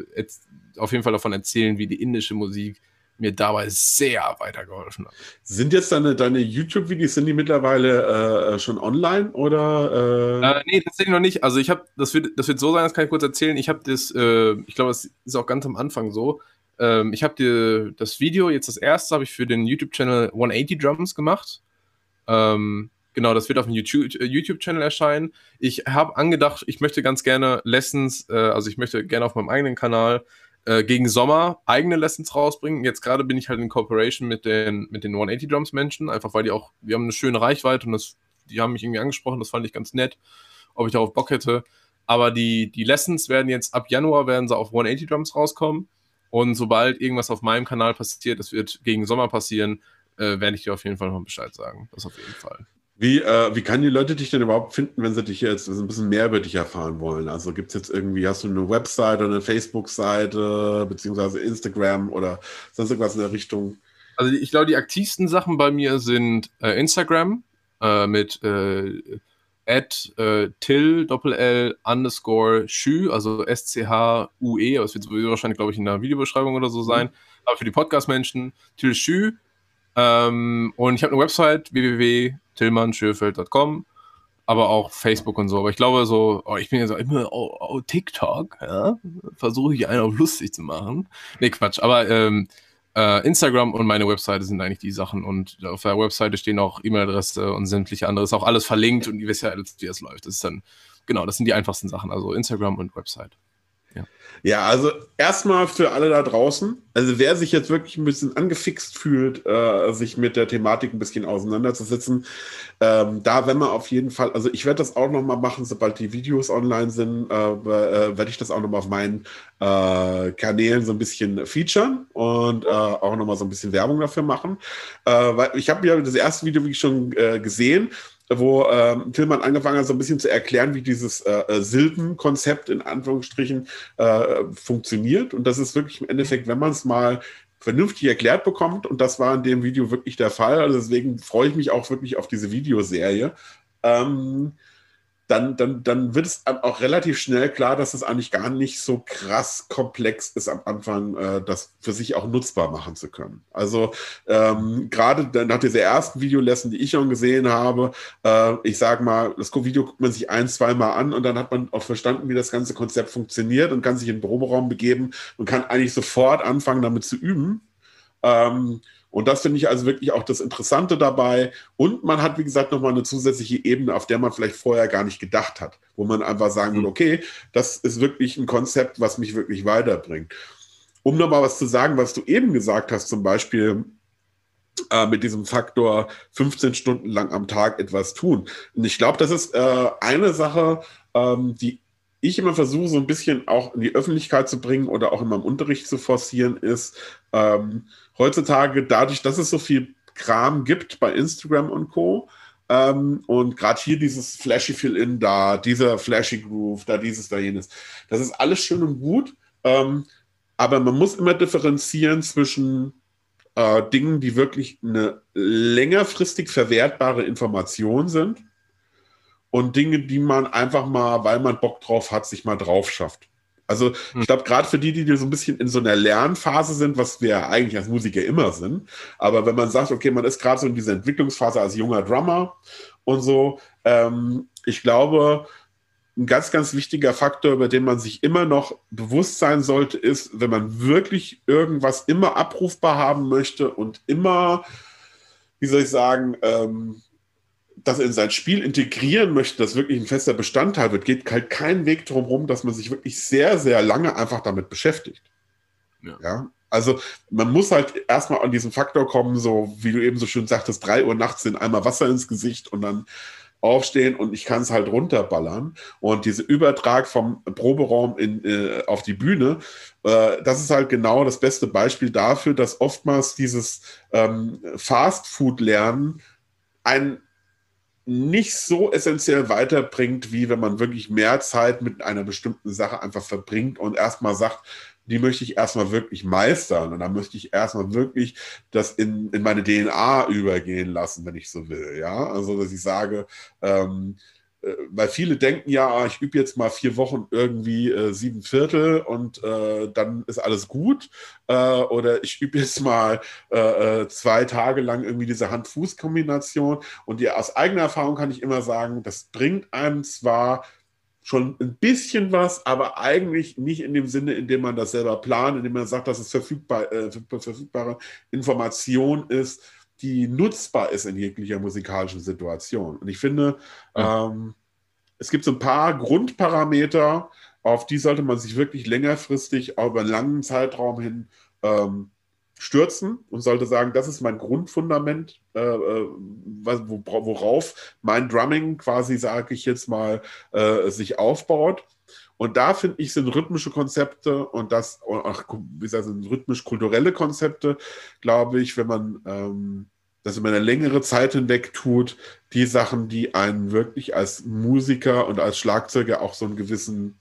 auf jeden Fall davon erzählen, wie die indische Musik mir dabei sehr weitergeholfen hat. Sind jetzt deine, deine YouTube-Videos, sind die mittlerweile äh, schon online oder? Äh? Äh, nee, tatsächlich noch nicht. Also ich habe, das wird, das wird so sein, das kann ich kurz erzählen. Ich habe das, äh, ich glaube, das ist auch ganz am Anfang so. Ähm, ich habe das Video, jetzt das erste, habe ich für den YouTube-Channel 180 Drums gemacht. Ähm, genau, das wird auf dem YouTube-Channel YouTube erscheinen. Ich habe angedacht, ich möchte ganz gerne Lessons, äh, also ich möchte gerne auf meinem eigenen Kanal äh, gegen Sommer eigene Lessons rausbringen. Jetzt gerade bin ich halt in Cooperation mit den, mit den 180 Drums Menschen, einfach weil die auch, wir haben eine schöne Reichweite und das, die haben mich irgendwie angesprochen, das fand ich ganz nett, ob ich darauf Bock hätte. Aber die, die Lessons werden jetzt ab Januar werden sie auf 180 Drums rauskommen. Und sobald irgendwas auf meinem Kanal passiert, das wird gegen Sommer passieren, äh, werde ich dir auf jeden Fall noch Bescheid sagen. Das auf jeden Fall. Wie, äh, wie kann die Leute dich denn überhaupt finden, wenn sie dich jetzt ein bisschen mehr über dich erfahren wollen? Also gibt es jetzt irgendwie, hast du eine Website oder eine Facebook-Seite, beziehungsweise Instagram oder sonst irgendwas in der Richtung? Also ich glaube, die aktivsten Sachen bei mir sind äh, Instagram äh, mit äh, at äh, till doppel underscore schü, also S-C-H-U-E, aber es wird wahrscheinlich, glaube ich, in der Videobeschreibung oder so sein. Mhm. Aber für die Podcast-Menschen, till schü. Ähm, und ich habe eine Website, www tillmannschürfeld.com, aber auch Facebook und so. Aber ich glaube so, oh, ich bin ja so immer oh, oh, TikTok, ja, versuche ich einen auf lustig zu machen. Nee, Quatsch, aber ähm, äh, Instagram und meine Webseite sind eigentlich die Sachen und auf der Webseite stehen auch E-Mail-Adresse und sämtliche andere, ist auch alles verlinkt und ihr wisst ja, wie es läuft. Das ist dann, genau, das sind die einfachsten Sachen, also Instagram und Website. Ja. ja, also erstmal für alle da draußen, also wer sich jetzt wirklich ein bisschen angefixt fühlt, äh, sich mit der Thematik ein bisschen auseinanderzusetzen, ähm, da wenn man auf jeden Fall, also ich werde das auch nochmal machen, sobald die Videos online sind, äh, äh, werde ich das auch nochmal auf meinen äh, Kanälen so ein bisschen featuren und äh, auch nochmal so ein bisschen Werbung dafür machen, äh, weil ich habe ja das erste Video wie schon gesehen wo ähm, Tillmann angefangen hat, so ein bisschen zu erklären, wie dieses äh, äh, Silbenkonzept in Anführungsstrichen äh, funktioniert. Und das ist wirklich im Endeffekt, wenn man es mal vernünftig erklärt bekommt, und das war in dem Video wirklich der Fall. Also deswegen freue ich mich auch wirklich auf diese Videoserie. Ähm, dann, dann, dann wird es auch relativ schnell klar, dass es eigentlich gar nicht so krass komplex ist am Anfang, äh, das für sich auch nutzbar machen zu können. Also ähm, gerade nach dieser ersten Videolesson, die ich schon gesehen habe, äh, ich sage mal, das Video guckt man sich ein, zweimal an und dann hat man auch verstanden, wie das ganze Konzept funktioniert und kann sich in den Proberaum begeben und kann eigentlich sofort anfangen, damit zu üben. Ähm, und das finde ich also wirklich auch das Interessante dabei. Und man hat, wie gesagt, nochmal eine zusätzliche Ebene, auf der man vielleicht vorher gar nicht gedacht hat, wo man einfach sagen mhm. will, okay, das ist wirklich ein Konzept, was mich wirklich weiterbringt. Um nochmal was zu sagen, was du eben gesagt hast, zum Beispiel äh, mit diesem Faktor 15 Stunden lang am Tag etwas tun. Und ich glaube, das ist äh, eine Sache, ähm, die ich immer versuche, so ein bisschen auch in die Öffentlichkeit zu bringen oder auch in meinem Unterricht zu forcieren, ist, ähm, heutzutage dadurch, dass es so viel Kram gibt bei Instagram und Co. Ähm, und gerade hier dieses Flashy Fill-In da, dieser Flashy Groove, da dieses, da jenes. Das ist alles schön und gut. Ähm, aber man muss immer differenzieren zwischen äh, Dingen, die wirklich eine längerfristig verwertbare Information sind und Dinge, die man einfach mal, weil man Bock drauf hat, sich mal drauf schafft. Also hm. ich glaube, gerade für die, die so ein bisschen in so einer Lernphase sind, was wir eigentlich als Musiker immer sind, aber wenn man sagt, okay, man ist gerade so in dieser Entwicklungsphase als junger Drummer und so, ähm, ich glaube, ein ganz, ganz wichtiger Faktor, über den man sich immer noch bewusst sein sollte, ist, wenn man wirklich irgendwas immer abrufbar haben möchte und immer, wie soll ich sagen, ähm, das in sein Spiel integrieren möchte, das wirklich ein fester Bestandteil wird, geht halt kein Weg drum herum, dass man sich wirklich sehr, sehr lange einfach damit beschäftigt. Ja. ja? Also man muss halt erstmal an diesen Faktor kommen, so wie du eben so schön sagtest, drei Uhr nachts in einmal Wasser ins Gesicht und dann aufstehen und ich kann es halt runterballern. Und diese Übertrag vom Proberaum in, äh, auf die Bühne, äh, das ist halt genau das beste Beispiel dafür, dass oftmals dieses ähm, Fast-Food-Lernen ein nicht so essentiell weiterbringt, wie wenn man wirklich mehr Zeit mit einer bestimmten Sache einfach verbringt und erstmal sagt, die möchte ich erstmal wirklich meistern und dann möchte ich erstmal wirklich das in, in meine DNA übergehen lassen, wenn ich so will. Ja, also dass ich sage, ähm, äh, weil viele denken ja, ah, ich übe jetzt mal vier Wochen irgendwie äh, sieben Viertel und äh, dann ist alles gut. Äh, oder ich übe jetzt mal äh, äh, zwei Tage lang irgendwie diese Hand-Fuß-Kombination. Und ja, aus eigener Erfahrung kann ich immer sagen, das bringt einem zwar schon ein bisschen was, aber eigentlich nicht in dem Sinne, in dem man das selber plant, indem man sagt, dass es verfügbar, verfügbare Information ist, die nutzbar ist in jeglicher musikalischen Situation. Und ich finde, ja. ähm, es gibt so ein paar Grundparameter, auf die sollte man sich wirklich längerfristig über einen langen Zeitraum hin ähm, stürzen und sollte sagen, das ist mein Grundfundament, äh, äh worauf mein Drumming quasi, sage ich jetzt mal, äh, sich aufbaut. Und da finde ich, sind rhythmische Konzepte und das, ach, wie gesagt, sind rhythmisch-kulturelle Konzepte, glaube ich, wenn man ähm, das über eine längere Zeit hinweg tut, die Sachen, die einen wirklich als Musiker und als Schlagzeuger auch so einen gewissen,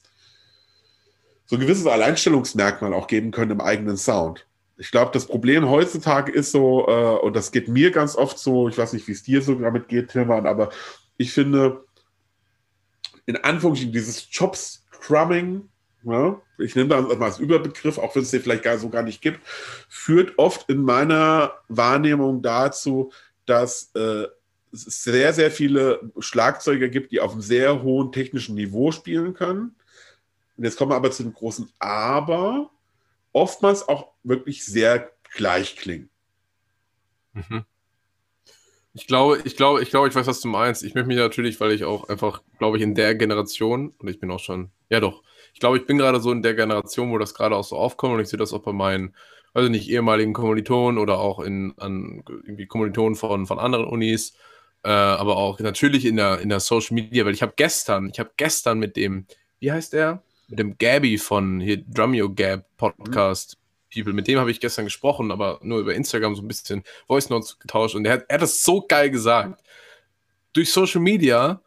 so ein gewisses Alleinstellungsmerkmal auch geben können im eigenen Sound. Ich glaube, das Problem heutzutage ist so, äh, und das geht mir ganz oft so, ich weiß nicht, wie es dir so damit geht, Tilman, aber ich finde, in Anführungsstrichen, dieses Jobs-Drumming, ja, ich nehme das mal als Überbegriff, auch wenn es den vielleicht gar so gar nicht gibt, führt oft in meiner Wahrnehmung dazu, dass äh, es sehr, sehr viele Schlagzeuger gibt, die auf einem sehr hohen technischen Niveau spielen können. Und jetzt kommen wir aber zu dem großen Aber, oftmals auch wirklich sehr gleich klingen. Mhm. Ich glaube, ich glaube, ich glaube, ich weiß, was du meinst. Ich möchte mich natürlich, weil ich auch einfach, glaube ich, in der Generation, und ich bin auch schon, ja doch, ich glaube, ich bin gerade so in der Generation, wo das gerade auch so aufkommt und ich sehe das auch bei meinen, also nicht ehemaligen Kommilitonen oder auch in an irgendwie Kommilitonen von, von anderen Unis, äh, aber auch natürlich in der, in der Social Media, weil ich habe gestern, ich habe gestern mit dem, wie heißt der? Mit dem Gabby von hier Drumeo Gab Podcast. People. Mit dem habe ich gestern gesprochen, aber nur über Instagram so ein bisschen Voice Notes getauscht und er hat, er hat das so geil gesagt. Durch Social Media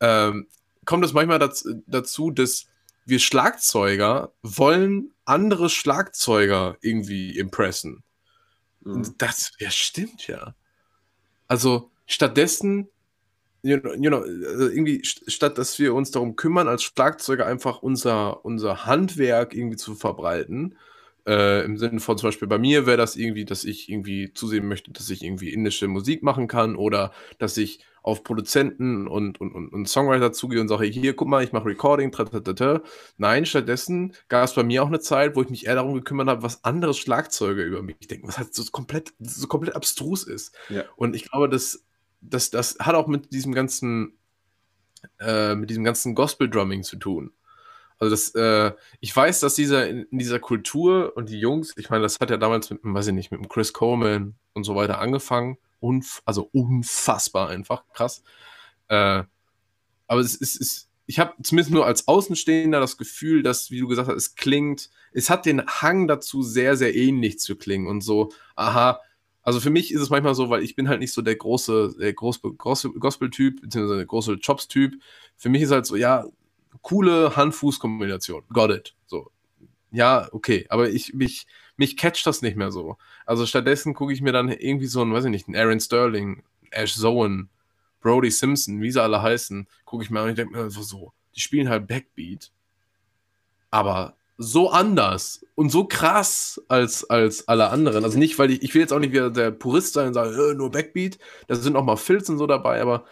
ähm, kommt es manchmal dazu, dazu, dass wir Schlagzeuger wollen andere Schlagzeuger irgendwie impressen. Mhm. Das ja, stimmt ja. Also stattdessen, you know, you know, also irgendwie, statt dass wir uns darum kümmern, als Schlagzeuger einfach unser, unser Handwerk irgendwie zu verbreiten, äh, Im Sinne von zum Beispiel bei mir wäre das irgendwie, dass ich irgendwie zusehen möchte, dass ich irgendwie indische Musik machen kann oder dass ich auf Produzenten und, und, und, und Songwriter zugehe und sage, hier, guck mal, ich mache Recording, tratatata. Nein, stattdessen gab es bei mir auch eine Zeit, wo ich mich eher darum gekümmert habe, was andere Schlagzeuge über mich denken, was halt so komplett, so komplett abstrus ist. Ja. Und ich glaube, das, das, das hat auch mit diesem ganzen, äh, mit diesem ganzen Gospel-Drumming zu tun. Also das, äh, ich weiß, dass dieser in, dieser Kultur und die Jungs, ich meine, das hat ja damals mit, weiß ich nicht, mit dem Chris Coleman und so weiter angefangen. Unf also unfassbar einfach, krass. Äh, aber es ist, ist ich habe zumindest nur als Außenstehender das Gefühl, dass, wie du gesagt hast, es klingt, es hat den Hang dazu, sehr, sehr ähnlich zu klingen und so, aha, also für mich ist es manchmal so, weil ich bin halt nicht so der große, der große Gospel-Typ, beziehungsweise der große Chops-Typ. Für mich ist halt so, ja, coole Hand-Fuß-Kombination. Got it. So. ja, okay, aber ich, mich, mich catcht das nicht mehr so. Also stattdessen gucke ich mir dann irgendwie so einen, weiß ich nicht, einen Aaron Sterling, Ash Zoen, Brody Simpson, wie sie alle heißen, gucke ich mir an und denke mir einfach so, die spielen halt Backbeat, aber so anders und so krass als, als alle anderen. Also nicht, weil ich, ich will jetzt auch nicht wieder der Purist sein und sagen, äh, nur Backbeat, da sind auch mal Filz und so dabei, aber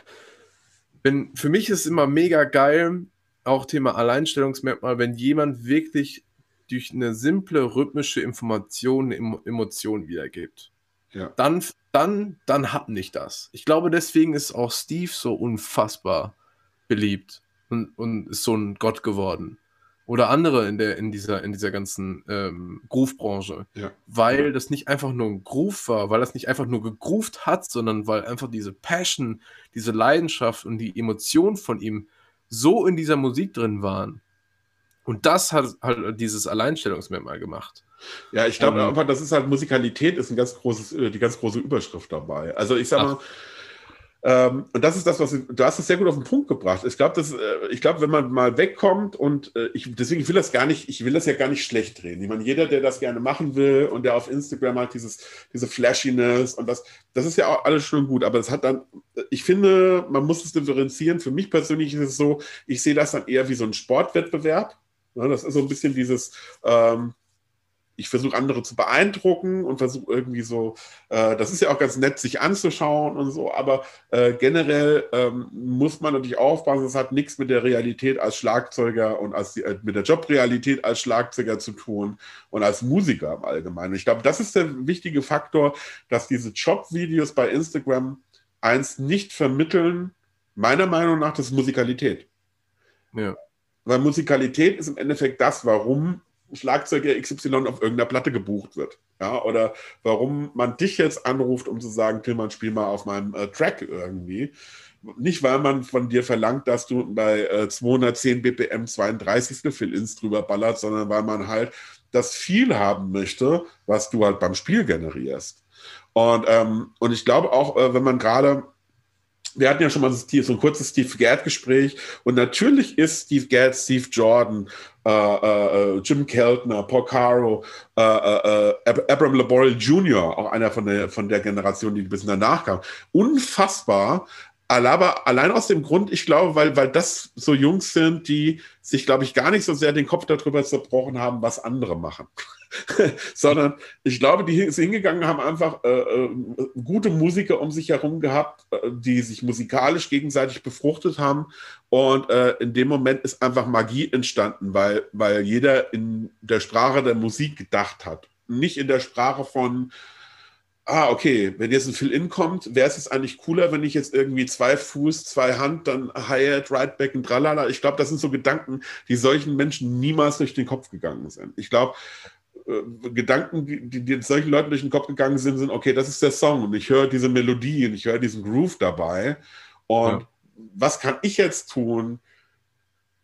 wenn, für mich ist es immer mega geil, auch Thema Alleinstellungsmerkmal, wenn jemand wirklich durch eine simple rhythmische Information eine Emotion wiedergibt. Ja. Dann, dann, dann hab nicht das. Ich glaube, deswegen ist auch Steve so unfassbar beliebt und, und ist so ein Gott geworden. Oder andere in, der, in, dieser, in dieser ganzen ähm, Groove-Branche. Ja. Weil das nicht einfach nur ein Groove war, weil das nicht einfach nur gegroovt hat, sondern weil einfach diese Passion, diese Leidenschaft und die Emotion von ihm so in dieser Musik drin waren. Und das hat halt dieses Alleinstellungsmerkmal gemacht. Ja, ich glaube um, einfach, das ist halt Musikalität, ist ein ganz großes, äh, die ganz große Überschrift dabei. Also ich sag mal, ähm, und das ist das, was du hast es sehr gut auf den Punkt gebracht. Ich glaube, äh, ich glaube, wenn man mal wegkommt und äh, ich, deswegen will das gar nicht, ich will das ja gar nicht schlecht drehen. Ich meine, jeder, der das gerne machen will und der auf Instagram hat dieses, diese Flashiness und das, das ist ja auch alles schon gut, aber es hat dann, ich finde, man muss es differenzieren. Für mich persönlich ist es so, ich sehe das dann eher wie so ein Sportwettbewerb. Ja, das ist so ein bisschen dieses, ähm, ich versuche andere zu beeindrucken und versuche irgendwie so, äh, das ist ja auch ganz nett, sich anzuschauen und so, aber äh, generell ähm, muss man natürlich aufpassen, das hat nichts mit der Realität als Schlagzeuger und als äh, mit der Jobrealität als Schlagzeuger zu tun und als Musiker im Allgemeinen. Ich glaube, das ist der wichtige Faktor, dass diese Jobvideos bei Instagram eins nicht vermitteln, meiner Meinung nach, das ist Musikalität. Ja. Weil Musikalität ist im Endeffekt das, warum Schlagzeuger XY auf irgendeiner Platte gebucht wird. Ja, oder warum man dich jetzt anruft, um zu sagen, Tillmann, spiel mal auf meinem äh, Track irgendwie. Nicht, weil man von dir verlangt, dass du bei äh, 210 BPM 32. Fill-Ins drüber ballert, sondern weil man halt das viel haben möchte, was du halt beim Spiel generierst. Und, ähm, und ich glaube auch, äh, wenn man gerade wir hatten ja schon mal so ein kurzes Steve Gadd-Gespräch und natürlich ist Steve Gadd, Steve Jordan, Jim Keltner, Porcaro, äh, äh, äh Abram Laborel Jr., auch einer von der, von der Generation, die ein bisschen danach kam, unfassbar aber allein aus dem Grund, ich glaube, weil, weil das so Jungs sind, die sich, glaube ich, gar nicht so sehr den Kopf darüber zerbrochen haben, was andere machen. [LAUGHS] Sondern ich glaube, die sind hingegangen, haben einfach äh, äh, gute Musiker um sich herum gehabt, äh, die sich musikalisch gegenseitig befruchtet haben. Und äh, in dem Moment ist einfach Magie entstanden, weil, weil jeder in der Sprache der Musik gedacht hat. Nicht in der Sprache von, ah, okay, wenn jetzt ein Fill-In kommt, wäre es jetzt eigentlich cooler, wenn ich jetzt irgendwie zwei Fuß, zwei Hand, dann Hi-Hat, Right-Back und tralala. Ich glaube, das sind so Gedanken, die solchen Menschen niemals durch den Kopf gegangen sind. Ich glaube, äh, Gedanken, die, die solchen Leuten durch den Kopf gegangen sind, sind, okay, das ist der Song und ich höre diese Melodie und ich höre diesen Groove dabei. Und ja. was kann ich jetzt tun,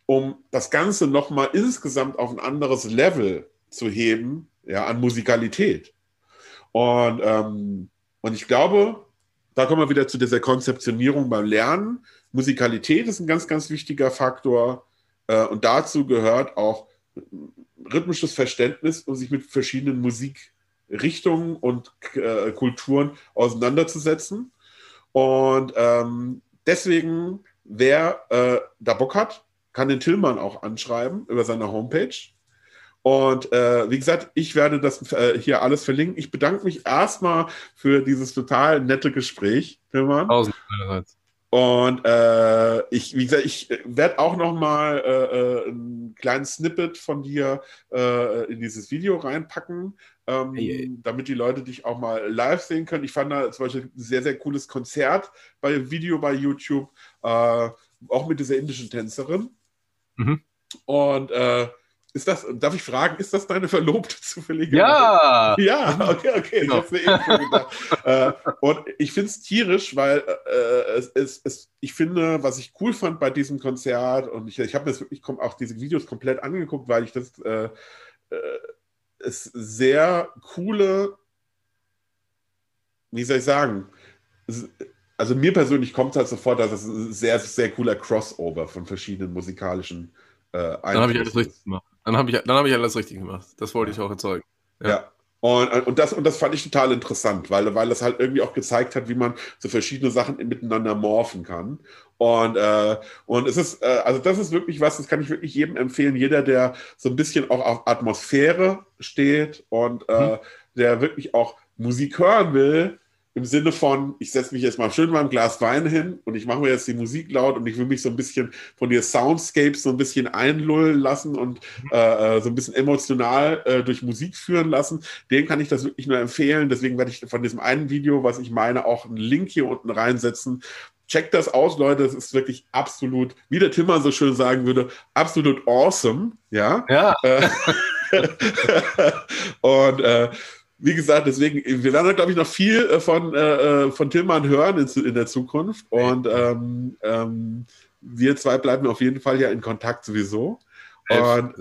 um das Ganze nochmal insgesamt auf ein anderes Level zu heben, ja, an Musikalität? Und, ähm, und ich glaube, da kommen wir wieder zu dieser Konzeptionierung beim Lernen. Musikalität ist ein ganz, ganz wichtiger Faktor. Äh, und dazu gehört auch rhythmisches Verständnis, um sich mit verschiedenen Musikrichtungen und äh, Kulturen auseinanderzusetzen. Und ähm, deswegen, wer äh, da Bock hat, kann den Tillmann auch anschreiben über seine Homepage. Und äh, wie gesagt, ich werde das äh, hier alles verlinken. Ich bedanke mich erstmal für dieses total nette Gespräch, Tilman. Tausend Und äh, ich, wie gesagt, ich werde auch noch mal äh, äh, einen kleinen Snippet von dir äh, in dieses Video reinpacken, ähm, hey, damit die Leute dich auch mal live sehen können. Ich fand da zum Beispiel ein sehr, sehr cooles Konzert bei Video bei YouTube, äh, auch mit dieser indischen Tänzerin. Mhm. Und äh, ist das, darf ich fragen, ist das deine Verlobte [LAUGHS] zufällig? Ja! Ja, okay, okay. Genau. äh, und ich finde es tierisch, weil äh, es, es, es, ich finde, was ich cool fand bei diesem Konzert, und ich, ich habe mir wirklich auch diese Videos komplett angeguckt, weil ich das äh, äh, es sehr coole, wie soll ich sagen, also mir persönlich kommt es halt sofort, dass es ein sehr, sehr cooler Crossover von verschiedenen musikalischen äh, Dann habe ich alles richtig gemacht. Dann habe ich, hab ich alles richtig gemacht. Das wollte ich auch erzeugen. Ja. ja. Und, und, das, und das fand ich total interessant, weil, weil es halt irgendwie auch gezeigt hat, wie man so verschiedene Sachen miteinander morphen kann. Und, äh, und es ist, äh, also das ist wirklich was, das kann ich wirklich jedem empfehlen, jeder, der so ein bisschen auch auf Atmosphäre steht und äh, mhm. der wirklich auch Musik hören will, im Sinne von, ich setze mich jetzt mal schön beim Glas Wein hin und ich mache mir jetzt die Musik laut und ich will mich so ein bisschen von den Soundscapes so ein bisschen einlullen lassen und mhm. äh, äh, so ein bisschen emotional äh, durch Musik führen lassen. Dem kann ich das wirklich nur empfehlen. Deswegen werde ich von diesem einen Video, was ich meine, auch einen Link hier unten reinsetzen. Checkt das aus, Leute. Es ist wirklich absolut, wie der Timmer so schön sagen würde, absolut awesome. Ja. Ja. Äh, [LAUGHS] und äh, wie gesagt, deswegen, wir werden, glaube ich, noch viel äh, von, äh, äh, von Tillmann hören in, in der Zukunft. Und ähm, ähm, wir zwei bleiben auf jeden Fall ja in Kontakt sowieso. Und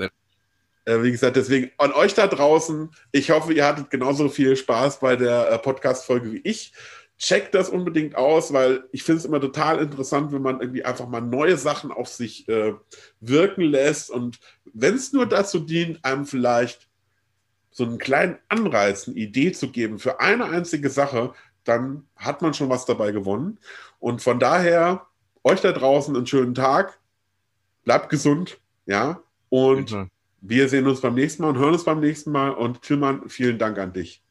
äh, wie gesagt, deswegen an euch da draußen, ich hoffe, ihr hattet genauso viel Spaß bei der äh, Podcast-Folge wie ich. Checkt das unbedingt aus, weil ich finde es immer total interessant, wenn man irgendwie einfach mal neue Sachen auf sich äh, wirken lässt. Und wenn es nur dazu dient, einem vielleicht so einen kleinen Anreiz, eine Idee zu geben für eine einzige Sache, dann hat man schon was dabei gewonnen. Und von daher, euch da draußen einen schönen Tag, bleibt gesund, ja, und Bitte. wir sehen uns beim nächsten Mal und hören uns beim nächsten Mal. Und Tillmann, vielen Dank an dich.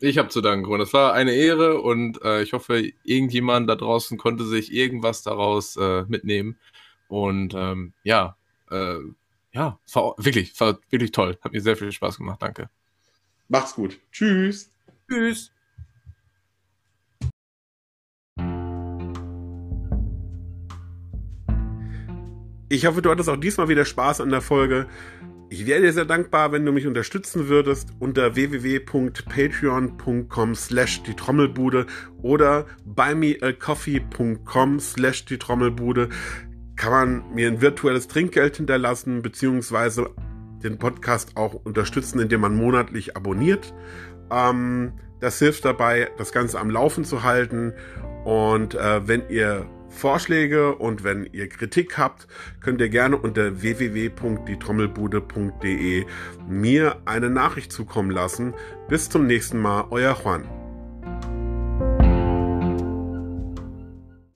Ich habe zu danken, und es war eine Ehre und äh, ich hoffe, irgendjemand da draußen konnte sich irgendwas daraus äh, mitnehmen. Und ähm, ja, äh, ja, war wirklich, war wirklich toll. Hat mir sehr viel Spaß gemacht. Danke. Macht's gut. Tschüss. Tschüss. Ich hoffe, du hattest auch diesmal wieder Spaß an der Folge. Ich wäre dir sehr dankbar, wenn du mich unterstützen würdest unter www.patreon.com slash die Trommelbude oder buymeacoffee.com slash die Trommelbude kann man mir ein virtuelles Trinkgeld hinterlassen, beziehungsweise den Podcast auch unterstützen, indem man monatlich abonniert. Ähm, das hilft dabei, das Ganze am Laufen zu halten. Und äh, wenn ihr Vorschläge und wenn ihr Kritik habt, könnt ihr gerne unter www.dietrommelbude.de mir eine Nachricht zukommen lassen. Bis zum nächsten Mal, euer Juan.